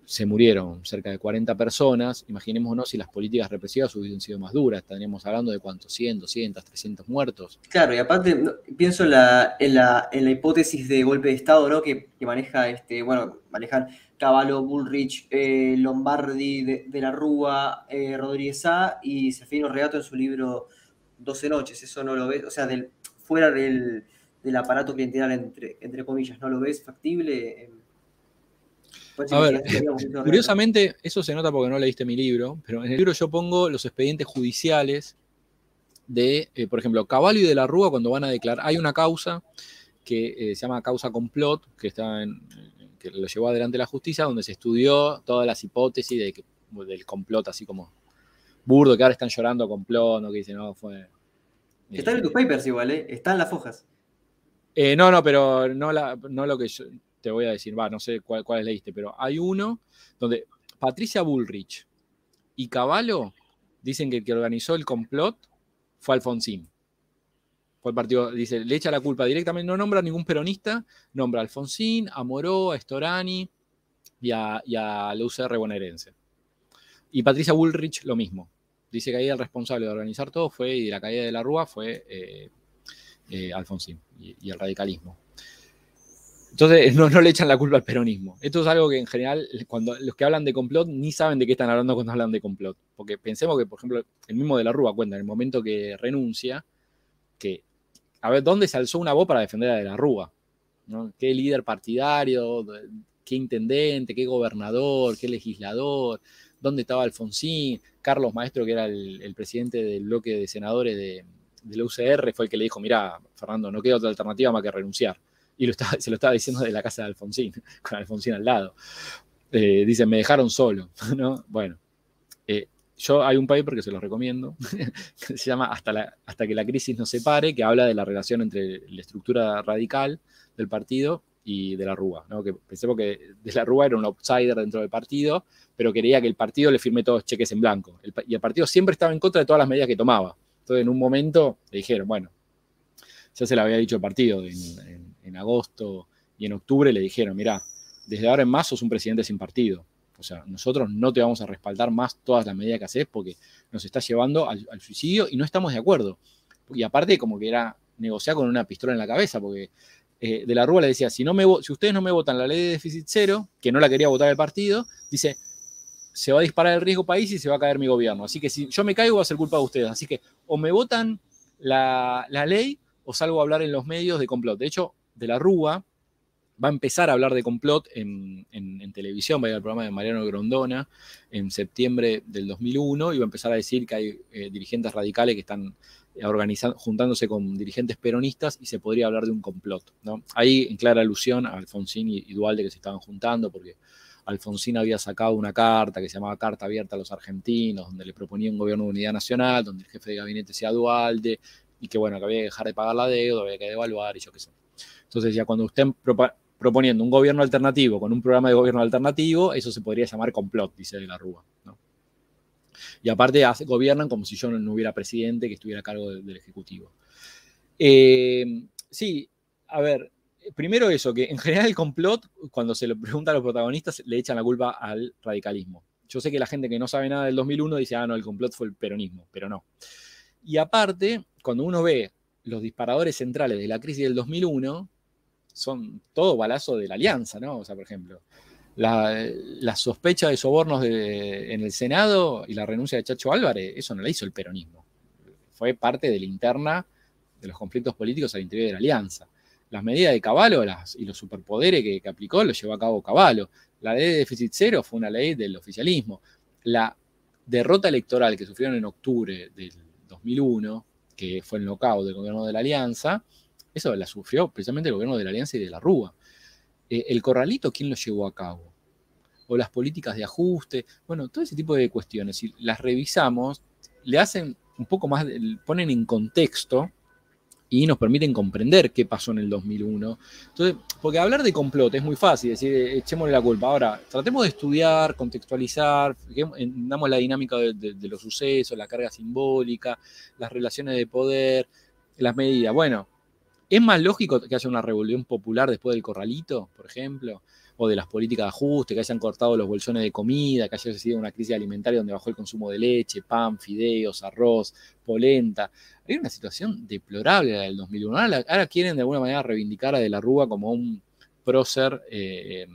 se murieron cerca de 40 personas, imaginémonos si las políticas represivas hubiesen sido más duras, estaríamos hablando de cuántos, 100, 200, 300 muertos. Claro, y aparte pienso en la, en la, hipótesis de golpe de Estado, ¿no? Que, maneja, este, bueno, manejan Cavallo, Bullrich, eh, Lombardi, de, la Rúa, eh, Rodríguez A y Serfino Regato en su libro 12 noches, eso no lo ves, o sea, del, fuera del del aparato clientelar, entre, entre comillas, ¿no lo ves factible? A ver, <laughs> curiosamente, eso se nota porque no leíste mi libro, pero en el libro yo pongo los expedientes judiciales de, eh, por ejemplo, Caballo y de la Rúa cuando van a declarar. Hay una causa que eh, se llama causa complot, que, está en, que lo llevó adelante la justicia, donde se estudió todas las hipótesis de del complot, así como burdo, que ahora están llorando complot, ¿no? que dicen, no, fue... Están en tus papers igual, ¿eh? Están las hojas. Eh, no, no, pero no, no lo que yo te voy a decir, va, no sé cuál, leíste, pero hay uno donde Patricia Bullrich y Caballo dicen que el que organizó el complot fue Alfonsín. Fue el partido, dice, le echa la culpa directamente, no nombra a ningún peronista, nombra a Alfonsín, a Moró, a Storani y a, y a bonaerense. Y Patricia Bullrich lo mismo. Dice que ahí el responsable de organizar todo fue, y de la caída de la Rúa fue eh, eh, Alfonsín y el radicalismo. Entonces <laughs> no, le echan la culpa al peronismo. Esto es algo que en general, cuando los que hablan de complot ni saben de qué están hablando cuando hablan de complot. Porque pensemos que, por ejemplo, el mismo de la Rúa cuenta en el momento que renuncia, que a ver, ¿dónde se alzó una voz para defender a de la Rúa? ¿no? ¿Qué líder partidario? ¿Qué intendente? ¿Qué gobernador? ¿Qué legislador? ¿Dónde estaba Alfonsín? Carlos Maestro, que era el, presidente del bloque de senadores de, de la UCR, fue el que le dijo, mira, Fernando, no queda otra alternativa más que renunciar y lo estaba, <laughs> se lo estaba diciendo de la casa de Alfonsín, <laughs> con Alfonsín al lado. Eh, dicen, me dejaron solo, <laughs> ¿no? Bueno, eh, yo hay un paper que se los recomiendo, que se llama Hasta, Hasta que la crisis nos separe, que habla de la relación entre la estructura radical del partido y de la Rúa, ¿no? que pensemos que de la Rúa era un outsider dentro del partido, pero quería que el partido le firme todos cheques en blanco. Y el partido siempre estaba en contra de todas las medidas que tomaba. Entonces, en un momento le dijeron, bueno, ya se lo había dicho el partido en agosto y en octubre, le dijeron, mira, desde ahora en más sos un presidente sin partido. O sea, nosotros no te vamos a respaldar más todas las medidas que haces porque nos estás llevando al, suicidio y no estamos de acuerdo. Y aparte, como que era negociar con una pistola en la cabeza, porque eh, de la Rúa le decía, si, no me, si ustedes no me votan la ley de déficit cero, que no la quería votar el partido, dice, se va a disparar el riesgo país y se va a caer mi gobierno. Así que si yo me caigo va a ser culpa de ustedes. Así que o me votan la, la ley o salgo a hablar en los medios de complot. De hecho, de la Rúa va a empezar a hablar de complot en, televisión, va a ir al programa de Mariano Grondona en septiembre del 2001 y va a empezar a decir que hay eh, dirigentes radicales que están organizando, juntándose con dirigentes peronistas y se podría hablar de un complot. ¿no? Ahí en clara alusión a Alfonsín y, y Dualde que se estaban juntando porque Alfonsín había sacado una carta que se llamaba Carta Abierta a los Argentinos, donde le proponía un gobierno de unidad nacional, donde el jefe de gabinete sea Dualde, y que bueno, que había que dejar de pagar la deuda, había que devaluar y yo qué sé. Entonces ya cuando estén proponiendo un gobierno alternativo con un programa de gobierno alternativo, eso se podría llamar complot, dice de la Rúa. Y aparte gobiernan como si yo no, hubiera presidente que estuviera a cargo del Ejecutivo. Eh, sí, a ver, primero eso, que en general el complot, cuando se lo pregunta a los protagonistas, le echan la culpa al radicalismo. Yo sé que la gente que no sabe nada del 2001 dice, ah, no, el complot fue el peronismo, pero no. Y aparte, cuando uno ve los disparadores centrales de la crisis del 2001, son todo balazo de la alianza, ¿no? O sea, por ejemplo, la, la sospecha de sobornos en el Senado y la renuncia de Chacho Álvarez, eso no la hizo el peronismo. Fue parte de la interna de los conflictos políticos al interior de la alianza. Las medidas de Caballo y los superpoderes que, que aplicó los llevó a cabo Caballo. La ley de déficit cero fue una ley del oficialismo. La derrota electoral que sufrieron en octubre del 2001, que fue el knockout del gobierno de la Alianza, eso la sufrió precisamente el gobierno de la Alianza y de la Rúa. Eh, el corralito, ¿quién lo llevó a cabo? O las políticas de ajuste, bueno, todo ese tipo de cuestiones, si las revisamos, le hacen un poco más, ponen en contexto y nos permiten comprender qué pasó en el 2001. Entonces, porque hablar de complot es muy fácil, decir, echémosle la culpa. Ahora, tratemos de estudiar, contextualizar, damos la dinámica de los sucesos, la carga simbólica, las relaciones de poder, las medidas. Bueno, ¿Es más lógico que haya una revolución popular después del corralito, por ejemplo? O de las políticas de ajuste, que hayan cortado los bolsones de comida, que haya sido una crisis alimentaria donde bajó el consumo de leche, pan, fideos, arroz, polenta. Hay una situación deplorable la del 2001. Ahora, ahora quieren de alguna manera reivindicar a De la Rúa como un prócer eh,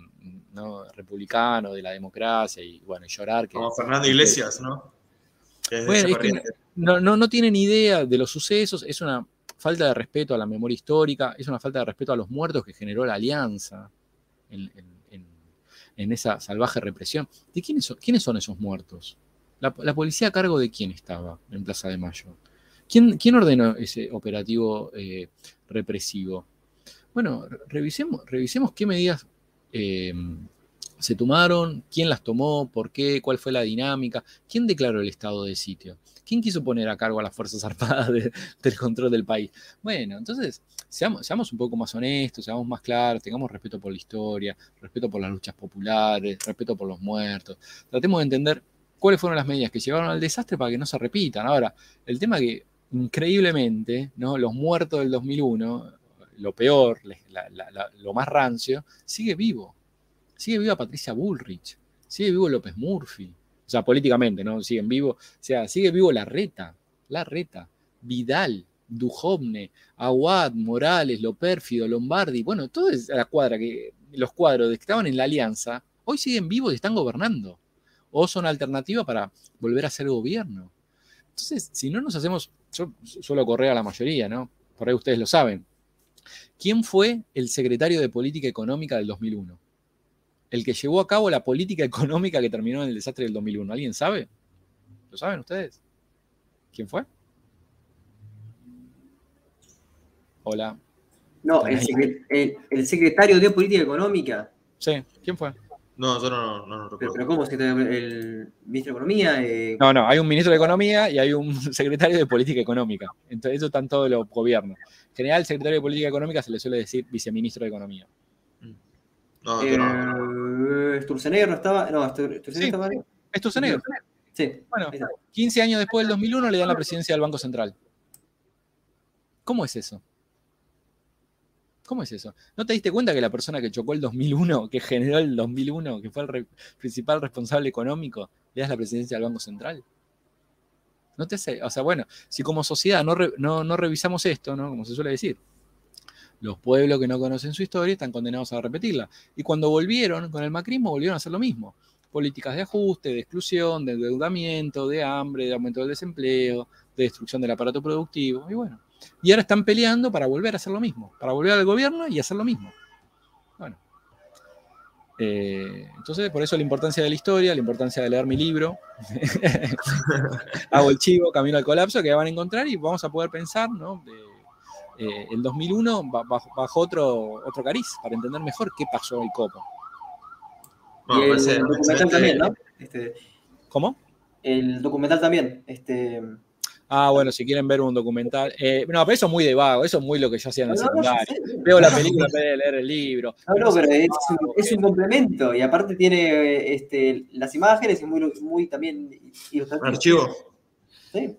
¿no? republicano de la democracia y bueno, y llorar. Que, como Fernando Iglesias, ¿no? Que bueno, es que no, no, no tienen idea de los sucesos, es una falta de respeto a la memoria histórica, es una falta de respeto a los muertos que generó la alianza en, esa salvaje represión. ¿De quiénes son, quiénes son esos muertos? La, la, policía a cargo de quién estaba en Plaza de Mayo? ¿Quién, quién ordenó ese operativo eh, represivo? Bueno, revisemos, revisemos qué medidas eh, se tomaron, quién las tomó, por qué, cuál fue la dinámica, quién declaró el estado de sitio, quién quiso poner a cargo a las Fuerzas <laughs> Armadas de, del control del país. Bueno, entonces, seamos, seamos, un poco más honestos, seamos más claros, tengamos respeto por la historia, respeto por las luchas populares, respeto por los muertos. Tratemos de entender cuáles fueron las medidas que llevaron al desastre para que no se repitan. Ahora, el tema que increíblemente, ¿no? los muertos del 2001, lo peor, lo más rancio, sigue vivo. Sigue viva Patricia Bullrich, sigue vivo López Murphy. O sea, políticamente, ¿no? Siguen vivo. O sea, sigue vivo la reta, la reta, Vidal, Dujovne, Aguad, Morales, Lo Pérfido, Lombardi, bueno, toda la cuadra que, los cuadros que estaban en la alianza, hoy siguen vivos y están gobernando. O son alternativa para volver a ser gobierno. Entonces, si no nos hacemos, yo suelo correr a la mayoría, ¿no? Por ahí ustedes lo saben. ¿Quién fue el secretario de Política Económica del 2001? El que llevó a cabo la política económica que terminó en el desastre del 2001. ¿Alguien sabe? ¿Lo saben ustedes? ¿Quién fue? Hola. No, el, secretario de Política Económica. Sí, ¿quién fue? No, yo no, no, no recuerdo. ¿Pero, cómo es que el ministro de Economía? Eh, no, no, hay un ministro de Economía y hay un <laughs> secretario de Política Económica. Entonces, eso están todos los gobiernos. En general, el secretario de Política Económica se le suele decir viceministro de Economía. No, eh, no. Sturzenegger no estaba. No, Sturzenegger sí, estaba. Sturzenegger. Sí. Bueno, 15 años después del 2001 le dan la presidencia del Banco Central. ¿Cómo es eso? ¿Cómo es eso? ¿No te diste cuenta que la persona que chocó el 2001, que generó el 2001, que fue el principal responsable económico, le das la presidencia del Banco Central? No te sé, o sea, bueno, si como sociedad no, no, revisamos esto, ¿no? Como se suele decir, los pueblos que no conocen su historia están condenados a repetirla. Y cuando volvieron con el macrismo, volvieron a hacer lo mismo. Políticas de ajuste, de exclusión, de endeudamiento, de hambre, de aumento del desempleo, de destrucción del aparato productivo. Y bueno, y ahora están peleando para volver a hacer lo mismo, para volver al gobierno y hacer lo mismo. Bueno. Eh, entonces, por eso la importancia de la historia, la importancia de leer mi libro. <laughs> Hago el chivo, Camino al Colapso, que van a encontrar y vamos a poder pensar, ¿no? Eh, el 2001 bajo, bajo, otro, otro cariz, para entender mejor qué pasó el copo. y el documental también, ¿no? Este, ¿Cómo? El documental también. Este, Ah, bueno, si quieren ver un documental. Eh, no, pero eso es muy de vago, eso es muy lo que yo hacía en la secundaria. Veo la película en vez de leer el libro. No, no, pero es, un, complemento y aparte tiene este, las imágenes y muy, muy también Archivo. Sí.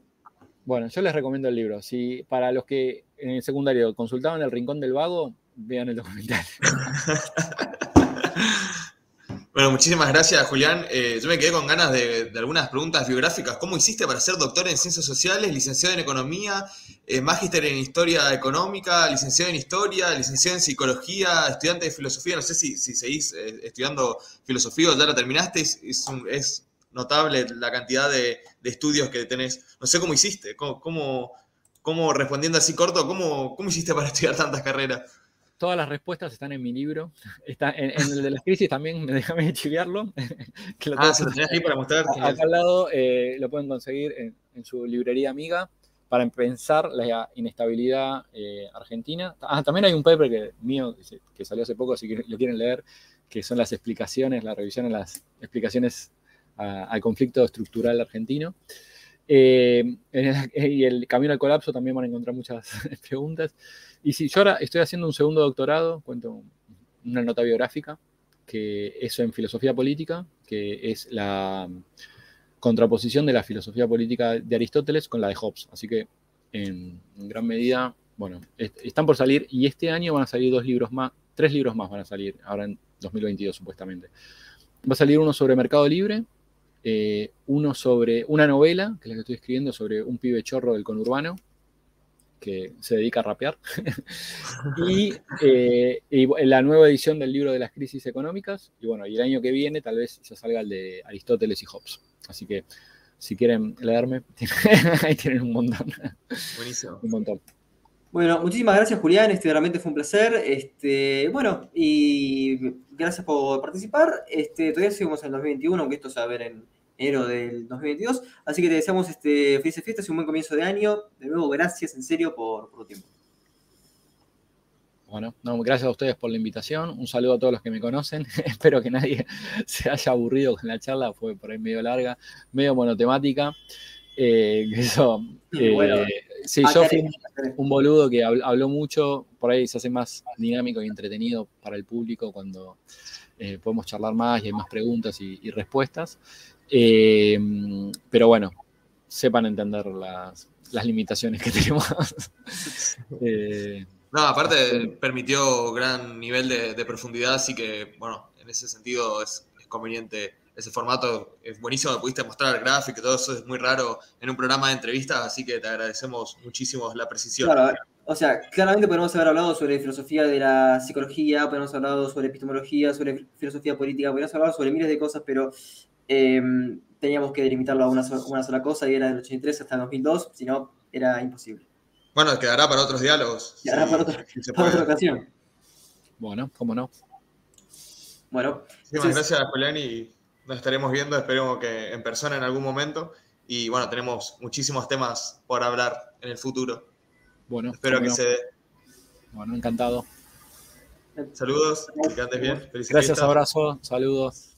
Bueno, yo les recomiendo el libro. Si para los que en el secundario consultaban el Rincón del Vago, vean el documental. <laughs> Bueno, muchísimas gracias, Julián. Eh, yo me quedé con ganas de, algunas preguntas biográficas. ¿Cómo hiciste para ser doctor en ciencias sociales, licenciado en economía, eh, magíster en historia económica, licenciado en historia, licenciado en psicología, estudiante de filosofía? No sé si, seguís eh, estudiando filosofía o ya la terminaste. Es, notable la cantidad de, estudios que tenés. No sé cómo hiciste, cómo, cómo, respondiendo así corto, cómo, cómo hiciste para <laughs> estudiar tantas carreras. Todas las respuestas están en mi libro. Está en, el de las crisis también, <laughs> déjame chiviarlo. <laughs> que lo ah, se lo tenés ahí para mostrar. Acá al lado eh, lo pueden conseguir en, su librería amiga para pensar la inestabilidad eh, argentina. Ah, también hay un paper que, mío que, salió hace poco, si lo quieren leer, que son las explicaciones, la revisión de las explicaciones al conflicto estructural argentino. Eh, <laughs> y el camino al colapso también van a encontrar muchas <laughs> preguntas. Y si yo ahora estoy haciendo un segundo doctorado, cuento una nota biográfica, que es en filosofía política, que es la contraposición de la filosofía política de Aristóteles con la de Hobbes. Así que en, gran medida, bueno, están por salir y este año van a salir dos libros más, tres libros más van a salir, ahora en 2022 supuestamente. Va a salir uno sobre mercado libre, eh, uno sobre una novela, que es la que estoy escribiendo, sobre un pibe chorro del conurbano, que se dedica a rapear, <laughs> eh, y, la nueva edición del libro de las crisis económicas, y bueno, y el año que viene tal vez ya salga el de Aristóteles y Hobbes. Así que si quieren leerme, <laughs> ahí tienen un montón. Buenísimo. un montón. Bueno, muchísimas gracias Julián, este realmente fue un placer. Este, bueno, y gracias por participar. Este, todavía seguimos en el 2021, aunque esto se va a ver en enero del 2022. Así que te deseamos este, felices fiestas y un buen comienzo de año. De nuevo, gracias en serio por, tu tiempo. Bueno, gracias a ustedes por la invitación. Un saludo a todos los que me conocen. <laughs> Espero que nadie <laughs> se haya aburrido con la charla. Fue por ahí medio larga, medio monotemática. Eh, <laughs> eso, eh, Sí, yo fui un, boludo que habló mucho, por ahí se hace más dinámico y entretenido para el público cuando eh, podemos charlar más y hay más preguntas y, respuestas. Eh, pero bueno, sepan entender las, limitaciones que <laughs> tenemos. Eh, no, aparte permitió gran nivel de, profundidad, así que, bueno, en ese sentido es, conveniente ese formato. Es buenísimo, me pudiste mostrar gráfico y todo eso es muy raro en un programa de entrevistas, así que te agradecemos muchísimo la precisión. Claro, o sea, claramente podemos haber hablado sobre filosofía de la psicología, podemos haber hablado sobre epistemología, sobre filosofía política, podemos haber hablado sobre miles de cosas, pero em, teníamos que delimitarlo a una, sola cosa y era del 83 hasta el 2002, si no, era imposible. Bueno, quedará para otros diálogos. Quedará para, otra ocasión. Bueno, cómo no. Bueno. Muchísimas gracias, Julián, y nos estaremos viendo, esperemos que en persona en algún momento. Y bueno, tenemos muchísimos temas por hablar en el futuro. Bueno, espero que se dé. Bueno, encantado. Saludos, que andes bien. Gracias, abrazo, saludos.